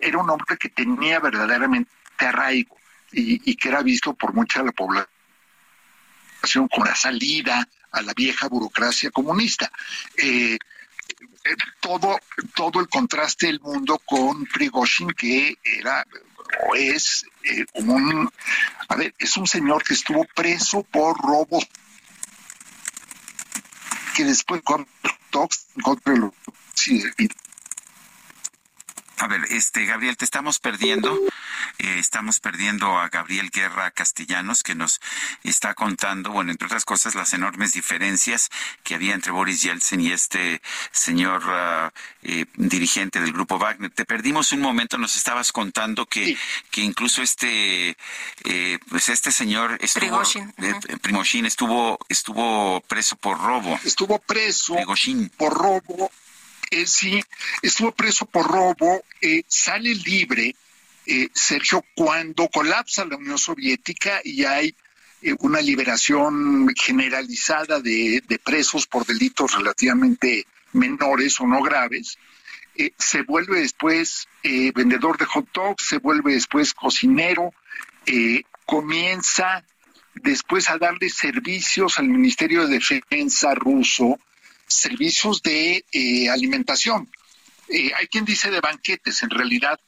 era un hombre que tenía verdaderamente arraigo y, que era visto por mucha de la población con la salida a la vieja burocracia comunista. Eh, eh, todo, todo el contraste del mundo con Prigozhin, que era o es eh, un, a ver, es un señor que estuvo preso por robos que después con contra los a ver, este Gabriel, te estamos perdiendo. Eh, estamos perdiendo a Gabriel Guerra Castellanos, que nos está contando, bueno, entre otras cosas, las enormes diferencias que había entre Boris Yeltsin y este señor ah, eh, dirigente del grupo Wagner. Te perdimos un momento, nos estabas contando que, que incluso este, eh, pues este señor estuvo, Primoshin, estuvo, estuvo preso por robo. Estuvo preso por robo eh, sí, estuvo preso por robo, eh, sale libre, eh, Sergio, cuando colapsa la Unión Soviética y hay una liberación generalizada de, presos por delitos relativamente menores o no graves. se vuelve después vendedor de hot dogs, se vuelve después cocinero, comienza después a darle servicios al Ministerio de Defensa ruso, servicios de eh, alimentación. Eh, hay quien dice de banquetes, en realidad,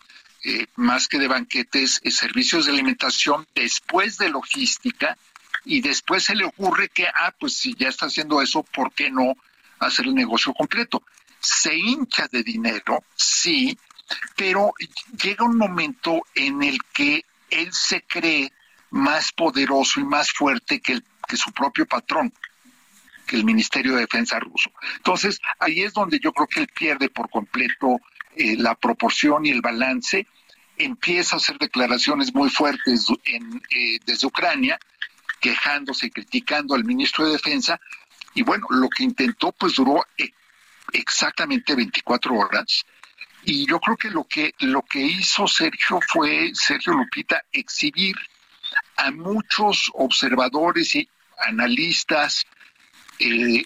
eh, más que de banquetes, servicios de alimentación después de logística y después se le ocurre que, ah, pues si ya está haciendo eso, ¿por qué no hacer el negocio completo? Se hincha de dinero, sí, pero llega un momento en el que él se cree más poderoso y más fuerte que, su propio patrón el Ministerio de Defensa ruso. Entonces, ahí es donde yo creo que él pierde por completo eh, la proporción y el balance, empieza a hacer declaraciones muy fuertes eh, desde Ucrania, quejándose y criticando al ministro de Defensa, y bueno, lo que intentó pues duró eh, exactamente 24 horas. Y yo creo que lo que lo que hizo Sergio fue Sergio Lupita exhibir a muchos observadores y analistas eh,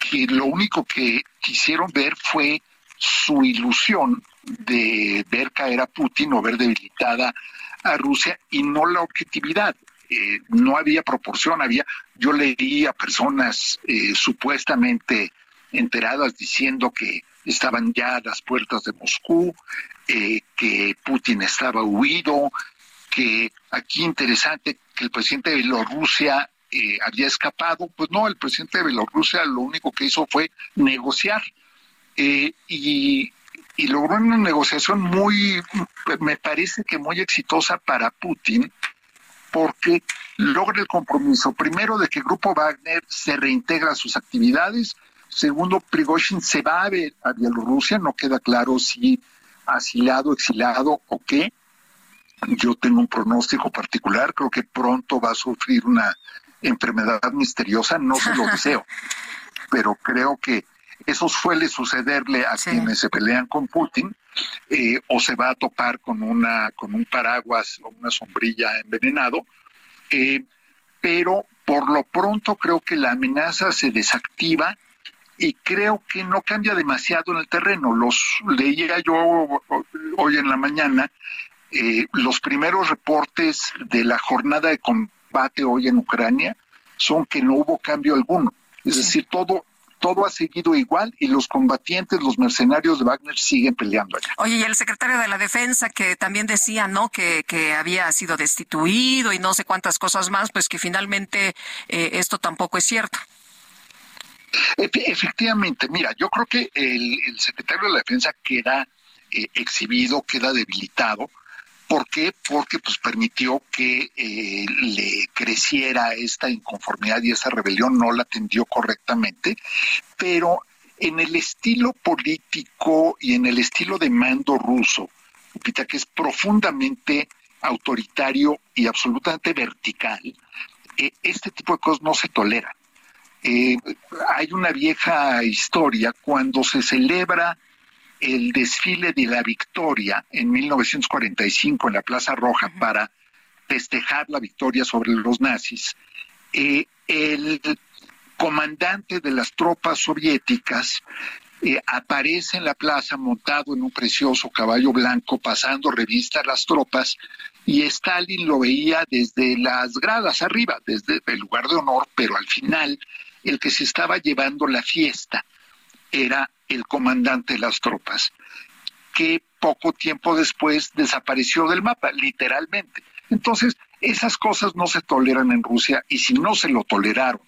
que lo único que quisieron ver fue su ilusión de ver caer a Putin o ver debilitada a Rusia y no la objetividad. Eh, no había proporción, había, yo leí a personas eh, supuestamente enteradas diciendo que estaban ya a las puertas de Moscú, que Putin estaba huido, que aquí interesante que el presidente de Bielorrusia había escapado, pues no, el presidente de Bielorrusia lo único que hizo fue negociar y y logró una negociación muy, me parece que muy exitosa para Putin, porque logra el compromiso, primero, de que el Grupo Wagner se reintegra a sus actividades, segundo, Prigozhin se va a, ver a Bielorrusia, no queda claro si asilado, exilado o qué. Yo tengo un pronóstico particular, creo que pronto va a sufrir una enfermedad misteriosa, no se lo deseo, pero creo que eso suele sucederle a quienes se pelean con Putin, eh, o se va a topar con una con un paraguas o una sombrilla envenenado, eh, pero por lo pronto creo que la amenaza se desactiva y creo que no cambia demasiado en el terreno. Los leía yo hoy en la mañana eh, los primeros reportes de la jornada de combate hoy en Ucrania son que no hubo cambio alguno. Es decir, todo todo ha seguido igual y los combatientes, los mercenarios de Wagner siguen peleando allá. Oye, y el secretario de la Defensa que también decía, ¿no? Que, que había sido destituido y no sé cuántas cosas más, pues que finalmente eh, esto tampoco es cierto. Efectivamente, mira, yo creo que el, secretario de la Defensa queda eh, exhibido, queda debilitado ¿Por qué? Porque pues permitió que eh, le creciera esta inconformidad y esa rebelión, no la atendió correctamente, pero en el estilo político y en el estilo de mando ruso, que es profundamente autoritario y absolutamente vertical, eh, este tipo de cosas no se toleran. Eh, hay una vieja historia cuando se celebra el desfile de la victoria en 1945 en la Plaza Roja para festejar la victoria sobre los nazis, eh, el comandante de las tropas soviéticas eh, aparece en la plaza montado en un precioso caballo blanco pasando revista a las tropas y Stalin lo veía desde las gradas arriba, desde el lugar de honor, pero al final el que se estaba llevando la fiesta era el comandante de las tropas, que poco tiempo después desapareció del mapa, literalmente. Entonces, esas cosas no se toleran en Rusia y si no se lo toleraron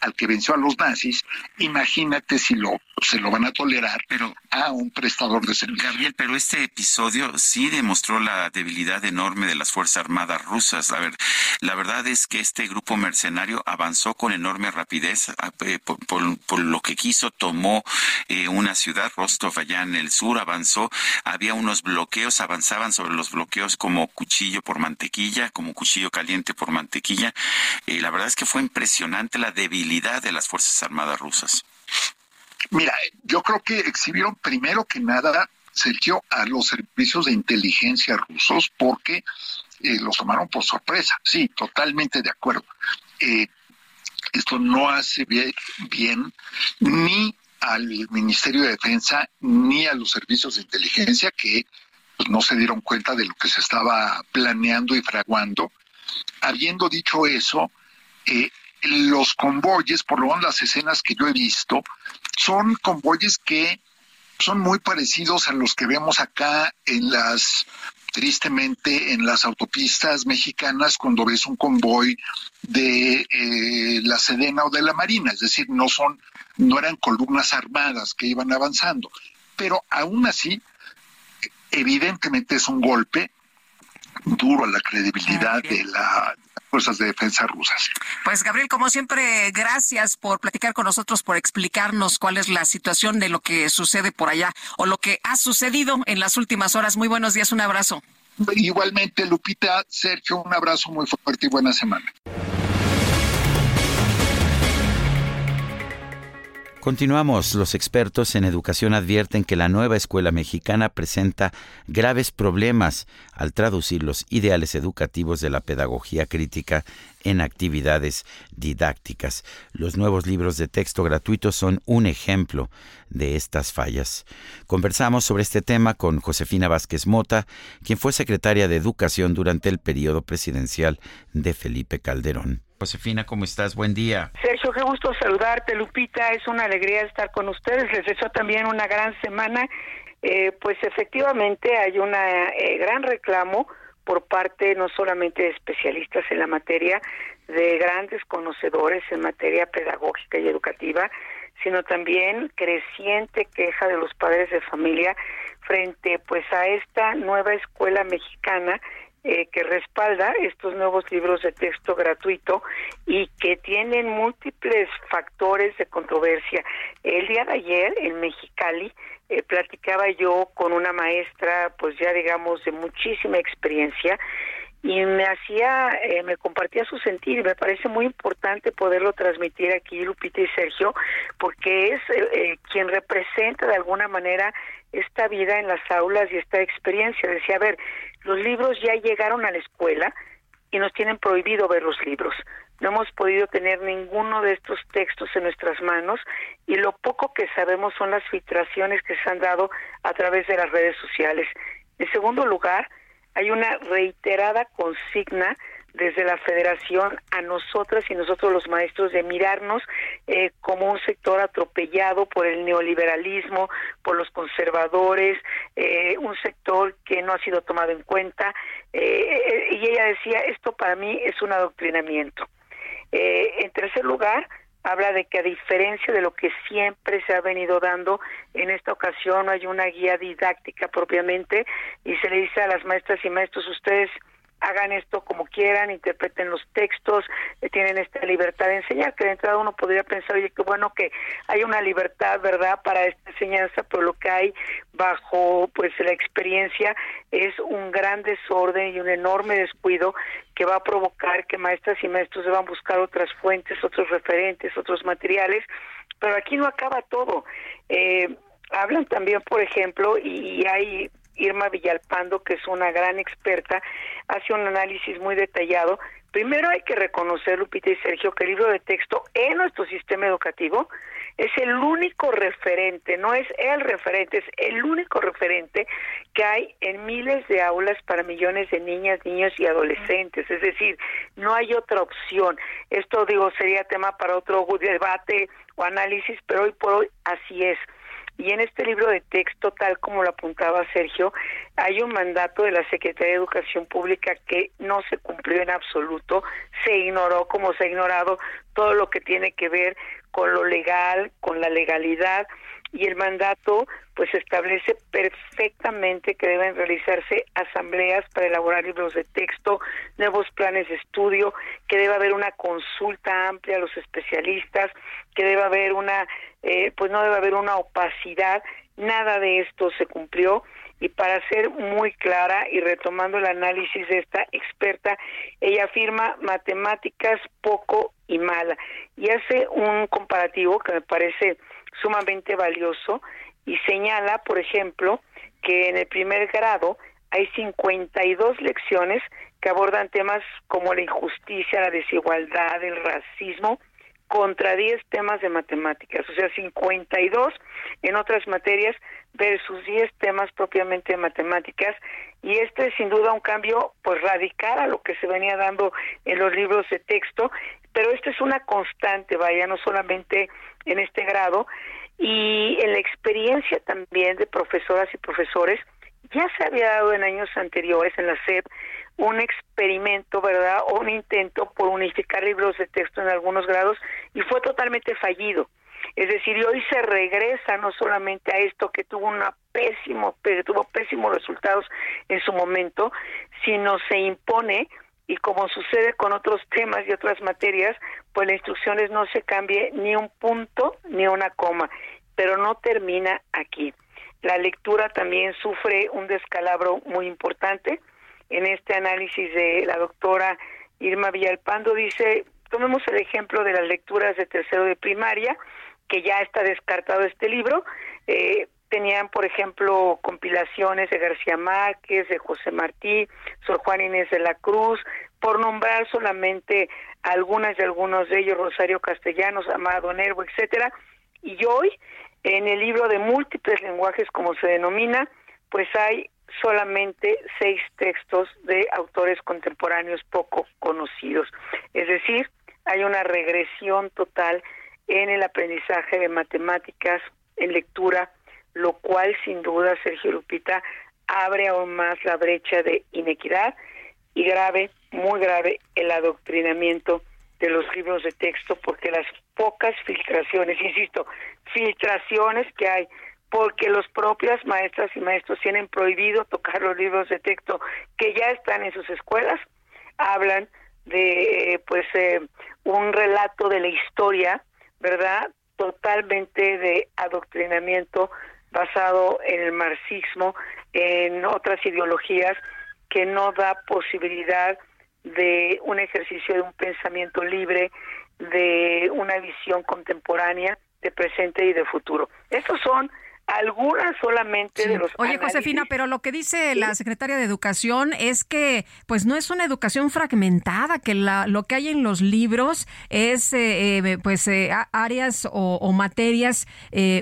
al que venció a los nazis, imagínate si lo se lo van a tolerar pero, a un prestador de servicio. Gabriel, pero este episodio sí demostró la debilidad enorme de las Fuerzas Armadas rusas. A ver, la verdad es que este grupo mercenario avanzó con enorme rapidez, eh, por, lo que quiso, tomó eh, una ciudad, Rostov, allá en el sur, avanzó, había unos bloqueos, avanzaban sobre los bloqueos como cuchillo por mantequilla, como cuchillo caliente por mantequilla. Eh, la verdad es que fue impresionante la debilidad de las Fuerzas Armadas rusas? Mira, yo creo que exhibieron primero que nada, Sergio, a los servicios de inteligencia rusos porque eh, los tomaron por sorpresa. Sí, totalmente de acuerdo. Eh, esto no hace bien, ni al Ministerio de Defensa ni a los servicios de inteligencia que pues, no se dieron cuenta de lo que se estaba planeando y fraguando. Habiendo dicho eso, eh, los convoyes, por lo menos las escenas que yo he visto, son convoyes que son muy parecidos a los que vemos acá en las, tristemente, en las autopistas mexicanas cuando ves un convoy de eh, la Sedena o de la Marina, es decir, no son, no eran columnas armadas que iban avanzando, pero aún así, evidentemente es un golpe duro a la credibilidad de la, fuerzas de defensa rusas. Pues Gabriel, como siempre, gracias por platicar con nosotros, por explicarnos cuál es la situación de lo que sucede por allá o lo que ha sucedido en las últimas horas. Muy buenos días, un abrazo. Igualmente, Lupita, Sergio, un abrazo muy fuerte y buena semana. Continuamos. Los expertos en educación advierten que la nueva escuela mexicana presenta graves problemas al traducir los ideales educativos de la pedagogía crítica en actividades didácticas. Los nuevos libros de texto gratuitos son un ejemplo de estas fallas. Conversamos sobre este tema con Josefina Vázquez Mota, quien fue secretaria de Educación durante el periodo presidencial de Felipe Calderón. Josefina, ¿cómo estás? Buen día. Sergio, qué gusto saludarte, Lupita. Es una alegría estar con ustedes. Les deseo también una gran semana. Eh, pues efectivamente hay un eh, gran reclamo por parte no solamente de especialistas en la materia, de grandes conocedores en materia pedagógica y educativa, sino también creciente queja de los padres de familia frente pues a esta nueva escuela mexicana eh, que respalda estos nuevos libros de texto gratuito y que tienen múltiples factores de controversia. El día de ayer en Mexicali eh, platicaba yo con una maestra, pues ya digamos de muchísima experiencia, y me hacía, eh, me compartía su sentir y me parece muy importante poderlo transmitir aquí, Lupita y Sergio, porque es eh, quien representa de alguna manera esta vida en las aulas y esta experiencia. Decía, a ver, los libros ya llegaron a la escuela y nos tienen prohibido ver los libros. No hemos podido tener ninguno de estos textos en nuestras manos y lo poco que sabemos son las filtraciones que se han dado a través de las redes sociales. En segundo lugar, hay una reiterada consigna desde la federación a nosotras y nosotros los maestros de mirarnos eh, como un sector atropellado por el neoliberalismo, por los conservadores, eh, un sector que no ha sido tomado en cuenta. Eh, y ella decía, esto para mí es un adoctrinamiento. en tercer lugar, habla de que a diferencia de lo que siempre se ha venido dando, en esta ocasión no hay una guía didáctica propiamente y se le dice a las maestras y maestros, ustedes hagan esto como quieran, interpreten los textos, eh, tienen esta libertad de enseñar, que de entrada uno podría pensar, oye, qué bueno que hay una libertad, ¿verdad?, para esta enseñanza, pero lo que hay bajo, pues, la experiencia es un gran desorden y un enorme descuido que va a provocar que maestras y maestros deban buscar otras fuentes, otros referentes, otros materiales, pero aquí no acaba todo. Eh, hablan también, por ejemplo, y hay Irma Villalpando, que es una gran experta, hace un análisis muy detallado. Primero hay que reconocer, Lupita y Sergio, que el libro de texto en nuestro sistema educativo es el único referente, no es el referente, es el único referente que hay en miles de aulas para millones de niñas, niños y adolescentes. Es decir, no hay otra opción. Esto, digo, sería tema para otro debate o análisis, pero hoy por hoy así es. Y en este libro de texto, tal como lo apuntaba Sergio, hay un mandato de la Secretaría de Educación Pública que no se cumplió en absoluto, se ignoró como se ha ignorado todo lo que tiene que ver con lo legal, con la legalidad. Y el mandato pues establece perfectamente que deben realizarse asambleas para elaborar libros de texto, nuevos planes de estudio, que debe haber una consulta amplia a los especialistas, que debe haber una eh, pues no debe haber una opacidad, nada de esto se cumplió. Y para ser muy clara y retomando el análisis de esta experta, ella afirma matemáticas poco y mala y hace un comparativo que me parece sumamente valioso y señala, por ejemplo, que en el primer grado hay 52 lecciones que abordan temas como la injusticia, la desigualdad, el racismo, contra 10 temas de matemáticas, o sea, 52 en otras materias versus 10 temas propiamente de matemáticas. Y este es sin duda un cambio pues radical a lo que se venía dando en los libros de texto, pero esto es una constante, vaya, no solamente en este grado. Y en la experiencia también de profesoras y profesores ya se había dado en años anteriores en la SEP un experimento, ¿verdad? O un intento por unificar libros de texto en algunos grados y fue totalmente fallido. Es decir, y hoy se regresa no solamente a esto que tuvo una pésimo, tuvo pésimos resultados en su momento, sino se impone y como sucede con otros temas y otras materias, pues la instrucciones no se cambie ni un punto ni una coma, pero no termina aquí. La lectura también sufre un descalabro muy importante en este análisis de la doctora Irma Villalpando, dice, tomemos el ejemplo de las lecturas de tercero de primaria, que ya está descartado este libro. Eh, tenían, por ejemplo, compilaciones de García Márquez, de José Martí, Sor Juan Inés de la Cruz, por nombrar solamente algunas de algunos de ellos, Rosario Castellanos, Amado Nervo, etcétera. Y hoy, en el libro de múltiples lenguajes, como se denomina, pues hay solamente seis textos de autores contemporáneos poco conocidos. Es decir, hay una regresión total en el aprendizaje de matemáticas, en lectura, lo cual sin duda, Sergio Lupita, abre aún más la brecha de inequidad y grave, muy grave, el adoctrinamiento de los libros de texto, porque las pocas filtraciones, insisto, filtraciones que hay, porque los propias maestras y maestros tienen prohibido tocar los libros de texto que ya están en sus escuelas, hablan de pues eh, un relato de la historia, ¿verdad? Totalmente de adoctrinamiento basado en el marxismo, en otras ideologías que no da posibilidad de un ejercicio de un pensamiento libre, de una visión contemporánea de presente y de futuro. Estos son algunas solamente de los Oye, Josefina, pero lo que dice la secretaria de Educación es que pues no es una educación fragmentada, que la, lo que hay en los libros es eh, eh, pues eh, áreas o, materias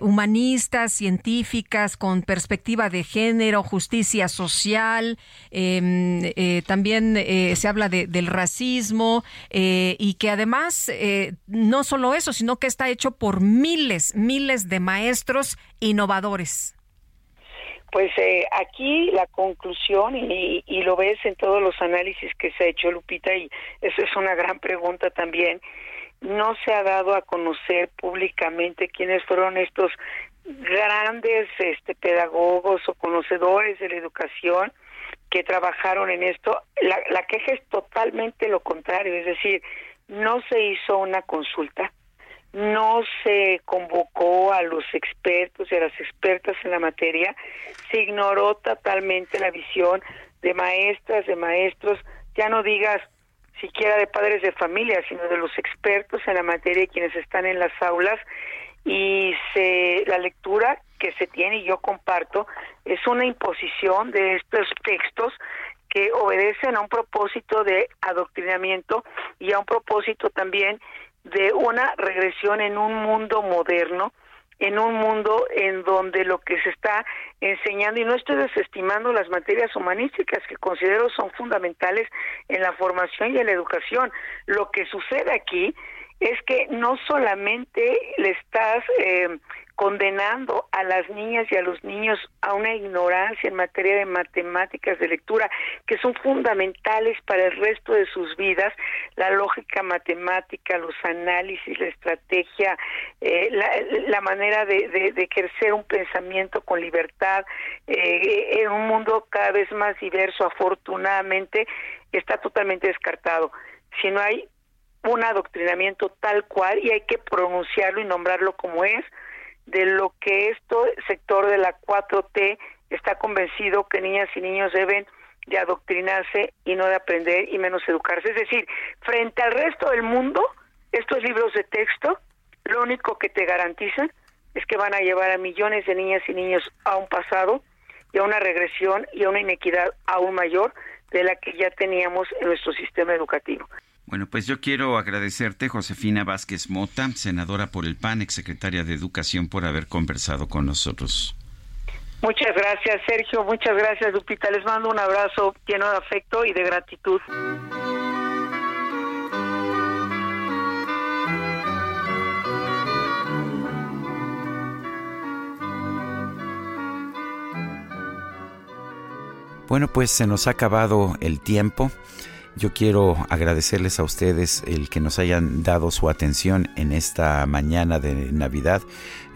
humanistas, científicas, con perspectiva de género, justicia social, em, también se habla del racismo y que además no solo eso, sino que está hecho por miles, miles de maestros innovadores? Pues eh, aquí la conclusión, y, y, lo ves en todos los análisis que se ha hecho, Lupita, y eso es una gran pregunta también, no se ha dado a conocer públicamente quiénes fueron estos grandes este, pedagogos o conocedores de la educación que trabajaron en esto. La, la queja es totalmente lo contrario, es decir, no se hizo una consulta, no se convocó a los expertos y a las expertas en la materia, se ignoró totalmente la visión de maestras, de maestros, ya no digas siquiera de padres de familia, sino de los expertos en la materia y quienes están en las aulas y se, la lectura que se tiene y yo comparto es una imposición de estos textos que obedecen a un propósito de adoctrinamiento y a un propósito también de una regresión en un mundo moderno, en un mundo en donde lo que se está enseñando, y no estoy desestimando las materias humanísticas que considero son fundamentales en la formación y en la educación, lo que sucede aquí es que no solamente le estás eh, condenando a las niñas y a los niños a una ignorancia en materia de matemáticas de lectura que son fundamentales para el resto de sus vidas, la lógica matemática, los análisis, la estrategia, eh, la, manera de, ejercer un pensamiento con libertad eh, en un mundo cada vez más diverso, afortunadamente, está totalmente descartado. Si no hay un adoctrinamiento tal cual y hay que pronunciarlo y nombrarlo como es, de lo que esto sector de la 4T está convencido que niñas y niños deben de adoctrinarse y no de aprender y menos educarse. Es decir, frente al resto del mundo, estos libros de texto lo único que te garantizan es que van a llevar a millones de niñas y niños a un pasado y a una regresión y a una inequidad aún mayor de la que ya teníamos en nuestro sistema educativo. Bueno, pues yo quiero agradecerte, Josefina Vázquez Mota, senadora por el PAN, exsecretaria de Educación, por haber conversado con nosotros. Muchas gracias, Sergio. Muchas gracias, Lupita. Les mando un abrazo lleno de afecto y de gratitud. Bueno, pues se nos ha acabado el tiempo. Yo quiero agradecerles a ustedes el que nos hayan dado su atención en esta mañana de Navidad.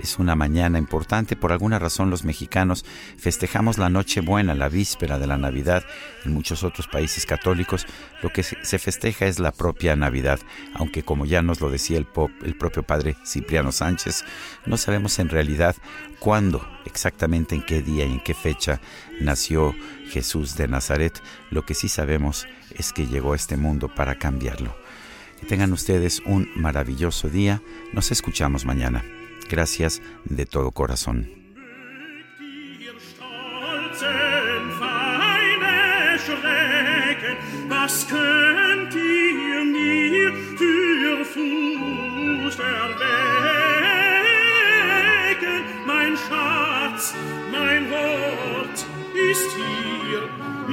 Es una mañana importante. Por alguna razón los mexicanos festejamos la Nochebuena, la víspera de la Navidad. En muchos otros países católicos lo que se festeja es la propia Navidad. Aunque como ya nos lo decía el, el propio padre Cipriano Sánchez, no sabemos en realidad cuándo, exactamente en qué día y en qué fecha nació Jesús de Nazaret. Lo que sí sabemos es que llegó a este mundo para cambiarlo. Que tengan ustedes un maravilloso día. Nos escuchamos mañana. Gracias de todo corazón. ist hier,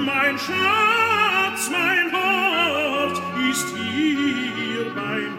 mein Schatz, mein Hort ist hier bei